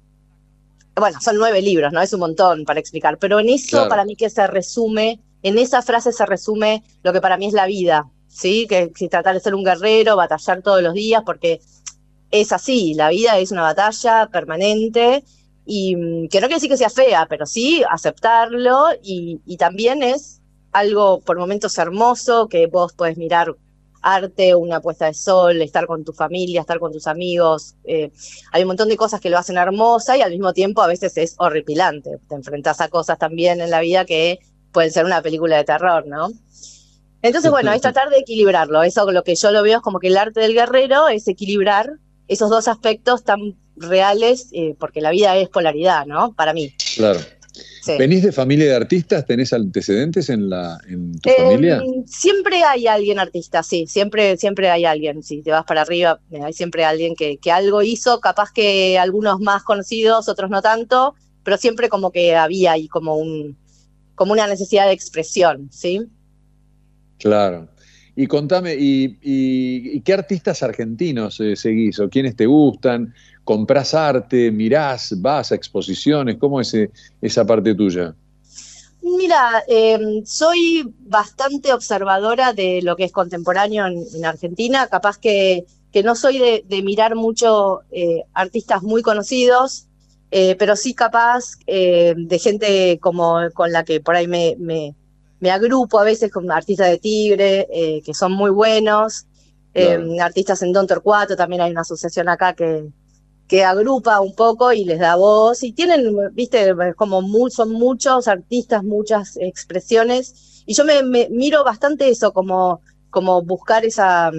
S39: bueno, son nueve libros, ¿no? Es un montón para explicar, pero en eso
S40: Claro.
S39: para mí que se resume, en esa frase se resume lo que para mí es la vida, ¿sí? Que, que tratar de ser un guerrero, batallar todos los días, porque es así, la vida es una batalla permanente y mm, que no quiere decir que sea fea, pero sí aceptarlo y, y también es algo por momentos hermoso que vos podés mirar arte, una puesta de sol, estar con tu familia, estar con tus amigos. eh, hay un montón de cosas que lo hacen hermosa y al mismo tiempo a veces es horripilante. Te enfrentás a cosas también en la vida que pueden ser una película de terror, ¿no? Entonces, bueno, es tratar de equilibrarlo. Eso lo que yo lo veo es como que el arte del guerrero es equilibrar esos dos aspectos tan reales, eh, porque la vida es polaridad, ¿no? Para mí.
S1: Claro.
S39: Sí.
S1: ¿Venís de familia de artistas? ¿Tenés antecedentes en, la, en tu
S39: Eh,
S1: familia?
S39: Siempre hay alguien artista, sí, siempre, siempre hay alguien. Si te vas para arriba, eh, hay siempre alguien que, que algo hizo, capaz que algunos más conocidos, otros no tanto, pero siempre como que había ahí como un, como una necesidad de expresión, ¿sí?
S1: Claro. Y contame, ¿y, qué artistas argentinos eh, seguís o quiénes te gustan? ¿Comprás arte? ¿Mirás? ¿Vas a exposiciones? ¿Cómo es eh, esa parte tuya?
S39: Mira, eh, soy bastante observadora de lo que es contemporáneo en, en Argentina, capaz que, que no soy de, mirar mucho eh, artistas muy conocidos, pero sí capaz de gente como con la que por ahí me, me agrupo a veces con artistas de Tigre, eh, que son muy buenos, eh, artistas en Don Torcuato, también hay una asociación acá que, que agrupa un poco y les da voz. Y tienen, viste, como son muchos artistas, muchas expresiones. Y yo me, me miro bastante eso, como, como buscar esa,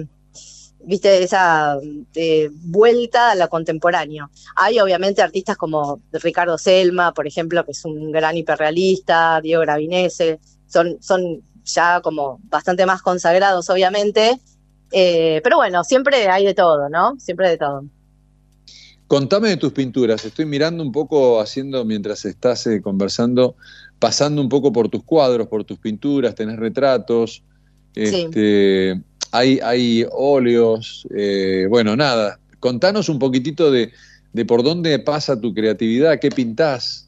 S39: viste, esa eh, vuelta a lo contemporáneo. Hay obviamente artistas como Ricardo Selma, por ejemplo, que es un gran hiperrealista, Diego Gravinese, son, son ya como bastante más consagrados, obviamente, eh, pero bueno, siempre hay de todo, ¿no? Siempre de todo.
S1: Contame de tus pinturas. Estoy mirando un poco, haciendo mientras estás eh, conversando, pasando un poco por tus cuadros, por tus pinturas, tenés retratos, este, hay, hay óleos, eh, bueno, nada. Contanos un poquitito de, de por dónde pasa tu creatividad, qué pintás.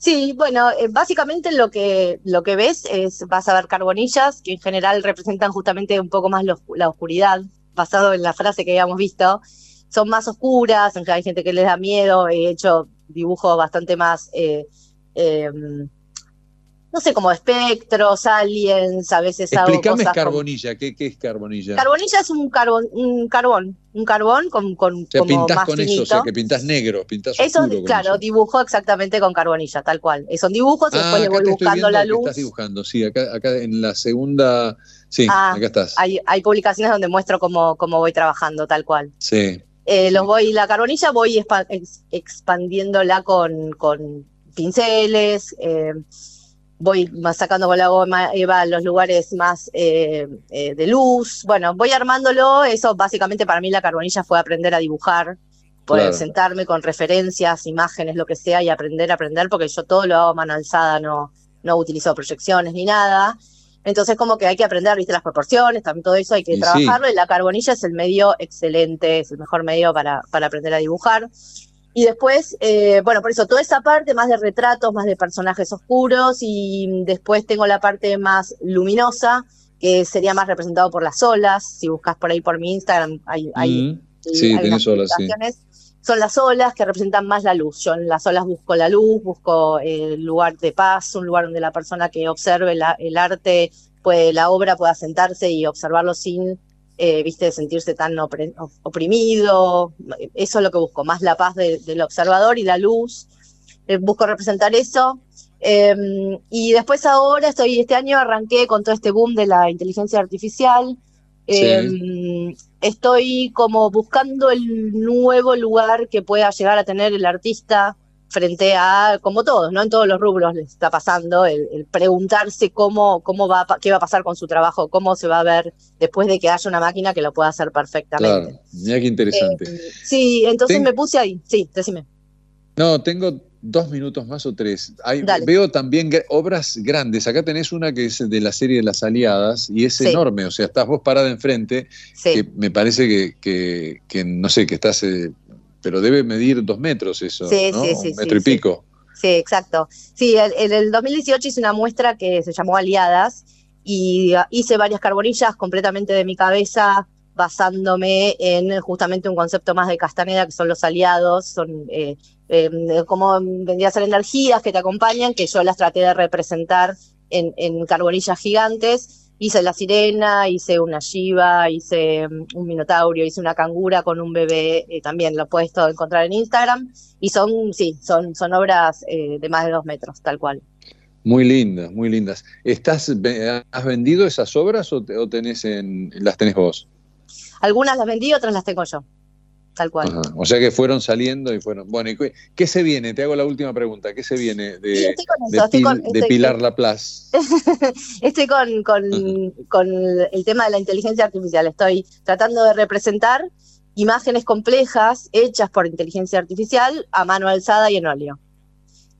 S39: Sí, bueno, eh, básicamente lo que, lo que ves es, vas a ver carbonillas, que en general representan justamente un poco más la oscuridad, basado en la frase que habíamos visto. Son más oscuras, hay gente que les da miedo, he hecho dibujos bastante más eh, em, no sé, como espectros, aliens, a veces hago
S1: Explícame carbonilla, ¿Qué, ¿qué, es carbonilla?
S39: Carbonilla es un carbón, un carbón, un carbón con, con
S1: o sea, pintás con eso, o sea, que pintás negro, pintás
S39: eso, claro, dibujo exactamente con carbonilla, tal cual. Son dibujos y
S1: ah,
S39: después le voy buscando la luz.
S1: estás dibujando, sí, acá, acá en la segunda, sí,
S39: ah,
S1: acá estás.
S39: Hay, hay publicaciones donde muestro cómo, cómo voy trabajando, tal cual.
S1: Sí.
S39: Eh, los voy, la carbonilla voy expandiéndola con, con pinceles, eh, voy sacando con la goma Eva los lugares más eh, eh, de luz. Bueno, voy armándolo. Eso básicamente para mí la carbonilla fue aprender a dibujar, poder sentarme con referencias, imágenes, lo que sea, y aprender a aprender, porque yo todo lo hago mano alzada, no, no utilizo proyecciones ni nada. Entonces como que hay que aprender, viste, las proporciones, también todo eso hay que trabajarlo, y la carbonilla es el medio excelente, es el mejor medio para, para aprender a dibujar. Y después, eh, bueno, por eso toda esa parte más de retratos, más de personajes oscuros y después tengo la parte más luminosa, que sería más representado por las olas. Si buscas por ahí por mi Instagram, hay, hay,
S1: mm. sí, tienes olas, sí.
S39: Son las olas que representan más la luz. Yo en las olas busco la luz, busco el lugar de paz, un lugar donde la persona que observe el arte, puede, la obra pueda sentarse y observarlo sin eh, viste, sentirse tan oprimido. Eso es lo que busco, más la paz del observador y la luz. Eh, busco representar eso. Em, y después ahora estoy, este año arranqué con todo este boom de la inteligencia artificial. Em, estoy como buscando el nuevo lugar que pueda llegar a tener el artista frente a, como todos, ¿no? En todos los rubros les está pasando, el, preguntarse cómo, cómo va, qué va a pasar con su trabajo, cómo se va a ver después de que haya una máquina que lo pueda hacer perfectamente.
S1: Claro, mira qué interesante.
S39: Eh, sí, entonces me puse ahí, sí, decime.
S1: No, tengo dos minutos más o tres. veo también obras grandes. Acá tenés una que es de la serie de las Aliadas y es enorme. O sea, estás vos parada enfrente. Que me parece que, que, no sé, que estás eh, pero debe medir dos metros eso, sí, ¿no? Sí, sí, Un metro y pico.
S39: Sí, exacto. Sí, en el 2018 hice una muestra que se llamó Aliadas y hice varias carbonillas completamente de mi cabeza basándome en justamente un concepto más de Castaneda, que son los aliados, son eh, em, como vendría a ser energías que te acompañan, que yo las traté de representar en, en carbonillas gigantes hice la sirena, hice una shiva, hice mm, un minotaurio, hice una cangura con un bebé, eh, también lo puedes todo encontrar en Instagram, y son, sí, son, son obras eh, de más de dos metros, tal cual.
S1: Muy lindas, muy lindas. ¿Estás, ¿Has vendido esas obras o, o tenés en, las tenés vos?
S39: Algunas las vendí, otras las tengo yo tal cual.
S1: O sea que fueron saliendo y fueron. Bueno, ¿qué se viene? Te hago la última pregunta. ¿Qué se viene de, de, Pilar Laplace?
S39: estoy con, con, el tema de la inteligencia artificial. Estoy tratando de representar imágenes complejas hechas por inteligencia artificial a mano alzada y en óleo.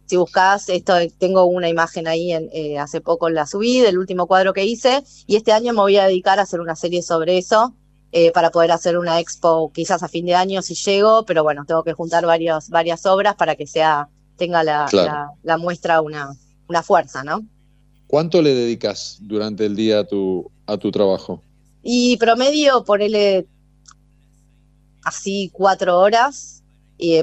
S39: Si buscas, esto tengo una imagen ahí, en, eh, hace poco la subí, del último cuadro que hice, y este año me voy a dedicar a hacer una serie sobre eso, eh, para poder hacer una expo quizás a fin de año si llego, pero bueno, tengo que juntar varios, varias obras para que sea tenga la, la, muestra una, una fuerza, ¿no?
S1: ¿Cuánto le dedicas durante el día a tu, a tu trabajo?
S39: Y promedio, ponele así cuatro horas,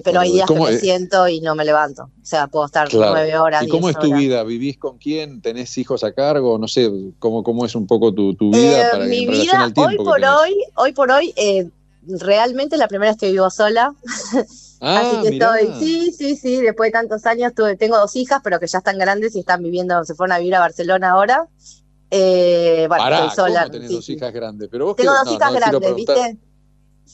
S39: pero hay días que me siento y no me levanto. O sea, puedo estar nueve horas.
S1: ¿Y cómo es tu vida? ¿Vivís con quién? ¿Tenés hijos a cargo? No sé, ¿cómo, cómo es un poco tu, vida?
S39: Eh, mi vida, hoy por hoy, hoy por hoy, eh, realmente la primera vez que vivo sola. <laughs>
S1: Ah,
S39: Así que estoy, sí, sí, sí, después de tantos años tuve, tengo dos hijas, pero que ya están grandes y están viviendo, se fueron a vivir a Barcelona ahora. Eh, bueno, estoy sola.
S1: ¿cómo tenés dos hijas grandes? Pero vos
S39: tengo dos hijas grandes, ¿viste?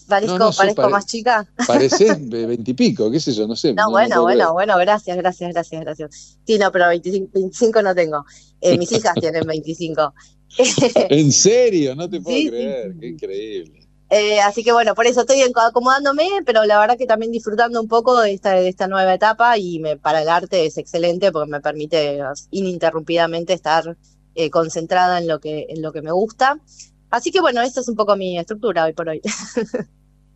S39: Parezco, parezco más chica.
S1: Pareces <laughs> veintipico, qué sé yo, no sé.
S39: No, bueno, bueno, bueno, gracias, gracias, gracias, gracias. Sí, no, pero 25, no tengo. Eh, mis <laughs> hijas tienen 25. <laughs>
S1: ¿En serio? No te puedo creer, qué increíble.
S39: Eh, así que bueno, por eso estoy acomodándome, pero la verdad que también disfrutando un poco de esta, de esta nueva etapa y me, para el arte es excelente porque me permite ininterrumpidamente estar eh, concentrada en lo, que, en lo que me gusta. Así que bueno, esta es un poco mi estructura hoy por hoy.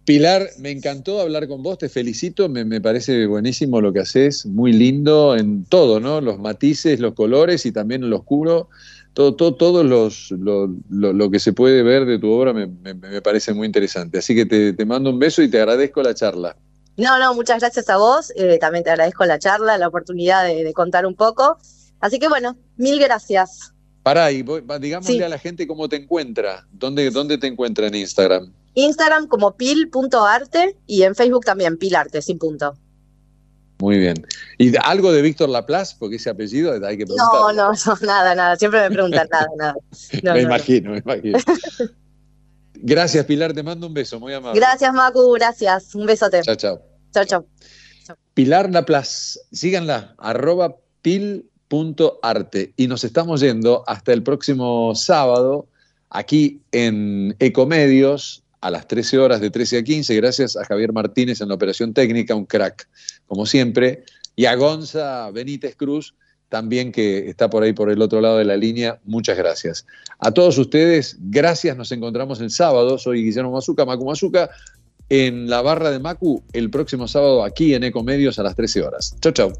S1: Pilar, me encantó hablar con vos, te felicito, me, parece buenísimo lo que haces, muy lindo en todo, ¿no? Los matices, los colores y también lo oscuro, todo, todo, todo los, lo, que se puede ver de tu obra me, parece muy interesante. Así que te, mando un beso y te agradezco la charla.
S39: No, no, muchas gracias a vos, eh, también te agradezco la charla, la oportunidad de, contar un poco. Así que bueno, mil gracias.
S1: Pará, y digámosle a la gente cómo te encuentra, dónde, dónde te encuentra en Instagram.
S39: Instagram como pil.arte y en Facebook también pilarte, sin punto.
S1: Muy bien. ¿Y algo de Víctor Laplace? Porque ese apellido hay que preguntar.
S39: No, no, nada, nada. Siempre me preguntan nada, nada. <laughs>
S1: me imagino, me imagino. <laughs> Gracias, Pilar. Te mando un beso, muy amable.
S39: Gracias, Macu. Gracias. Un besote.
S1: Chao, chao.
S39: Chao, chao.
S1: Pilar Laplace. Síganla, arroba pil.arte. Y nos estamos yendo hasta el próximo sábado aquí en Ecomedios a las 13 horas de 13 a 15, gracias a Javier Martínez en la operación técnica, un crack, como siempre, y a Gonza Benítez Cruz, también que está por ahí por el otro lado de la línea, muchas gracias. A todos ustedes, gracias, nos encontramos el sábado, soy Guillermo Mazuca, Macu Mazuca, en la barra de Macu, el próximo sábado aquí en Ecomedios a las 13 horas. Chau, chau.